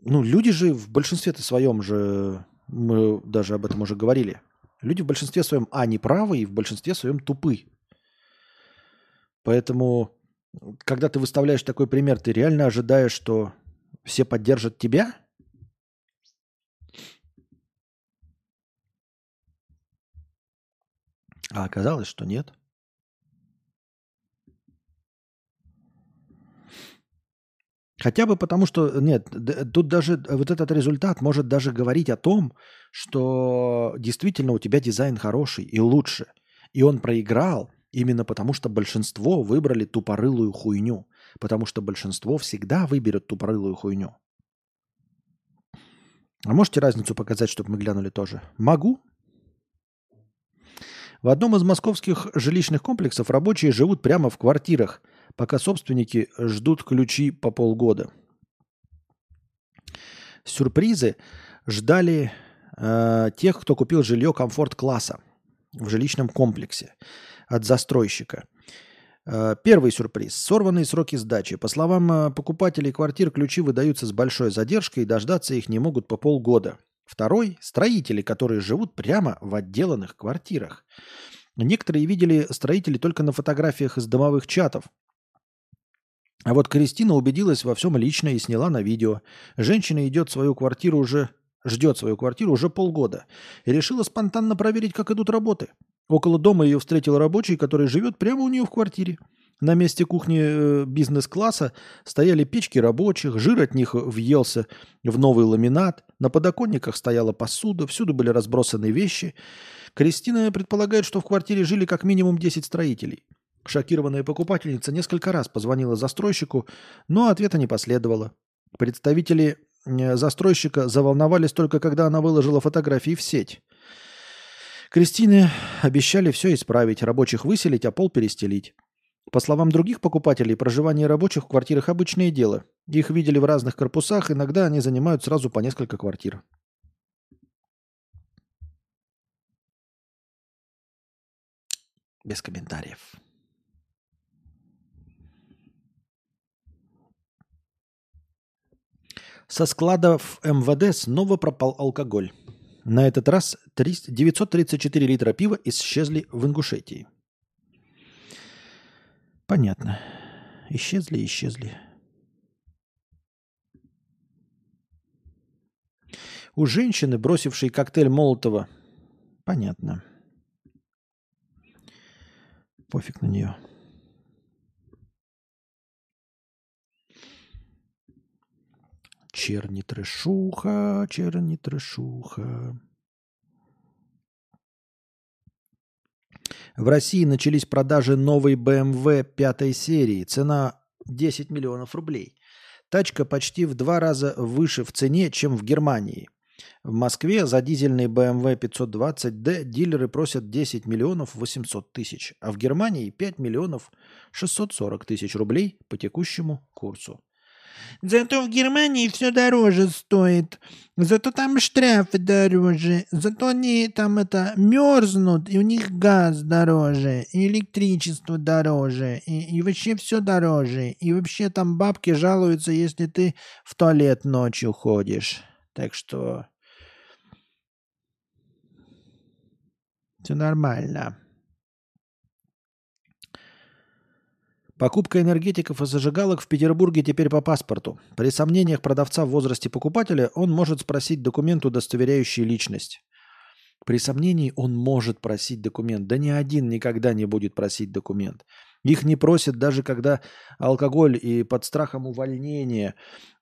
Ну, люди же в большинстве-то своем же... Мы даже об этом уже говорили. Люди в большинстве своем, а, не правы, и в большинстве своем тупы. Поэтому, когда ты выставляешь такой пример, ты реально ожидаешь, что все поддержат тебя – А оказалось, что нет. Хотя бы потому, что нет, тут даже вот этот результат может даже говорить о том, что действительно у тебя дизайн хороший и лучше. И он проиграл именно потому, что большинство выбрали тупорылую хуйню. Потому что большинство всегда выберет тупорылую хуйню. А можете разницу показать, чтобы мы глянули тоже? Могу. В одном из московских жилищных комплексов рабочие живут прямо в квартирах, пока собственники ждут ключи по полгода. Сюрпризы ждали э, тех, кто купил жилье комфорт-класса в жилищном комплексе от застройщика. Э, первый сюрприз. Сорванные сроки сдачи. По словам э, покупателей квартир, ключи выдаются с большой задержкой и дождаться их не могут по полгода. Второй – строители, которые живут прямо в отделанных квартирах. Некоторые видели строителей только на фотографиях из домовых чатов, А вот Кристина убедилась во всем лично и сняла на видео. Женщина идет в свою квартиру уже, ждет свою квартиру уже полгода. И решила спонтанно проверить, как идут работы. Около дома ее встретил рабочий, который живет прямо у нее в квартире. На месте кухни э, бизнес-класса стояли печки рабочих, жир от них въелся в новый ламинат, на подоконниках стояла посуда, всюду были разбросаны вещи. Кристина предполагает, что в квартире жили как минимум 10 строителей. Шокированная покупательница несколько раз позвонила застройщику, но ответа не последовало. Представители э, застройщика заволновались только когда она выложила фотографии в сеть. Кристине обещали все исправить, рабочих выселить, а пол перестелить. По словам других покупателей, проживание рабочих в квартирах – обычное дело. Их видели в разных корпусах, иногда они занимают сразу по несколько квартир. Без комментариев. Со складов МВД снова пропал алкоголь. На этот раз 934 литра пива исчезли в Ингушетии. Понятно. Исчезли, исчезли. У женщины, бросившей коктейль Молотова, понятно. Пофиг на нее. Черни трешуха, черни трешуха. В России начались продажи новой BMW пятой серии. Цена 10 миллионов рублей. Тачка почти в два раза выше в цене, чем в Германии. В Москве за дизельный BMW 520D дилеры просят 10 миллионов 800 тысяч, а в Германии 5 миллионов 640 тысяч рублей по текущему курсу. Зато в Германии все дороже стоит. Зато там штрафы дороже. Зато они там это мерзнут, и у них газ дороже, и электричество дороже, и, и вообще все дороже. И вообще там бабки жалуются, если ты в туалет ночью ходишь. Так что все нормально. Покупка энергетиков и зажигалок в Петербурге теперь по паспорту. При сомнениях продавца в возрасте покупателя он может спросить документ, удостоверяющий личность. При сомнении он может просить документ. Да ни один никогда не будет просить документ. Их не просят даже когда алкоголь и под страхом увольнения,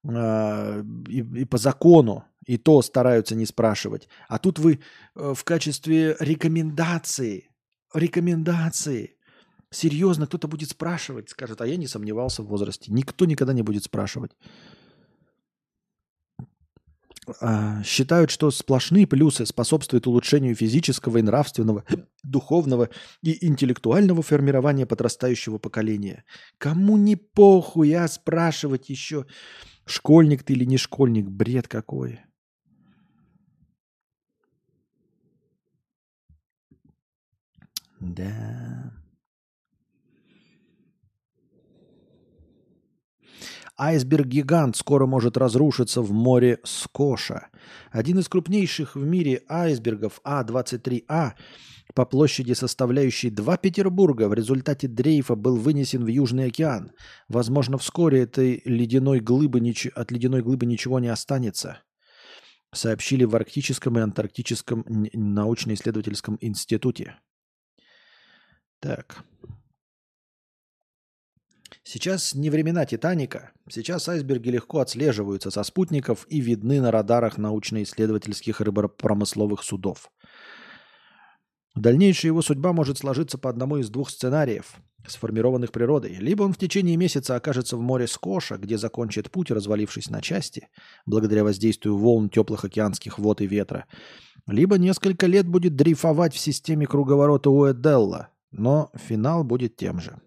э, и, и по закону, и то стараются не спрашивать. А тут вы э, в качестве рекомендации, рекомендации Серьезно, кто-то будет спрашивать, скажет, а я не сомневался в возрасте. Никто никогда не будет спрашивать. А, считают, что сплошные плюсы способствуют улучшению физического и нравственного, духовного и интеллектуального формирования подрастающего поколения. Кому не похуй, а спрашивать еще, школьник ты или не школьник, бред какой. Да. Айсберг-гигант скоро может разрушиться в море Скоша. Один из крупнейших в мире айсбергов А-23А по площади, составляющей два Петербурга, в результате дрейфа был вынесен в Южный океан. Возможно, вскоре этой ледяной глыбы от ледяной глыбы ничего не останется, сообщили в Арктическом и Антарктическом научно-исследовательском институте. Так. Сейчас не времена Титаника. Сейчас айсберги легко отслеживаются со спутников и видны на радарах научно-исследовательских рыбопромысловых судов. Дальнейшая его судьба может сложиться по одному из двух сценариев, сформированных природой. Либо он в течение месяца окажется в море Скоша, где закончит путь, развалившись на части, благодаря воздействию волн теплых океанских вод и ветра. Либо несколько лет будет дрейфовать в системе круговорота Уэделла, но финал будет тем же.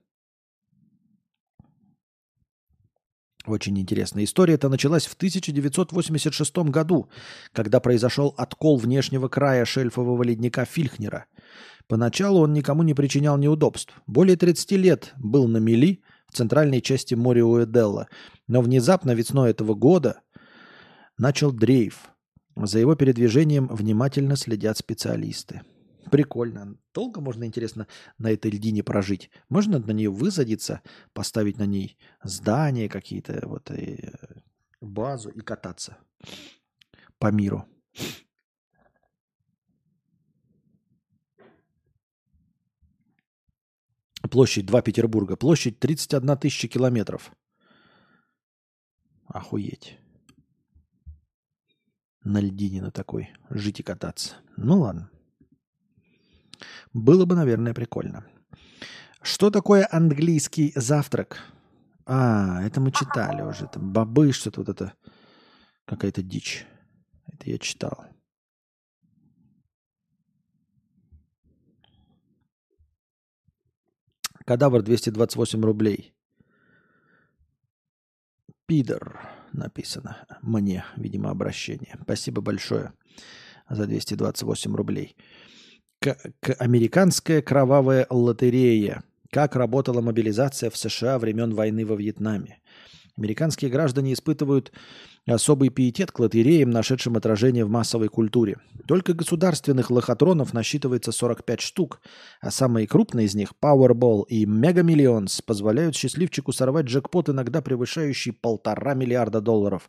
Очень интересная история. Это началась в 1986 году, когда произошел откол внешнего края шельфового ледника Фильхнера. Поначалу он никому не причинял неудобств. Более 30 лет был на мели в центральной части моря Уэделла. Но внезапно весной этого года начал дрейф. За его передвижением внимательно следят специалисты. Прикольно. Долго можно, интересно, на этой льдине прожить? Можно на нее высадиться, поставить на ней здания какие-то, вот, и э, базу и кататься по миру. Площадь 2 Петербурга. Площадь 31 тысяча километров. Охуеть. На льдине на такой жить и кататься. Ну ладно. Было бы, наверное, прикольно. Что такое английский завтрак? А, это мы читали уже. Это бобы, что-то вот это. Какая-то дичь. Это я читал. Кадавр 228 рублей. Пидор написано. Мне, видимо, обращение. Спасибо большое за 228 рублей. Американская кровавая лотерея. Как работала мобилизация в США времен войны во Вьетнаме. Американские граждане испытывают особый пиетет к лотереям, нашедшим отражение в массовой культуре. Только государственных лохотронов насчитывается 45 штук, а самые крупные из них, Powerball и Mega Millions, позволяют счастливчику сорвать джекпот, иногда превышающий полтора миллиарда долларов.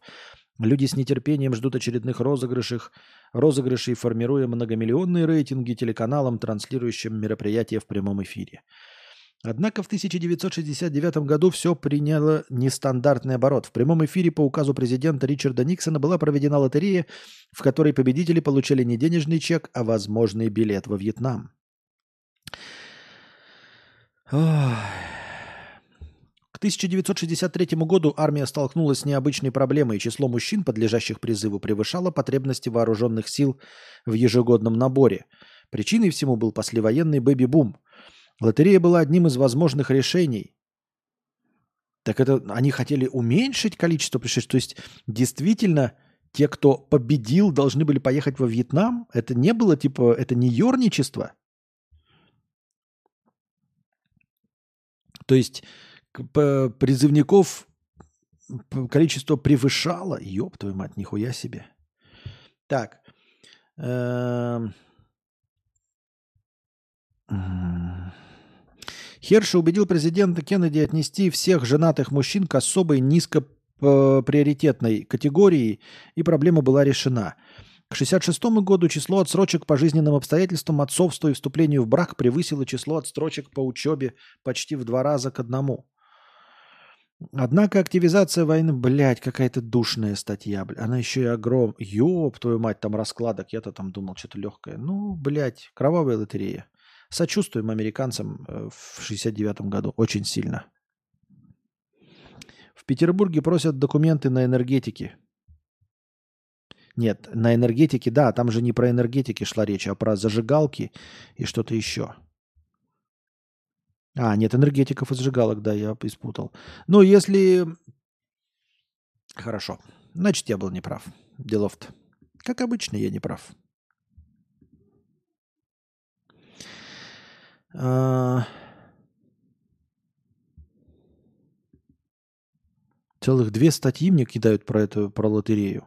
Люди с нетерпением ждут очередных розыгрышей, розыгрышей, формируя многомиллионные рейтинги телеканалам, транслирующим мероприятия в прямом эфире. Однако в 1969 году все приняло нестандартный оборот. В прямом эфире по указу президента Ричарда Никсона была проведена лотерея, в которой победители получали не денежный чек, а возможный билет во Вьетнам. Ох. К 1963 году армия столкнулась с необычной проблемой, число мужчин, подлежащих призыву, превышало потребности вооруженных сил в ежегодном наборе. Причиной всему был послевоенный бэби-бум – Лотерея была одним из возможных решений. Так это они хотели уменьшить количество пришедших. То есть действительно те, кто победил, должны были поехать во Вьетнам? Это не было типа, это не ерничество? То есть призывников количество превышало. Ёб твою мать, нихуя себе. Так. Эм... Херши убедил президента Кеннеди отнести всех женатых мужчин к особой низкоприоритетной категории, и проблема была решена. К 1966 году число отсрочек по жизненным обстоятельствам, отцовству и вступлению в брак превысило число отсрочек по учебе почти в два раза к одному. Однако активизация войны, блядь, какая-то душная статья, блядь. Она еще и огром. Ёб твою мать, там раскладок. Я-то там думал, что-то легкое. Ну, блядь, кровавая лотерея. Сочувствуем американцам э, в 69 году очень сильно. В Петербурге просят документы на энергетики. Нет, на энергетике, да, там же не про энергетики шла речь, а про зажигалки и что-то еще. А, нет, энергетиков и зажигалок, да, я испутал. Ну, если... Хорошо. Значит, я был неправ. Делов-то. Как обычно, я не прав. А... Целых две статьи мне кидают про эту, про лотерею.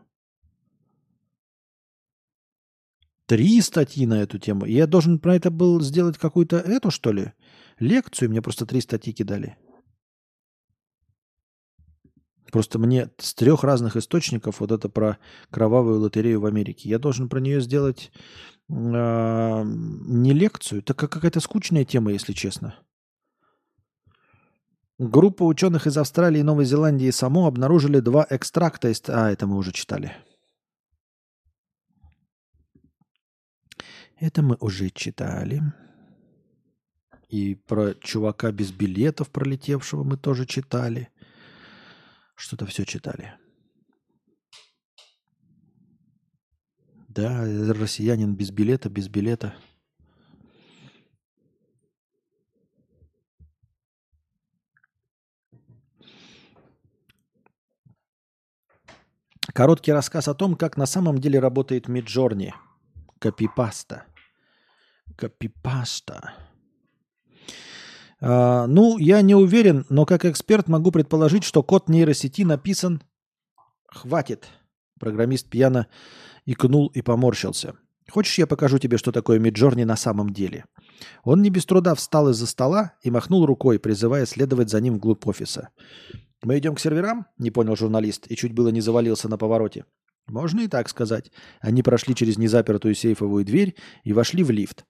Три статьи на эту тему. Я должен про это был сделать какую-то эту, что ли? Лекцию. Мне просто три статьи кидали. Просто мне с трех разных источников вот это про кровавую лотерею в Америке. Я должен про нее сделать э, не лекцию, это какая-то скучная тема, если честно. Группа ученых из Австралии, Новой Зеландии и Само обнаружили два экстракта из... А, это мы уже читали. Это мы уже читали. И про чувака без билетов пролетевшего мы тоже читали. Что-то все читали. Да, россиянин без билета, без билета. Короткий рассказ о том, как на самом деле работает Миджорни. Копипаста. Копипаста. А, ну, я не уверен, но как эксперт могу предположить, что код нейросети написан... Хватит. Программист пьяно икнул и поморщился. Хочешь, я покажу тебе, что такое Миджорни на самом деле? Он не без труда встал из-за стола и махнул рукой, призывая следовать за ним вглубь офиса. «Мы идем к серверам?» – не понял журналист и чуть было не завалился на повороте. Можно и так сказать. Они прошли через незапертую сейфовую дверь и вошли в лифт.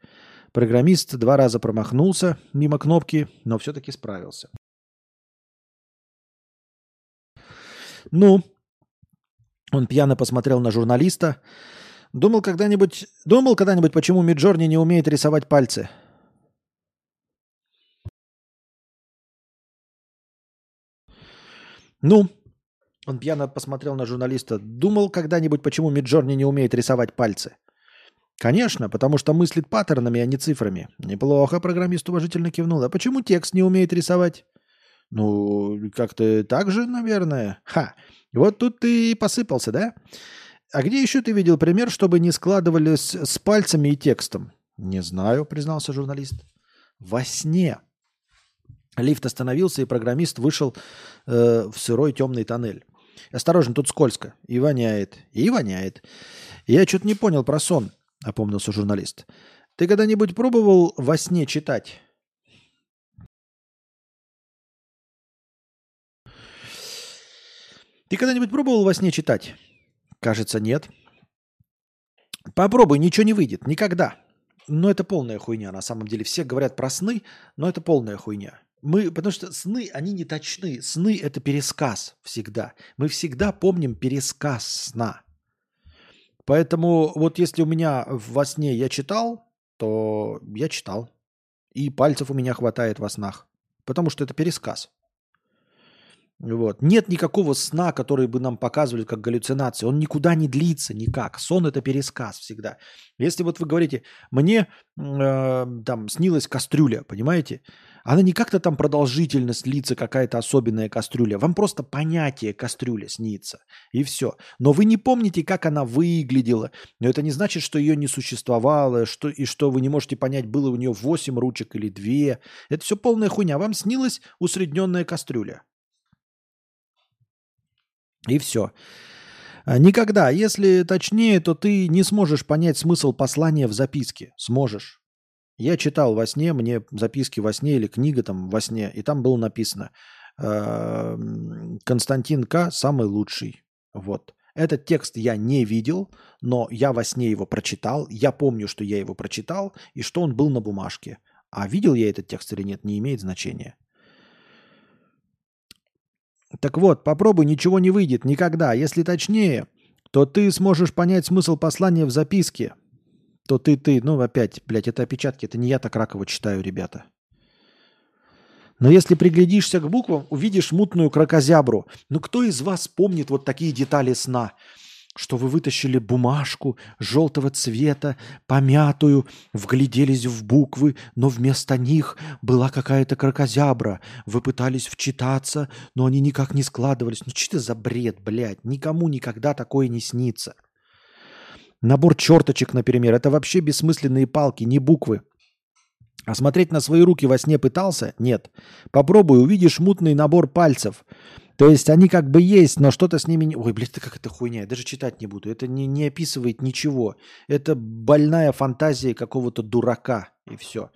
Программист два раза промахнулся мимо кнопки, но все-таки справился. Ну, он пьяно посмотрел на журналиста. Думал когда-нибудь, думал когда-нибудь, почему Миджорни не умеет рисовать пальцы? Ну, он пьяно посмотрел на журналиста. Думал когда-нибудь, почему Миджорни не умеет рисовать пальцы? Конечно, потому что мыслит паттернами, а не цифрами. Неплохо, программист уважительно кивнул. А почему текст не умеет рисовать? Ну, как-то так же, наверное. Ха, вот тут ты и посыпался, да? А где еще ты видел пример, чтобы не складывались с пальцами и текстом? Не знаю, признался журналист. Во сне. Лифт остановился, и программист вышел э, в сырой темный тоннель. Осторожно, тут скользко. И воняет. И воняет. Я что-то не понял про сон, опомнился журналист. Ты когда-нибудь пробовал во сне читать? Ты когда-нибудь пробовал во сне читать? Кажется, нет. Попробуй, ничего не выйдет. Никогда. Но это полная хуйня, на самом деле. Все говорят про сны, но это полная хуйня. Мы, потому что сны, они не точны. Сны – это пересказ всегда. Мы всегда помним пересказ сна. Поэтому вот если у меня во сне я читал, то я читал. И пальцев у меня хватает во снах. Потому что это пересказ. Вот. Нет никакого сна, который бы нам показывали как галлюцинации. Он никуда не длится никак. Сон это пересказ всегда. Если вот вы говорите, мне э, там снилась кастрюля, понимаете? Она не как-то там продолжительно снится, какая-то особенная кастрюля. Вам просто понятие кастрюля снится. И все. Но вы не помните, как она выглядела. Но это не значит, что ее не существовало, что, и что вы не можете понять, было у нее 8 ручек или 2. Это все полная хуйня. Вам снилась усредненная кастрюля. И все. А, никогда. Если точнее, то ты не сможешь понять смысл послания в записке. Сможешь. Я читал во сне, мне записки во сне или книга там во сне, и там было написано Константин К. самый лучший. Вот. Этот текст я не видел, но я во сне его прочитал. Я помню, что я его прочитал и что он был на бумажке. А видел я этот текст или нет, не имеет значения. Так вот, попробуй, ничего не выйдет никогда. Если точнее, то ты сможешь понять смысл послания в записке. То ты, ты, ну опять, блядь, это опечатки, это не я так раково читаю, ребята. Но если приглядишься к буквам, увидишь мутную крокозябру. Ну кто из вас помнит вот такие детали сна? Что вы вытащили бумажку желтого цвета, помятую, вгляделись в буквы, но вместо них была какая-то крокозябра. Вы пытались вчитаться, но они никак не складывались. Ну что это за бред, блядь? Никому никогда такое не снится. Набор черточек, например, это вообще бессмысленные палки, не буквы. А смотреть на свои руки во сне пытался? Нет. Попробуй, увидишь мутный набор пальцев. То есть они как бы есть, но что-то с ними... Не... Ой, блядь, как это хуйня, я даже читать не буду. Это не, не описывает ничего. Это больная фантазия какого-то дурака, и все.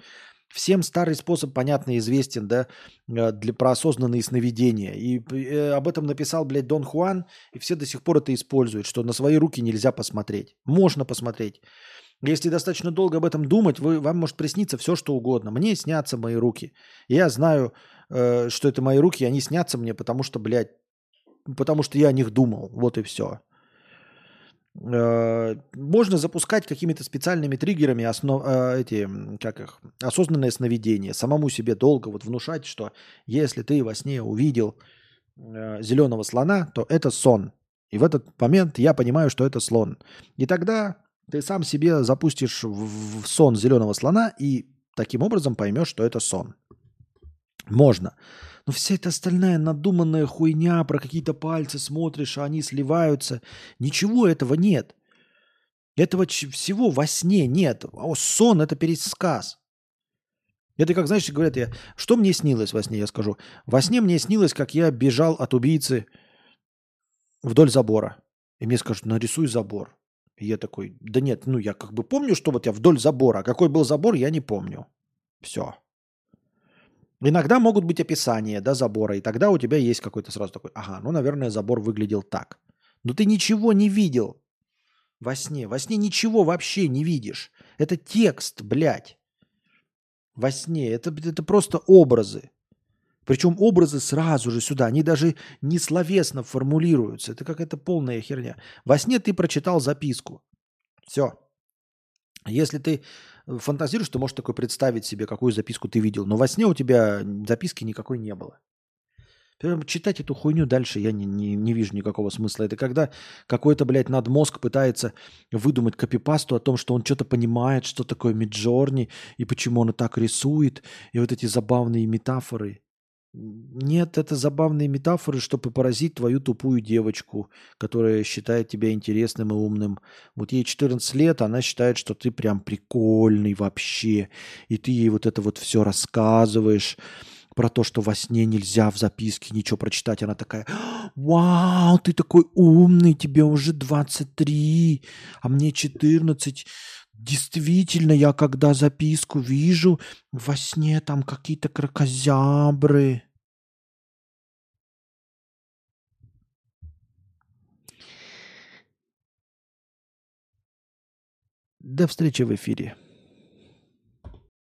Всем старый способ, понятно, известен, да, э, для проосознанные сновидения. И э, об этом написал, блядь, Дон Хуан, и все до сих пор это используют, что на свои руки нельзя посмотреть. Можно посмотреть. Если достаточно долго об этом думать, вы, вам может присниться все, что угодно. Мне снятся мои руки. Я знаю, э, что это мои руки, они снятся мне, потому что, блядь, потому что я о них думал. Вот и все. Э, можно запускать какими-то специальными триггерами основ, э, эти, как их, осознанное сновидение. Самому себе долго вот внушать, что если ты во сне увидел э, зеленого слона, то это сон. И в этот момент я понимаю, что это слон. И тогда ты сам себе запустишь в, сон зеленого слона и таким образом поймешь, что это сон. Можно. Но вся эта остальная надуманная хуйня про какие-то пальцы смотришь, а они сливаются. Ничего этого нет. Этого всего во сне нет. А сон – это пересказ. Это как, знаешь, говорят, я, что мне снилось во сне, я скажу. Во сне мне снилось, как я бежал от убийцы вдоль забора. И мне скажут, нарисуй забор. И я такой, да нет, ну я как бы помню, что вот я вдоль забора. Какой был забор, я не помню. Все. Иногда могут быть описания да, забора, и тогда у тебя есть какой-то сразу такой, ага, ну, наверное, забор выглядел так. Но ты ничего не видел во сне. Во сне ничего вообще не видишь. Это текст, блядь. Во сне. Это, это просто образы. Причем образы сразу же сюда, они даже не словесно формулируются. Это какая-то полная херня. Во сне ты прочитал записку. Все. Если ты фантазируешь, ты можешь такой представить себе, какую записку ты видел. Но во сне у тебя записки никакой не было. Прям читать эту хуйню дальше я не, не, не вижу никакого смысла. Это когда какой-то, блядь, надмозг пытается выдумать копипасту о том, что он что-то понимает, что такое Миджорни, и почему он так рисует, и вот эти забавные метафоры. Нет, это забавные метафоры, чтобы поразить твою тупую девочку, которая считает тебя интересным и умным. Вот ей 14 лет, она считает, что ты прям прикольный вообще. И ты ей вот это вот все рассказываешь про то, что во сне нельзя в записке ничего прочитать. Она такая, вау, ты такой умный, тебе уже 23, а мне 14. Действительно, я когда записку вижу, во сне там какие-то крокозябры. До встречи в эфире.